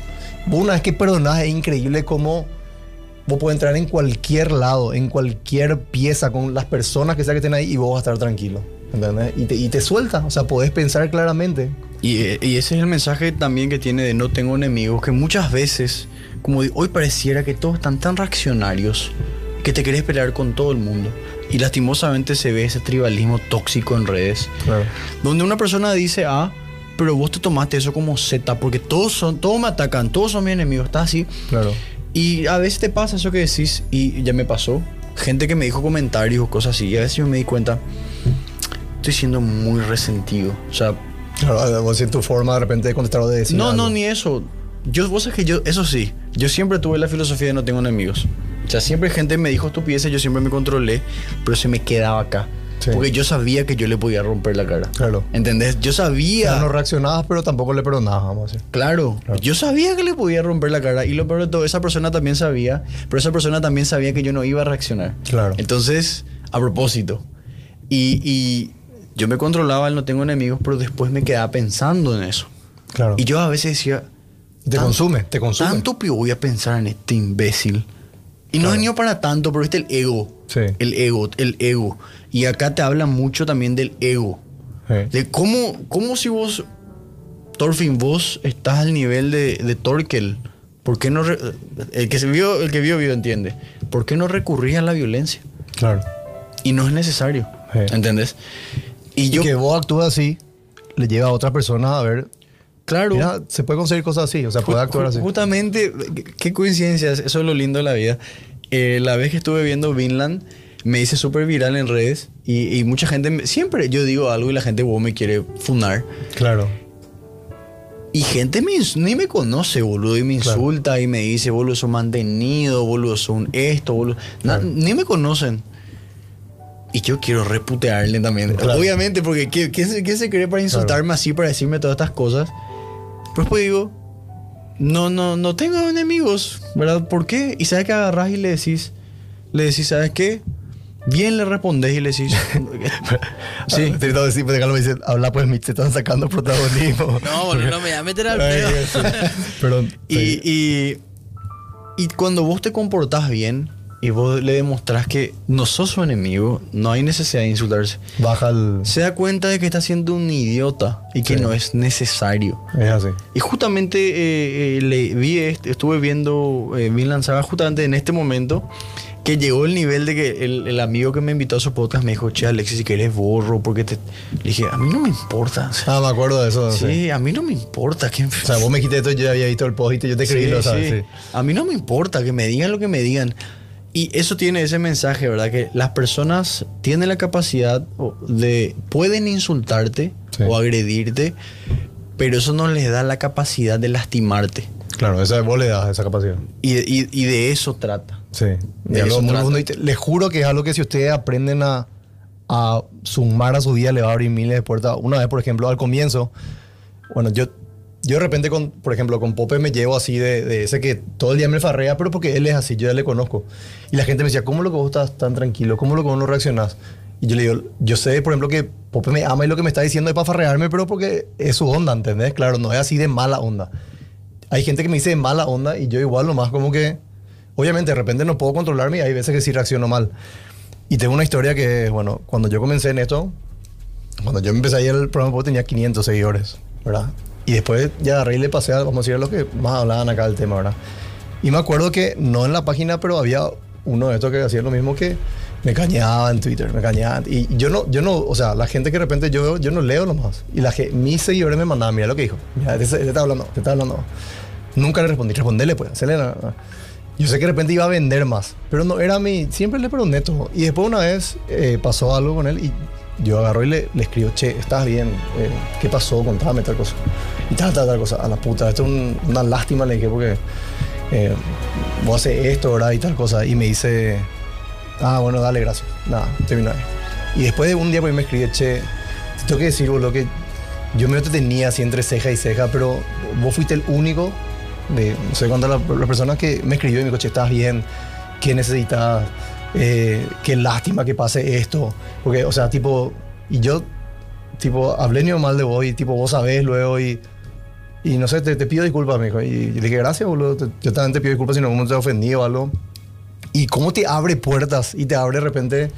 Vos una vez que perdonás es increíble cómo vos podés entrar en cualquier lado, en cualquier pieza, con las personas que sea que estén ahí y vos vas a estar tranquilo. ¿Entendés? Y te, y te suelta, o sea, podés pensar claramente. Y, y ese es el mensaje también que tiene de no tengo enemigos, que muchas veces, como hoy pareciera que todos están tan reaccionarios que te querés pelear con todo el mundo. Y lastimosamente se ve ese tribalismo tóxico en redes, Claro. donde una persona dice A, pero vos te tomaste eso como Z, porque todos son, todos me atacan, todos son mis enemigos, está así. Claro. Y a veces te pasa eso que decís, y ya me pasó, gente que me dijo comentarios, cosas así, y a veces yo me di cuenta, estoy siendo muy resentido. O sea, Claro, vos en tu forma de repente de contestar o de decir. no, no, algo. ni eso. Yo, vos sabés que yo, eso sí, yo siempre tuve la filosofía de no tengo enemigos. O sea, siempre gente me dijo estupideces, yo siempre me controlé, pero se me quedaba acá. Sí. Porque yo sabía que yo le podía romper la cara. Claro. ¿Entendés? Yo O sabía. sea, no reaccionabas, pero tampoco le perdonabas, vamos a decir. Claro, Claro. yo sabía que le podía romper la cara y lo peor de todo, esa persona también sabía, pero esa persona también sabía que yo no iba a reaccionar. Claro. Entonces, a propósito. Y, y yo me controlaba no tengo enemigos, pero después me quedaba pensando en eso. Claro. Y yo a veces decía... Te "Tan- consume, te consume. Tanto que voy a pensar en este imbécil. Y no Claro. es ni para tanto, pero viste el ego. Sí. El ego, el ego. Y acá te habla mucho también del ego. Sí. De cómo, cómo si vos, Thorfinn, vos estás al nivel de, de Torkel. ¿Por qué no el que se vio, el que vio, vio, entiende. ¿Por qué no recurrir a la violencia? Claro. Y no es necesario. Sí. ¿Entendés? Y Y yo, que vos actúas así, le lleva a otras personas a ver. claro. Mira, se puede conseguir cosas así, o sea, puede actuar así. Justamente, qué- coincidencias, eso es lo lindo de la vida. Eh, la vez que estuve viendo Vinland, me hice súper viral en redes y, y mucha gente, me- siempre yo digo algo y la gente wow, me quiere funar. Claro. Y gente me ni me conoce, boludo, y me Claro. insulta y me dice, boludo, son mantenido, boludo, son esto, boludo. Na-. Ni me conocen. Y yo quiero reputearle también. Claro. Obviamente, porque ¿qué, qué se, qué se cree para insultarme así, para decirme todas estas cosas? Pero después digo, no, no, no tengo enemigos, ¿verdad? ¿Por qué? Y sabes que agarrás y le decís, le decís, ¿sabes qué? Bien le respondés y le decís, [laughs] Sí. Te diciendo, pues, me dice, habla pues, Mitch, te están sacando protagonismo. [laughs] No, boludo, no me voy a meter al pedo. Perdón. [laughs] Y, y, y cuando vos te comportás bien y vos le demostrás que no sos su enemigo, no hay necesidad de insultarse. Baja el. Se da cuenta de que está siendo un idiota y que Sí. no es necesario. Es así. Y justamente eh, eh, le vi, este- estuve viendo eh, Vinland Saga justamente en este momento que llegó el nivel de que el, el amigo que me invitó a su podcast me dijo, che Alexis, si querés borro, porque te... Le dije, a mí no me importa. O sea, Ah, me acuerdo de eso. sí, Sí. a mí no me importa. que O sea, vos me dijiste esto, yo ya había visto el post y yo te creí, Sí, lo sabes. A mí no me importa que me digan lo que me digan. Y eso tiene ese mensaje, ¿verdad? Que las personas tienen la capacidad de... Pueden insultarte Sí. o agredirte, pero eso no les da la capacidad de lastimarte. Claro, esa, vos le das esa capacidad. Y, y- y de eso trata. Sí. De eso trata. profundo. Y te- les juro que es algo que si ustedes aprenden a, a sumar a su vida, le va a abrir miles de puertas. Una vez, por ejemplo, al comienzo, bueno, yo, yo de repente, con, por ejemplo, con Pope me llevo así de, de ese que todo el día me farrea, pero porque él es así, yo ya le conozco. Y la gente me decía, ¿cómo lo que vos estás tan tranquilo? ¿Cómo lo que vos no reaccionás? Y yo le digo, yo sé, por ejemplo, que Pope me ama y lo que me está diciendo es para farrearme, pero porque es su onda, ¿entendés? Claro, no es así de mala onda. Hay gente que me dice de mala onda y yo igual nomás como que... Obviamente de repente no puedo controlarme y hay veces que sí reacciono mal. Y tengo una historia que, bueno, cuando yo comencé en esto, cuando yo empecé ahí el programa tenía 500 seguidores, ¿verdad? Y después ya agarré le pasé a, vamos a decir, a los que más hablaban acá del tema, ¿verdad? Y me acuerdo que no en la página, pero había uno de estos que hacía lo mismo que me cañaba en Twitter, me cañaba. Y yo no, yo no, o sea, la gente que de repente yo yo no leo nomás. Y la mis seguidores me mandaban, mira lo que dijo. Mira, te, te está hablando, te está hablando. Nunca le respondí, respondele pues, la- Yo sé que de repente iba a vender más, pero no era mi, siempre le pregunté todo. Y después una vez eh, pasó algo con él y yo agarro y le, le escribo, che, estás bien, Eh, ¿qué pasó? Contame tal cosa. Y tal, tal, tal cosa. A la puta, esto es un- una lástima, le dije, porque eh, vos haces esto, ¿verdad? Y tal cosa. Y me dice, ah, bueno, dale, gracias. Nada, terminó ahí. Y después de un día pues me escribe, che, te tengo que decir, boludo, que yo me te tenía así entre ceja y ceja, pero vos fuiste el único de no sé cuántas las las personas que me escribió y me dijo, che, estás bien, ¿qué necesitas? Eh, qué lástima que pase esto. Porque, o sea, tipo, y yo, tipo, hablé ni mal de vos y, tipo, vos sabés luego y, y no sé, te, te pido disculpas, me dijo. Y yo le dije, gracias, boludo, te- yo también te pido disculpas si en algún momento te he ofendido o algo. Y cómo te abre puertas y te abre de repente.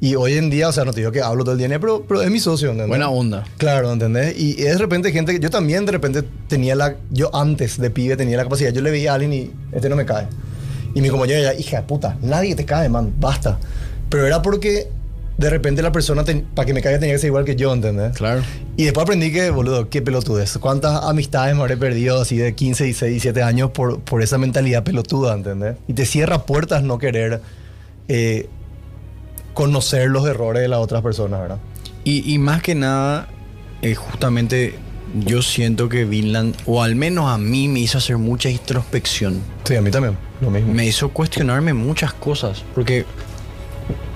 Y hoy en día, o sea, no te digo que hablo todo el día, pero, pero es mi socio, ¿entendés? Buena onda. Claro, ¿entendés? Y es de repente gente que yo también de repente tenía la, yo antes de pibe tenía la capacidad, yo le veía a alguien y este no me cae. Y mi compañero ya, hija de puta, nadie te cae, man, basta. Pero era porque de repente la persona, para que me caiga tenía que ser igual que yo, ¿entendés? Claro. Y después aprendí que, boludo, qué pelotudez. ¿Cuántas amistades me habré perdido así de 15, 16, 17 años por, por esa mentalidad pelotuda, ¿entendés? Y te cierra puertas no querer eh, conocer los errores de las otras personas, ¿verdad? Y, y más que nada, eh, justamente yo siento que Vinland, o al menos a mí, me hizo hacer mucha introspección. Sí, a mí también, lo mismo. Me hizo cuestionarme muchas cosas. Porque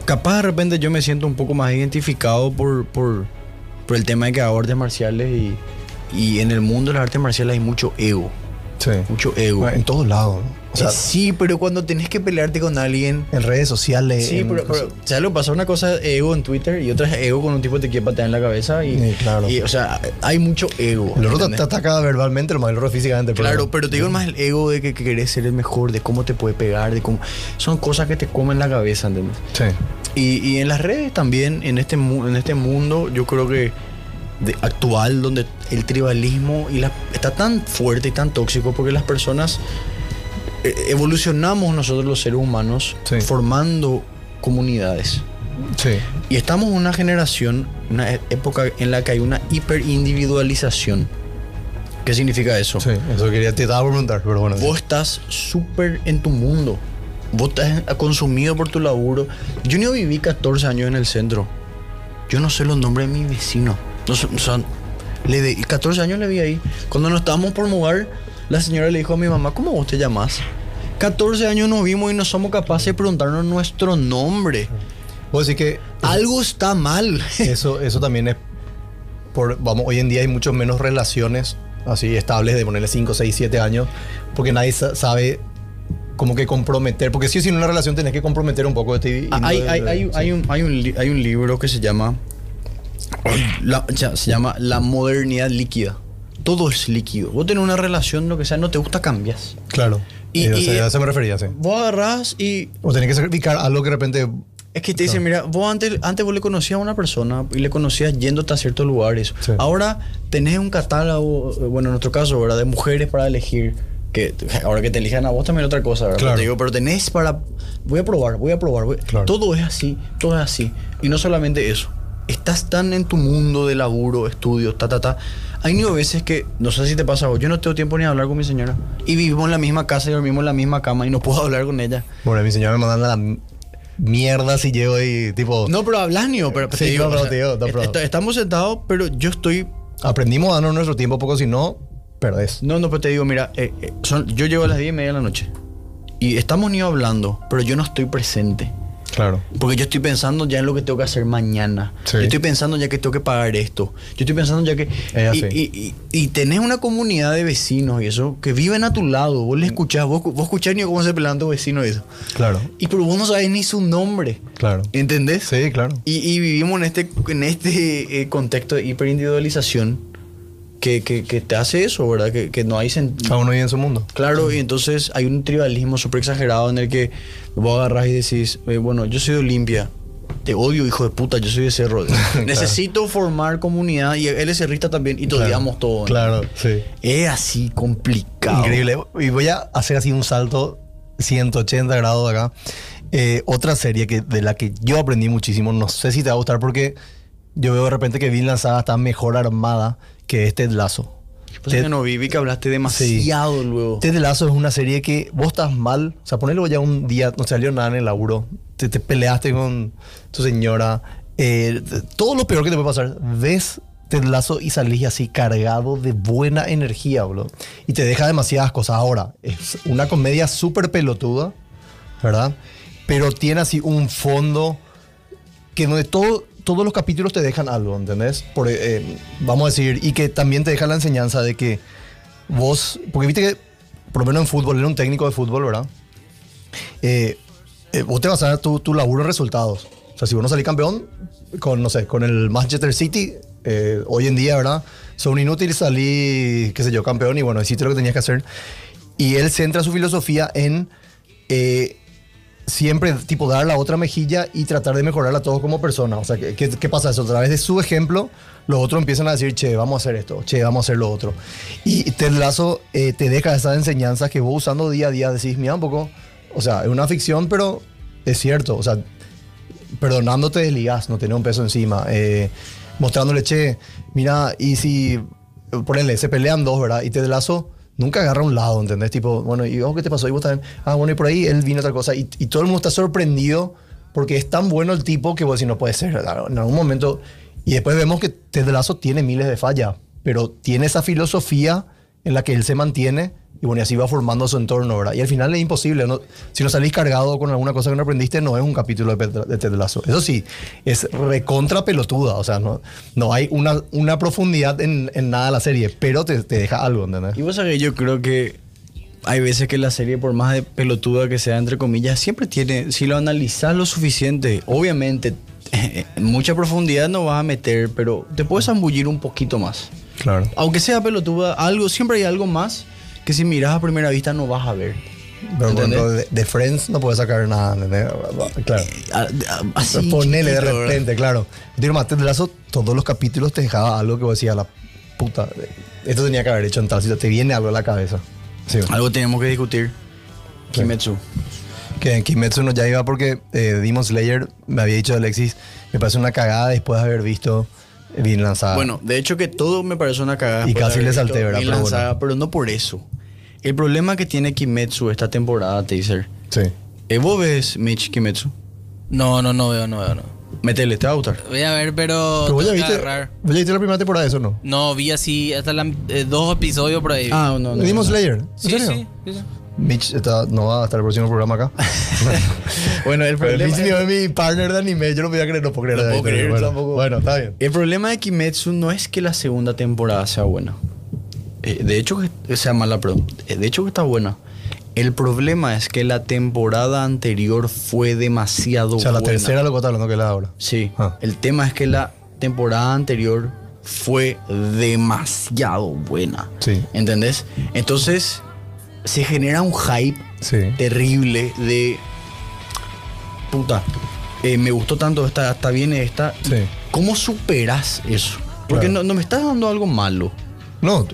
capaz de repente yo me siento un poco más identificado por, por, por el tema de que hago artes marciales y, y en el mundo de las artes marciales hay mucho ego. Sí. Mucho ego. En todos lados. ¿no? O sea, sí, pero cuando tenés que pelearte con alguien. en redes sociales. Sí, en pero, pero ¿sabes lo que pasa? Una cosa es ego en Twitter y otra es ego con un tipo que te quiere patear en la cabeza. Y, Sí, claro. y, o sea, hay mucho ego. el otro te, ataca verbalmente, lo más el otro físicamente. Claro, pero te digo más el ego de que, que querés ser el mejor, de cómo te puede pegar, de cómo... Son cosas que te comen la cabeza, ¿entendés? Sí. Y, y en las redes también, en este, en este mundo, yo creo que de- actual donde el tribalismo y la, está tan fuerte y tan tóxico porque las personas evolucionamos nosotros los seres humanos Sí. formando comunidades. Sí. Y estamos en una generación, una e- época en la que hay una hiperindividualización. ¿Qué significa eso? Sí, eso quería, te estaba preguntar, pero bueno. Vos estás súper en tu mundo. Vos estás consumido por tu laburo. Yo no viví 14 años en el centro. Yo no sé los nombres de mis vecinos. No o sea, le de, 14 años le vi ahí. Cuando nos estábamos por mudar, la señora le dijo a mi mamá, ¿cómo vos te llamás? 14 años nos vimos y no somos capaces de preguntarnos nuestro nombre. Decir que Algo está mal. [laughs] eso, eso también es por, vamos, hoy en día hay mucho menos relaciones así estables de ponerle 5, 6, 7 años, porque nadie sa- sabe como que comprometer, porque si o sí en una relación tenés que comprometer un poco este Ah, Hay, hay, hay, hay un, hay, un, hay un libro que se llama la- se llama La modernidad líquida. Todo es líquido. Vos tenés una relación, lo que sea, no te gusta, cambias. Claro. Y- Y, o y- sea, a eso me refería, sí. Vos agarrás y. O tenés que sacrificar algo que de repente Es que te dicen, mira, vos antes, antes vos le conocías a una persona y le conocías yéndote a ciertos lugares. Sí. Ahora tenés un catálogo, eh, bueno, en nuestro caso, ¿verdad? De mujeres para elegir. Que [laughs] ahora que te elijan a vos también otra cosa, ¿verdad? Claro. Pero, te digo, pero tenés para. Voy a probar, voy a probar. voy- Claro. Todo es así, todo es así. Y no solamente eso. Estás tan en tu mundo de laburo, estudios, ta, ta, ta. Hay ni veces que, no sé si te pasa a vos, yo no tengo tiempo ni de hablar con mi señora. Y vivimos en la misma casa y dormimos en la misma cama y no puedo hablar con ella. Bueno, mi señora me mandan a la mierda si llego y tipo. No, pero hablas ni yo, pero Sí, te digo, no, pero o sea, no, pero- est- estamos sentados, pero yo estoy. Aprendimos a darnos nuestro tiempo poco, si no, perdés. No, no, pero te digo, mira, eh, eh, son, yo llego a las 10 y media de la noche. Y estamos ni hablando, pero yo no estoy presente. Claro. Porque yo estoy pensando ya en lo que tengo que hacer mañana. Sí. Yo estoy pensando ya que tengo que pagar esto. Yo estoy pensando ya que... Es y, así. y, y- y tenés una comunidad de vecinos y eso que viven a tu lado. Vos le escuchás, vos, vos escuchás ni cómo se pelean tus vecinos y eso. Claro. Y pero vos no sabés ni su nombre. Claro. ¿Entendés? Sí, claro. Y, y vivimos en este, en este eh, contexto de hiperindividualización que, que, que te hace eso, ¿verdad? Que, que no hay sentido. Cada uno vive en su mundo. Claro, y entonces hay un tribalismo súper exagerado en el que vos agarrás y decís, eh, bueno, yo soy de Olimpia, te odio, hijo de puta, yo soy de Cerro. [laughs] Necesito formar comunidad y él es cerrista también y te Claro. odiamos todos. ¿no? Claro, sí. Es así complicado. Increíble. Y voy a hacer así un salto 180 grados acá. Eh, otra serie que, de la que yo aprendí muchísimo, no sé si te va a gustar porque yo veo de repente que Vinland Saga está mejor armada que este Lazo. Pues es que no vi, vi que hablaste demasiado luego. Ted Lazo es una serie que vos estás mal, o sea, ponelo ya un día, no salió nada en el laburo, te, te peleaste con tu señora, eh, todo lo peor que te puede pasar, ves Ted Lazo y salís así cargado de buena energía, bro. Y te deja demasiadas cosas. Ahora, es una comedia súper pelotuda, ¿verdad? Pero tiene así un fondo que donde todo, todos los capítulos te dejan algo, ¿entendés? Por, eh, vamos a decir, y que también te deja la enseñanza de que vos, porque viste que, por lo menos en fútbol, era un técnico de fútbol, ¿verdad? Eh, eh, vos te vas a dar tu, tu laburo en resultados. O sea, si vos no salís campeón con, no sé, con el Manchester City, eh, hoy en día, ¿verdad? Son inútiles salir, qué sé yo, campeón y bueno, hiciste lo que tenías que hacer. Y él centra su filosofía en eh, siempre, tipo, dar la otra mejilla y tratar de mejorarla a todos como persona. O sea, ¿qué, qué, pasa eso? A través de su ejemplo, los otros empiezan a decir, che, vamos a hacer esto, che, vamos a hacer lo otro. Y Ted Lasso eh, te deja esas enseñanzas que vos usando día a día decís, mira un poco, o sea, es una ficción, pero es cierto, o sea, perdonándote desligás, no tener un peso encima, eh, mostrándole, che, mira, y si, ponele, se pelean dos, ¿verdad? Y Ted Lasso nunca agarra un lado, ¿entendés? Tipo, bueno, ¿y vos qué te pasó? Y vos también, ah, bueno, y por ahí él vino otra cosa, y, todo el mundo está sorprendido porque es tan bueno el tipo que vos decís, no puede ser, en algún momento, y después vemos que Ted Lasso tiene miles de fallas, pero tiene esa filosofía en la que él se mantiene y bueno, y así va formando su entorno, ¿verdad? Y al final es imposible, ¿no? si no salís cargado con alguna cosa que no aprendiste, no es un capítulo de, de Ted Lasso. Eso sí, es recontra pelotuda, o sea, no, no hay una, una profundidad en, en nada de la serie, pero te, te deja algo, ¿entendés? Y vos sabés, yo creo que hay veces que la serie, por más de pelotuda que sea, entre comillas, siempre tiene, si lo analizas lo suficiente, obviamente, [laughs] en mucha profundidad no vas a meter, pero te puedes zambullir un poquito más. Claro. Aunque sea pelotuda, algo, siempre hay algo más que si miras a primera vista no vas a ver. Pero por ejemplo, de, de Friends no puedes sacar nada, ¿entendés? Claro. A- a- Así. Ponele de repente, claro. Tiro más, Ted Lasso, todos los capítulos te dejaba algo que vos decías, la puta, esto tenía que haber hecho en tal sitio, te viene algo a la cabeza. Sí. ¿verdad? Algo tenemos que discutir. Sí. Kimetsu. Que en Kimetsu no ya iba porque eh, Demon Slayer, me había dicho Alexis, me parece una cagada después de haber visto bien lanzada. Bueno, de hecho que todo me parece una cagada. Y casi le salté, ¿verdad? Pero bueno. pero no por eso. El problema que tiene Kimetsu esta temporada, Taser. sí. Eh, ¿Vos ves Mitch Kimetsu? No, no, no veo, no veo, no. Métele, te va a gustar. Voy a ver, pero. Pero vos ya viste, agarrar. vos ya viste la primera temporada de eso, ¿no? No, vi así hasta la- eh, dos episodios por ahí. Ah, no, no. Demon no. Slayer. ¿En sí, serio? sí, sí, sí. Mitch está, no va a estar el próximo programa acá. [laughs] Bueno, el problema, Mitch es mi partner de anime, yo no podía creer, no puedo creer. No puedo Pero creer bueno, tampoco. Bueno, está bien. el problema de Kimetsu no es que la segunda temporada sea buena. Eh, de hecho, que sea mala, perdón. Eh, De hecho, que está buena. El problema es que la temporada anterior fue demasiado O sea, la buena. tercera lo que está hablando que la ahora. Sí. Ah. El tema es que la temporada anterior fue demasiado buena. Sí. ¿Entendés? Entonces, se genera un hype Sí. terrible de. Puta. eh, me gustó tanto esta, está bien esta. Sí. ¿Cómo superas eso? Porque Claro. no, no me estás dando algo malo. No,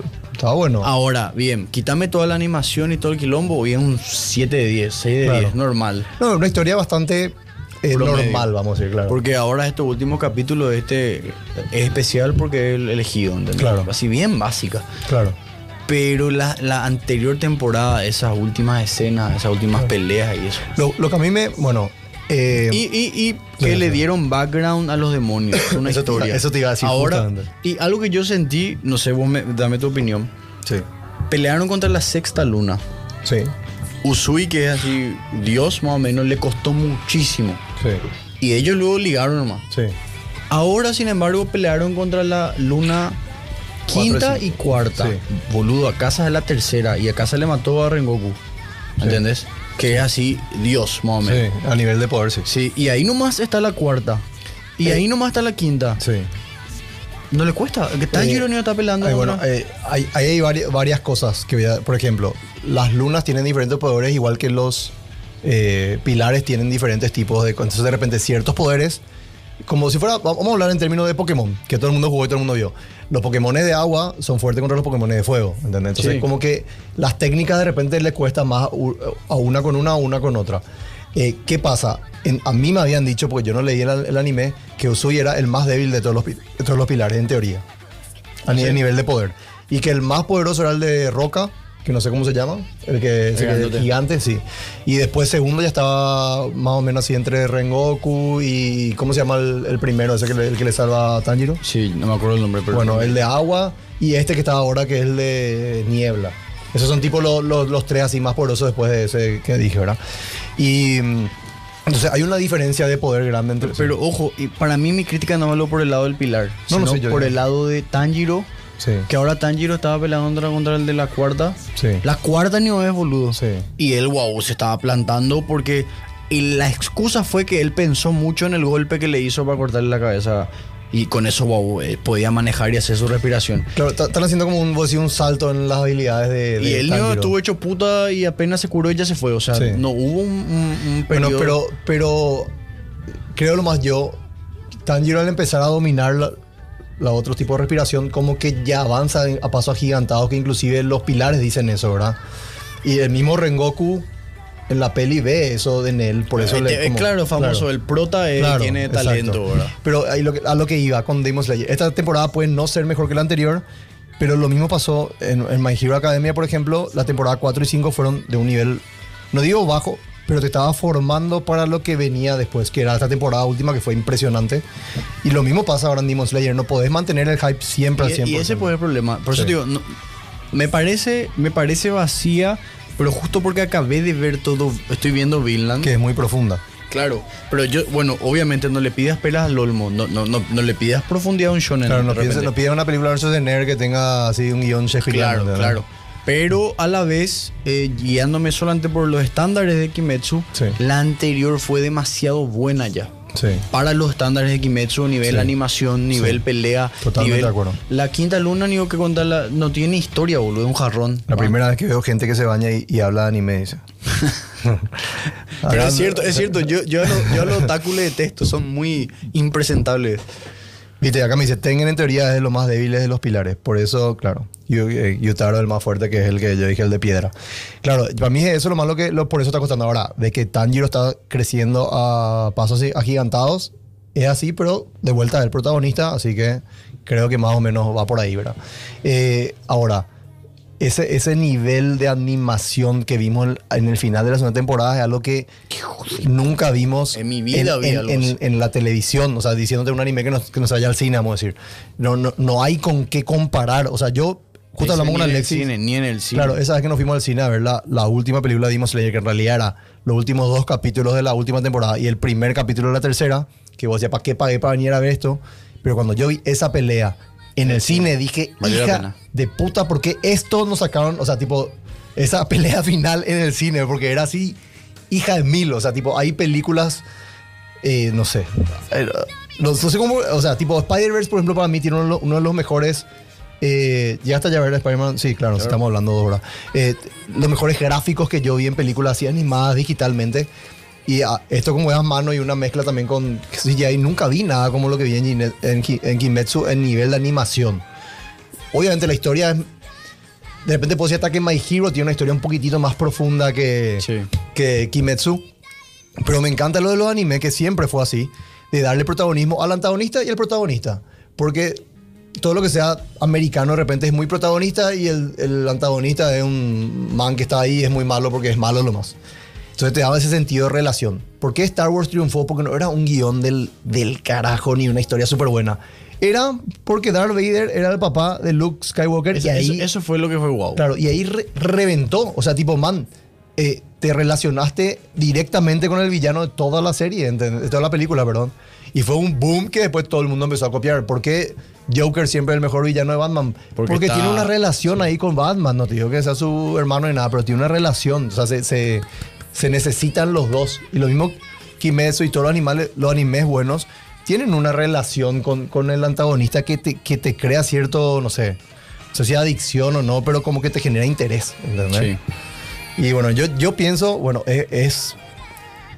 estaba bueno. Ahora, bien, quítame toda la animación y todo el quilombo y es un 7 de 10, 6 de Claro. 10, normal. No, una historia bastante eh, normal, vamos a decir, claro. Porque ahora este último capítulo de este es especial porque es el elegido, ¿entendés? Claro. Así bien básica. Claro. Pero la, la anterior temporada, esas últimas escenas, esas últimas peleas y eso. Lo, lo que a mí me. Bueno. Eh, Y, y, y que Sí, le sí. dieron background a los demonios. Una Eso te eso te iba a decir Ahora, justamente. y algo que yo sentí, no sé, vos me- dame tu opinión. sí. Pelearon contra la sexta luna. Sí. Usui, que es así, Dios más o menos, le costó muchísimo. Sí. Y ellos luego ligaron nomás. Sí. Ahora, sin embargo, pelearon contra la luna quinta y y cuarta. Sí. Boludo, a casa es la tercera y a casa le mató a Rengoku. ¿Entendés? Que es así, Dios, más o menos. Sí. A nivel de poder, sí. Sí, y ahí nomás está la cuarta. Y Eh. ahí nomás está la quinta. Sí. No le cuesta. Que Tanjiro Eh, no está pelando. Contra- bueno, eh, hay, ahí hay varias, varias cosas que voy a- por ejemplo, las lunas tienen diferentes poderes igual que los eh, pilares tienen diferentes tipos de entonces de repente ciertos poderes como si fuera vamos a hablar en términos de Pokémon que todo el mundo jugó y todo el mundo vio los Pokémon de agua son fuertes contra los Pokémon de fuego ¿entendés? entonces Sí. como que las técnicas de repente le cuesta más a una con una a una con otra Eh, ¿qué pasa? En- a mí me habían dicho porque yo no leí el, el anime que Usui era el más débil de todos los, de todos los pilares en teoría a nivel, nivel de poder. Y que el más poderoso era el de Roca, que no sé cómo se llama, el que el gigante, sí. Y después segundo ya estaba más o menos así entre Rengoku y ¿cómo se llama el, el primero, ese que le, el que le salva a Tanjiro? Sí, no me acuerdo el nombre, pero. Bueno, el de agua y este que está ahora que es el de niebla. Esos son tipo los, los- los tres así más poderosos después de ese que dije, ¿verdad? Y mm, entonces hay una diferencia de poder grande entre Pero ojo, y para mí mi crítica no va por el lado del pilar, No, no sino sé, yo- por el lado de Tanjiro. Sí. Que ahora Tanjiro estaba peleando contra, el de la cuarta. Sí. La cuarta ni es boludo. Sí. Y él, wow, se estaba plantando porque y la excusa fue que él pensó mucho en el golpe que le hizo para cortarle la cabeza. Y con eso, wow, eh, podía manejar y hacer su respiración. Claro, están haciendo como un, un salto en las habilidades de, de Y el niño Tanjiro. estuvo hecho puta y apenas se curó y ya se fue. O sea, Sí. no hubo un, un, un Bueno, pero, pero creo lo más yo, Tanjiro al empezar a dominar la, la otro tipo de respiración, como que ya avanza a pasos agigantados, que inclusive los pilares dicen eso, ¿verdad? Y el mismo Rengoku en la peli ve eso en él, por eso Eh, le... eh, como- claro, famoso. El prota eh, Claro, tiene exacto. talento, ¿verdad? Pero ahí lo que- a lo que iba con Demon Slayer. Esta temporada puede no ser mejor que la anterior, pero lo mismo pasó en, en My Hero Academia, por ejemplo. La temporada 4 y 5 fueron de un nivel, no digo bajo, pero te estaba formando para lo que venía después, que era esta temporada última que fue impresionante. Y lo mismo pasa ahora en Demon Slayer. No podés mantener el hype siempre al Y, 100%. y ese fue el problema. Por eso Sí. digo, no- me, parece, me parece vacía, pero justo porque acabé de ver todo, estoy viendo Vinland. Que es muy profunda. Claro, pero yo, bueno, obviamente no le pidas pelas al Olmo, no, no, no, no le pidas profundidad a un shonen. Claro, no pides, no pides una película versus de Nerd que tenga así un guion shakespeariano. Claro, claro. Pero a la vez, eh, guiándome solamente por los estándares de Kimetsu, Sí. la anterior fue demasiado buena ya. Sí. Para los estándares de Kimetsu, nivel Sí. animación, nivel Sí. pelea. Totalmente nivel- de acuerdo. La quinta luna, ni que contarla, no tiene historia, boludo, es un jarrón. La primera vez que veo gente que se baña y, y habla de anime, dice. [laughs] Pero es cierto, es cierto. Yo, yo, a los, yo a los otaku le detesto, son muy impresentables. Viste, acá me dice, Tengen en teoría es de los más débiles de los pilares. Por eso, claro, Yu- Yutaro es el más fuerte, que es el que yo dije, el de piedra. Claro, para mí eso es lo malo que lo, por eso está costando ahora. De que Tanjiro está creciendo a pasos agigantados. Es así, pero de vuelta es el protagonista, así que creo que más o menos va por ahí, ¿verdad? Eh, ahora, ese, ese nivel de animación que vimos en, en el final de la segunda temporada es algo que nunca vimos En mi vida vi en, en- así. en la televisión, o sea, diciéndote un anime que nos, que nos vaya al cine, vamos a decir. No, no, no hay con qué comparar. O sea, yo, justo hablamos con en Alexis. cine, ni en el cine. Claro, esa vez que nos fuimos al cine a ver la, la última película de Demon Slayer, que en realidad era los últimos dos capítulos de la última temporada y el primer capítulo de la tercera, que vos decías, ¿para qué pagué para venir a ver esto? Pero cuando yo vi esa pelea en el cine, dije, Valió la hija pena. de puta, ¿por qué esto nos sacaron? O sea, tipo, esa [laughs] pelea final en el cine, porque era así, hija de mil. O sea, tipo, hay películas, eh, no sé, eh, no, no sé cómo, o sea, tipo, Spider-Verse, por ejemplo, para mí tiene uno, de los- uno de los mejores. Eh, ya hasta ya ver Spider-Man, sí, claro, estamos hablando de ahora. Eh, los mejores gráficos que yo vi en películas así animadas digitalmente. Y ah, esto como es a mano y una mezcla también con CGI, nunca vi nada como lo que vi en, Kimetsu en nivel de animación. Obviamente la historia es... De repente puedo decir hasta que My Hero tiene una historia un poquitito más profunda que, Sí. que Kimetsu. Pero me encanta lo de los animes, que siempre fue así, de darle protagonismo al antagonista y al protagonista. Porque todo lo que sea americano de repente es muy protagonista y el, el antagonista es un man que está ahí y es muy malo porque es malo lo más. Entonces te daba ese sentido de relación. ¿Por qué Star Wars triunfó? Porque no era un guion del, del carajo ni una historia súper buena. Era porque Darth Vader era el papá de Luke Skywalker Eso, y ahí... eso- eso fue lo que fue wow. Claro, y ahí re- reventó. O sea, tipo, man, eh, te relacionaste directamente con el villano de toda la serie, de toda la película, perdón. Y fue un boom que después todo el mundo empezó a copiar. ¿Por qué Joker siempre es el mejor villano de Batman? Porque Porque, está- tiene una relación ahí con Batman. No te digo que sea su hermano ni nada, pero tiene una relación. O sea, se, se, se necesitan los dos. Y lo mismo Kimetsu y todos los animales, los animes buenos, tienen una relación con, con el antagonista que te, que te crea cierto, no sé, no sé si adicción o no, pero como que te genera interés. ¿entendés? Sí. Y bueno, yo, yo pienso, bueno, es, es,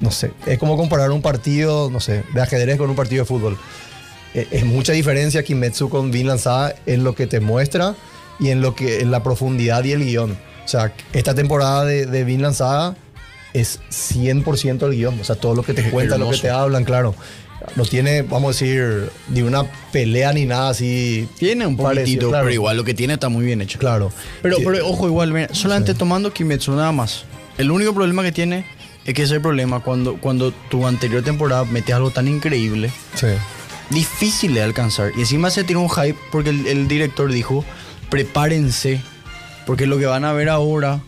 no sé, es como comparar un partido, no sé, de ajedrez con un partido de fútbol. Es, es mucha diferencia Kimetsu con Vinland Saga en lo que te muestra y en lo que en la profundidad y el guion. O sea, esta temporada de, de Vinland Saga es 100% el guion. O sea, todo lo que te cuentan, lo que te hablan, claro. No tiene, vamos a decir, ni una pelea ni nada así. Tiene un poquitito, claro. pero igual lo que tiene está muy bien hecho. Claro. Pero, ojo, igual, mira, solamente tomando Kimetsu nada más. El único problema que tiene es que ese problema cuando, cuando tu anterior temporada metes algo tan increíble, Sí. difícil de alcanzar. Y encima se tiró un hype porque el, el director dijo, prepárense, porque lo que van a ver ahora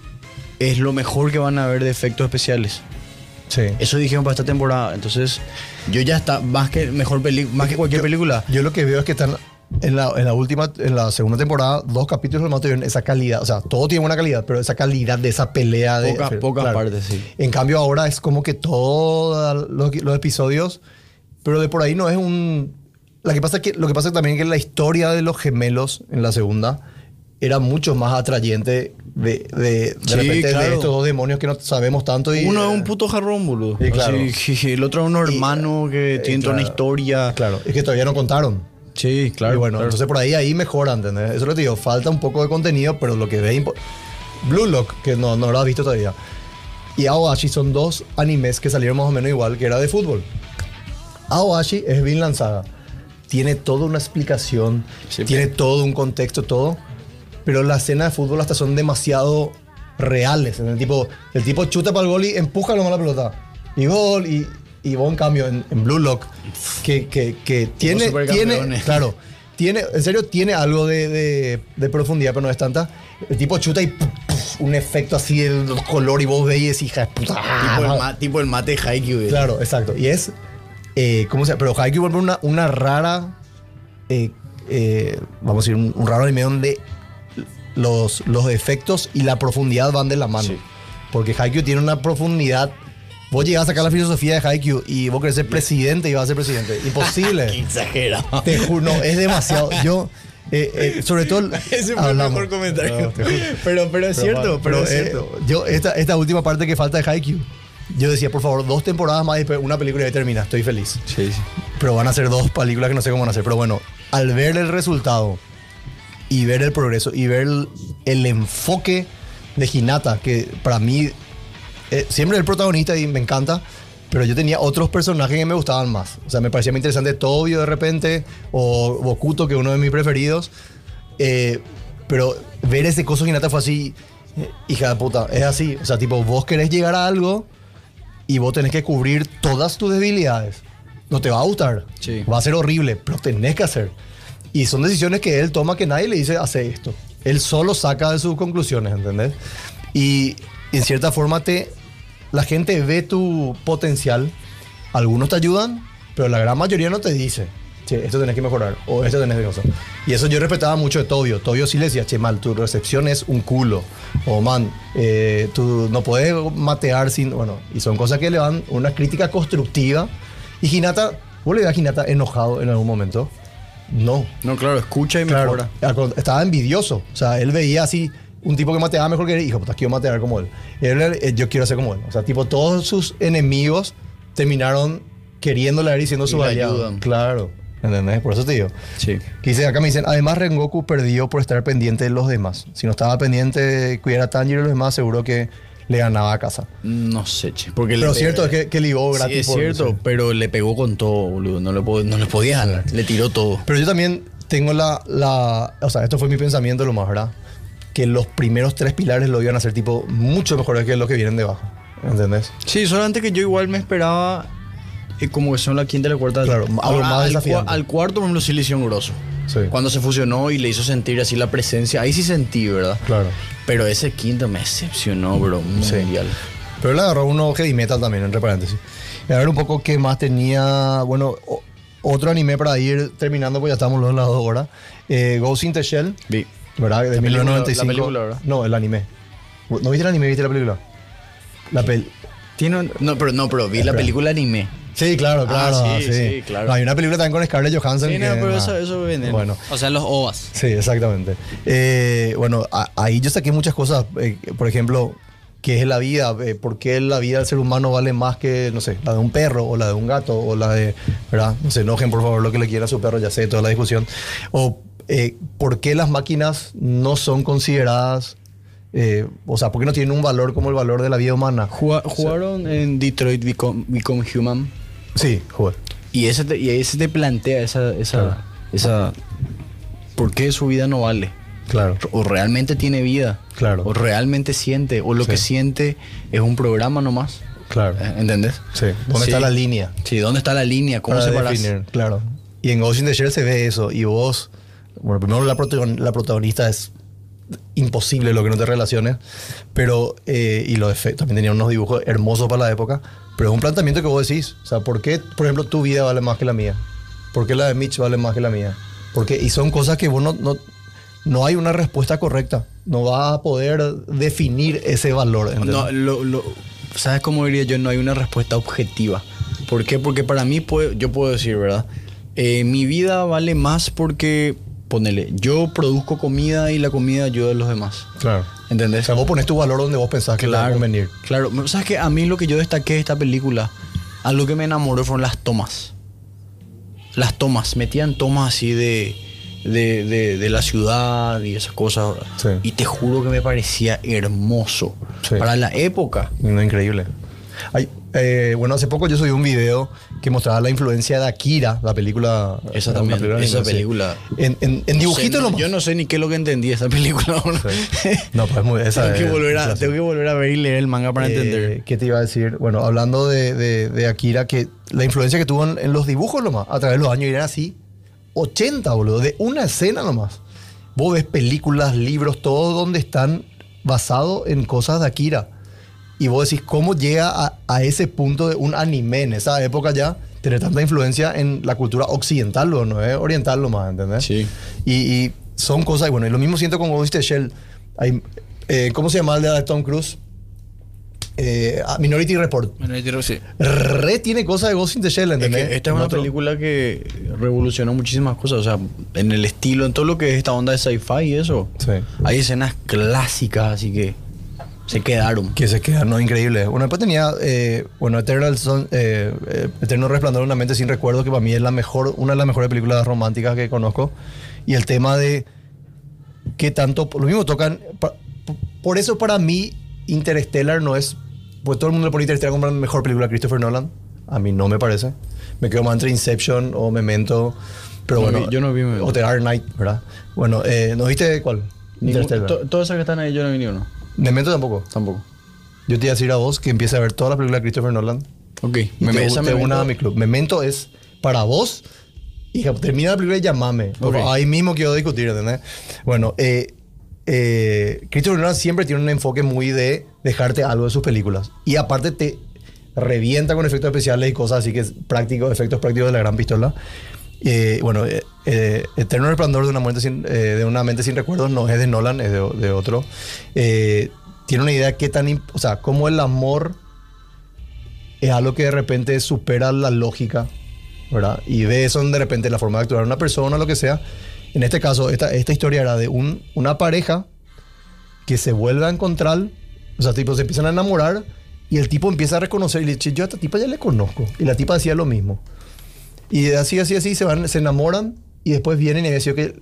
es lo mejor que van a ver de efectos especiales. Sí. Eso dijeron para esta temporada. Entonces, yo ya está, más que mejor más que cualquier película. Yo lo que veo es que están en la, en la última, en la segunda temporada, dos capítulos más tuvieron esa calidad. O sea, todo tiene buena calidad, pero esa calidad de esa pelea de. Pocas- pocas partes, sí. En cambio, ahora es como que todos los, los episodios, pero de por ahí no es un. La que pasa que, lo que pasa también es que la historia de los gemelos en la segunda era mucho más atrayente de, de, de Sí, repente claro. de estos dos demonios que no sabemos tanto. Y, Uno es un puto jarrón, boludo. Sí, claro. Así, el otro es un hermano que eh, tiene toda una claro. historia. Claro, es que todavía no contaron. Sí, claro. y bueno, claro. entonces por ahí ahí mejora, ¿entendés? Eso es lo que te digo, falta un poco de contenido, pero lo que ve Blue Lock, que no, no lo has visto todavía. Y Aoashi son dos animes que salieron más o menos igual, que era de fútbol. Aoashi es Vinland Saga. Tiene toda una explicación, Sí, tiene todo un contexto, todo. Pero las escenas de fútbol hasta son demasiado reales. El tipo, el tipo chuta para el gol y empuja nomás la pelota. Y gol, y, y vos en cambio en, en Blue Lock, que, que, que tiene, tiene, claro, tiene, en serio tiene algo de, de- de profundidad, pero no es tanta. El tipo chuta y puf, puf, un efecto así de color y vos veis, hija de puta. tipo, el ma- tipo el mate de Haikyuu. ¿eh? Claro, exacto. Y es, eh, ¿cómo se llama? Pero Haikyuu vuelve una, una rara, eh, eh, vamos a decir, un, un raro anime donde los, los efectos y la profundidad van de la mano. Sí. Porque Haikyuu tiene una profundidad Vos llegás a sacar la filosofía de Haikyuu y vos querés ser presidente y vas a ser presidente. [laughs] Imposible. Qué exagerado. Te juro, no, es demasiado. Yo, eh, eh, sobre todo. [laughs] Ese fue hablamos. el mejor comentario. No, pero, pero es cierto, pero, es eh, cierto. yo, esta, esta última parte que falta de Haikyuu, yo decía, por favor, dos temporadas más y una película y termina. Estoy feliz. Sí, sí. Pero van a ser dos películas que no sé cómo van a ser. Pero bueno, al ver el resultado y ver el progreso y ver el, el enfoque de Hinata, que para mí eh, siempre es el protagonista y me encanta, pero yo tenía otros personajes que me gustaban más. O sea, me parecía muy interesante Tobio de repente o Bokuto, que es uno de mis preferidos. Eh, pero ver ese coso Hinata fue así, eh, hija de puta, es así. O sea, tipo, vos querés llegar a algo y vos tenés que cubrir todas tus debilidades. No te va a gustar. Sí. Va a ser horrible, pero tenés que hacer. Y son decisiones que él toma que nadie le dice, hace esto. Él solo saca de sus conclusiones, ¿entendés? Y en cierta forma te, la gente ve tu potencial. Algunos te ayudan, pero la gran mayoría no te dice, che, esto tenés que mejorar o esto tenés que hacer. Y eso yo respetaba mucho de Tobio. Tobio sí le decía, che, mal, tu recepción es un culo. O man, eh, tú no puedes matear sin. Bueno, y son cosas que le dan una crítica constructiva. Y Hinata, ¿vos le ves a Hinata enojado en algún momento? No. No, claro, escucha y mejora. con- estaba envidioso. O sea, él veía así un tipo que mateaba mejor que él. Hijo, puta, quiero matear como él. Él, eh, Yo quiero ser como él. O sea, tipo, todos sus enemigos terminaron queriéndole a él y siendo su aliado. Claro. ¿Entendés? Por eso te digo. Sí. Que dice, acá me dicen, además Rengoku perdió por estar pendiente de los demás. Si no estaba pendiente de cuidar a Tanjiro y los demás, seguro que le ganaba a casa. No sé, che. Porque Pero le cierto es que, que ligó Sí, gratis. es por- cierto, sí. pero le pegó con todo, boludo. No le, no le podía ganar. Le tiró todo. Pero yo también tengo la, la. O sea, esto fue mi pensamiento lo más, ¿verdad? Que los primeros tres pilares lo iban a hacer tipo mucho mejores que los que vienen debajo. ¿Entendés? Sí, solamente que yo igual me esperaba eh, como que son la quinta y la cuarta. Claro, algo Ahora, más al, cua- al cuarto, por ejemplo, sí le hicieron grosso. Sí. Cuando se fusionó y le hizo sentir así la presencia, ahí sí sentí, ¿verdad? Claro. Pero ese quinto me decepcionó, bro. Sí. Mundial. Pero él agarró uno heavy metal también, entre paréntesis. Y a ver un poco qué más tenía. Bueno, otro anime para ir terminando, pues ya estamos los las dos horas. Eh, Ghost in the Shell, Vi. ¿verdad? De La película- 1995. la película, ¿verdad? No, el anime. ¿No viste el anime? ¿Viste la película? La pel Tiene un- No, pero no, pero vi la película anime. Sí, claro, Ah, claro. sí, sí, claro. No, hay una película también con Scarlett Johansson. Sí, no, que, pero eso, eso viene. Bueno, O sea, los OVAs. Sí, exactamente. Eh, bueno, a- ahí yo saqué muchas cosas. eh, por ejemplo, ¿qué es la vida? Eh, ¿Por qué la vida del ser humano vale más que, no sé, la de un perro o la de un gato o la de, ¿verdad? No se enojen, por favor, lo que le quiera a su perro, ya sé, toda la discusión. O eh, ¿por qué las máquinas no son consideradas, eh, o sea, por qué no tienen un valor como el valor de la vida humana? Juga- Jugaron en Detroit Become, Become Human. Sí, joder. Y ese te, y ese te plantea esa, esa, Claro. esa. ¿Por qué su vida no vale? Claro, O realmente tiene vida. Claro. O realmente siente. O lo Sí. que siente es un programa nomás. claro. Eh, ¿Entendés? Sí. ¿Dónde Sí. está la línea? Sí, ¿dónde está la línea? ¿Cómo para separas? definir, claro. Y en Ghost in the Shell se ve eso. Y vos, bueno, primero la, protagon- la protagonista es imposible lo que no te relaciones, pero, eh, y los efectos, también tenía unos dibujos hermosos para la época, pero es un planteamiento que vos decís, o sea, ¿por qué, por ejemplo, tu vida vale más que la mía? ¿Por qué la de Mitch vale más que la mía? Porque, y son cosas que vos no, no, no hay una respuesta correcta, no vas a poder definir ese valor. No, lo, lo- ¿Sabes cómo diría yo? No hay una respuesta objetiva. ¿Por qué? Porque para mí, puedo- yo puedo decir, ¿verdad? Eh, mi vida vale más porque, ponele, yo produzco comida y la comida ayuda a los demás. Claro. ¿Entendés? O sea, vos pones tu valor donde vos pensás que te va a convenir. Claro, ¿sabes que A mí lo que yo destaqué de esta película, algo que me enamoró fueron las tomas. Las tomas, metían tomas así de, de, de- de la ciudad y esas cosas. Sí. Y te juro que me parecía hermoso. Sí. Para la época. No, increíble. Ay, eh, bueno, hace poco yo subí un video que mostraba la influencia de Akira, la película. Esa también, película esa película. En, en, en dibujitos No sé. Yo no sé ni qué es lo que entendí esa película. [laughs] No, pues muy, esa tengo, que es- volver a, esa tengo que volver a ver y leer el manga para Eh, entender. ¿Qué te iba a decir? Bueno, hablando de, de- de Akira, que la influencia que tuvo en, en los dibujos nomás, a través de los años, eran así, 80, boludo, de una escena nomás. Vos ves películas, libros, todo donde están basados en cosas de Akira. Y vos decís, ¿cómo llega a, a ese punto de un anime en esa época ya? Tener tanta influencia en la cultura occidental, lo no es oriental lo más, ¿entendés? Sí. Y, y son cosas, y bueno, y lo mismo siento con Ghost in the Shell. Hay, eh, ¿Cómo se llama el de la Tom Cruise? eh, a Minority Report. Minority Report, sí. Re tiene cosas de Ghost in the Shell, Es ¿entendés? que esta es una Otro- película que revolucionó muchísimas cosas, o sea, en el estilo, en todo lo que es esta onda de sci-fi y eso. Sí. Hay escenas clásicas, así que se quedaron. Que se queda, no, increíble. Bueno, después tenía, eh, bueno, Eternal Son- eh, eh, Eterno Resplandor de una mente sin recuerdo, que para mí es la mejor, una de las mejores películas románticas que conozco. Y el tema de qué tanto, lo mismo tocan, pa- por eso para mí Interstellar no es, pues todo el mundo le pone Interstellar como la mejor película de Christopher Nolan. A mí no me parece. Me quedo más entre Inception o Memento. Pero No bueno, vi- yo no vi Memento. O The Dark Knight, ¿verdad? Bueno, eh, ¿no viste cuál? Ningún- Interstellar. to- Todas esas que están ahí yo no vi ni uno. Memento tampoco. Tampoco. Yo te iba a decir a vos que empiece a ver todas las películas de Christopher Nolan. Ok. Y Me, te, una a mi club. Memento es para vos. Hija, termina la película y llamame. Porque Ok. Ahí mismo quiero discutir, ¿entendés? Bueno, eh, eh, Christopher Nolan siempre tiene un enfoque muy de dejarte algo de sus películas. Y aparte te revienta con efectos especiales y cosas así que es práctico, efectos prácticos de la gran pistola. Eh, bueno, eh, eh, Eterno Resplandor de una, mente sin, eh, de una mente sin recuerdos no es de Nolan, es de, de otro. Tiene una idea que tan... O sea, cómo el amor es algo que de repente supera la lógica, ¿verdad? Y ve eso de repente la forma de actuar una persona, lo que sea. En este caso, esta, esta historia era de un, una pareja que se vuelve a encontrar, o sea, tipo, se empiezan a enamorar y el tipo empieza a reconocer y le dice, yo a esta tipa ya le conozco. Y la tipa hacía lo mismo. Y así, así, así se van, se enamoran y después vienen y decían que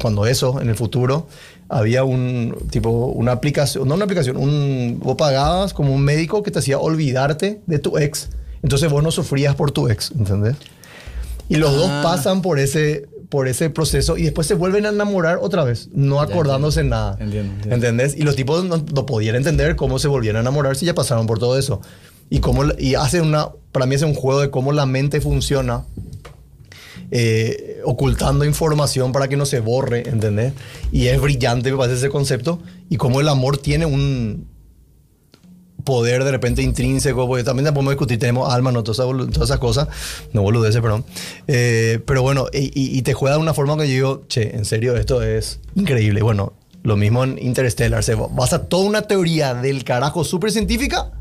cuando eso, en el futuro, había un tipo, una aplicación, no una aplicación, un, vos pagabas como un médico que te hacía olvidarte de tu ex. Entonces vos no sufrías por tu ex, ¿entendés? Y los dos Ah. pasan por ese, por ese proceso y después se vuelven a enamorar otra vez, no acordándose en nada. Entiendo, entiendo. ¿Entendés? Y los tipos no, no podían entender cómo se volvían a enamorar si ya pasaron por todo eso. Y, cómo, y hace una, para mí es un juego de cómo la mente funciona, eh, ocultando información para que no se borre, ¿entendés? Y es brillante, me parece ese concepto. Y cómo el amor tiene un poder de repente intrínseco, porque también podemos discutir, tenemos alma, no todas esas, todas esas cosas, no boludeces, perdón. Eh, pero bueno, y te juega de una forma que yo digo, che, en serio, esto es increíble. Bueno, lo mismo en Interstellar, se basa toda una teoría del carajo súper científica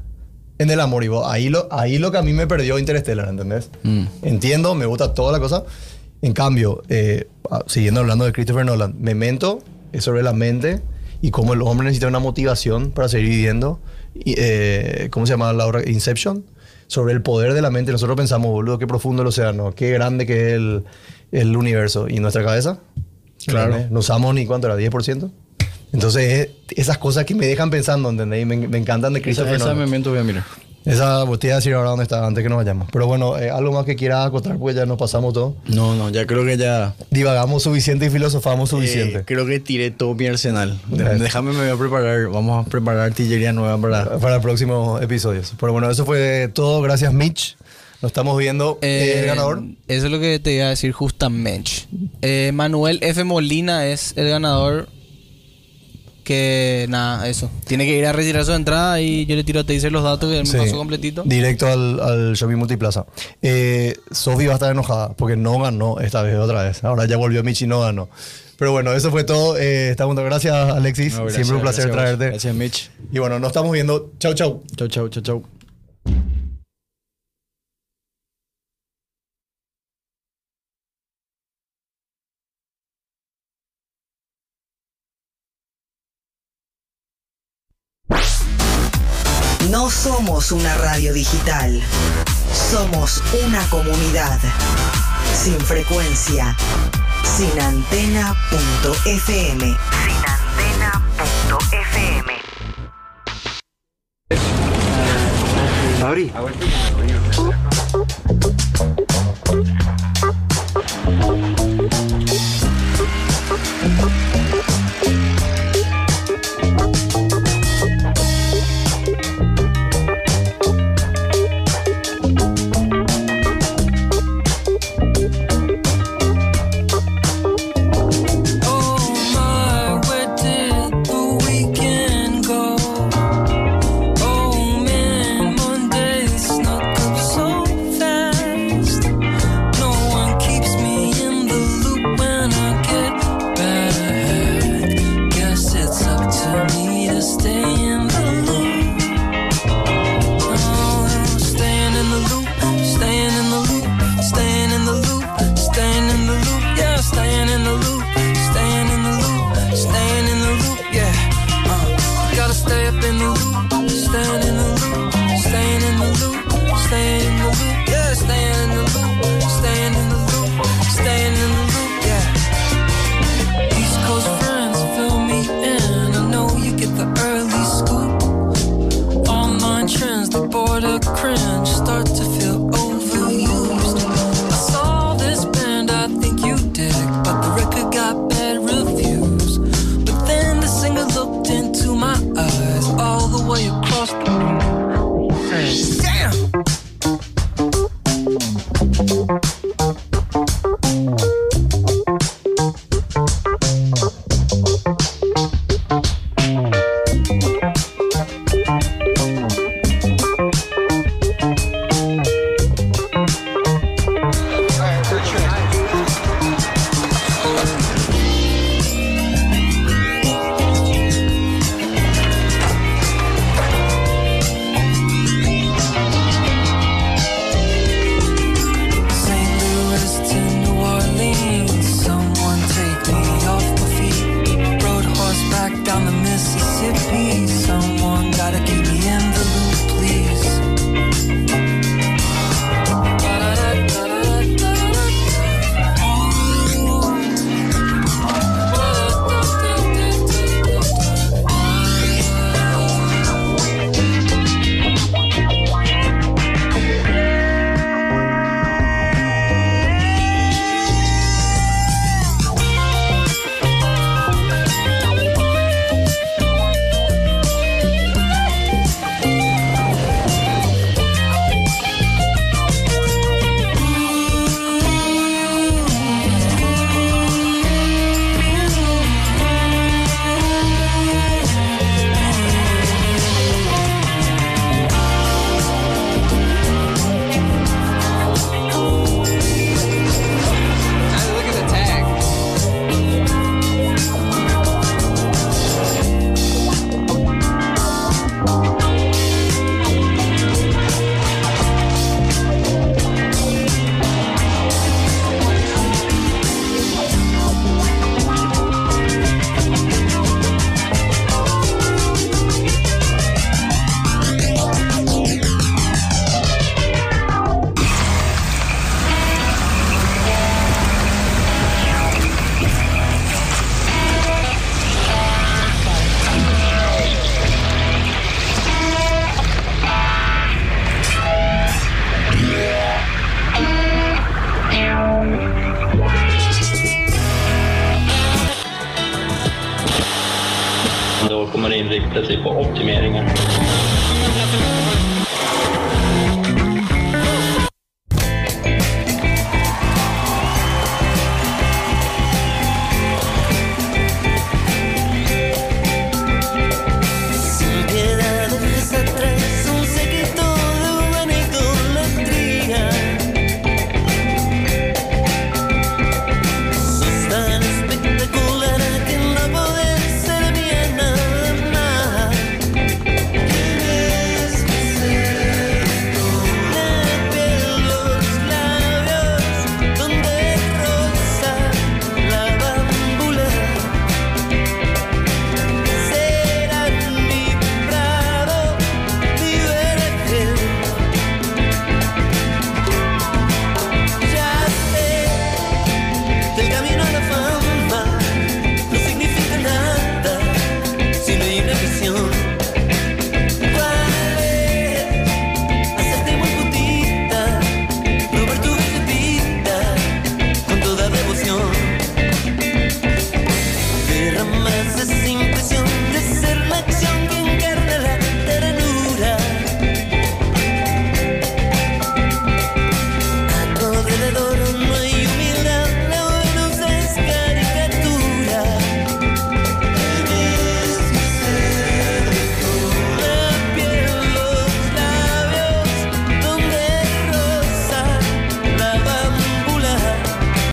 en el amor. Y vos, ahí, lo, ahí lo que a mí me perdió Interstellar, ¿entendés? Mm. Entiendo, me gusta toda la cosa. En cambio, eh, ah, siguiendo hablando de Christopher Nolan, Memento es sobre la mente y cómo el hombre necesita una motivación para seguir viviendo. Y, eh, ¿Cómo se llama la obra? Inception. Sobre el poder de la mente. Nosotros pensamos, boludo, qué profundo el océano, qué grande que es el, el universo. ¿Y nuestra cabeza? Claro. No usamos ni cuánto era, 10%. Entonces, es- esas cosas que me dejan pensando, ¿entendés? Y me, me encantan de Esa, Christopher esa Nolan. memento voy a mirar. Esa, pues te iba a decir ahora dónde está antes que nos vayamos. Pero bueno, eh, algo más que quieras acotar, pues ya nos pasamos todo. No, no, ya creo que ya. Divagamos suficiente y filosofamos suficiente. eh, creo que tiré todo mi arsenal. Déjame, me voy a preparar. Vamos a preparar artillería nueva para. para próximos episodios. Pero bueno, eso fue todo. Gracias, Mitch. Nos estamos viendo. Eh, el ganador. Eso es lo que te iba a decir justamente. Eh, Manuel F. Molina es el ganador. Que nada, eso. Tiene que ir a retirar su entrada y yo le tiro a Taser los datos que él me Sí. pasó completito. Directo al, al Shopping Multiplaza. Eh, Sofi va a estar enojada porque no ganó esta vez otra vez. Ahora ya volvió Mitch y no ganó. Pero bueno, eso fue todo. Eh, estamos gracias, Alexis. No, gracias, Siempre un placer gracias traerte. Gracias, Mitch. Y bueno, nos estamos viendo. Chau, chau. Chau, chau, chau, chau. Somos una radio digital. Somos una comunidad. Sin frecuencia. Sin antena.fm. Sin antena.fm. Abrí.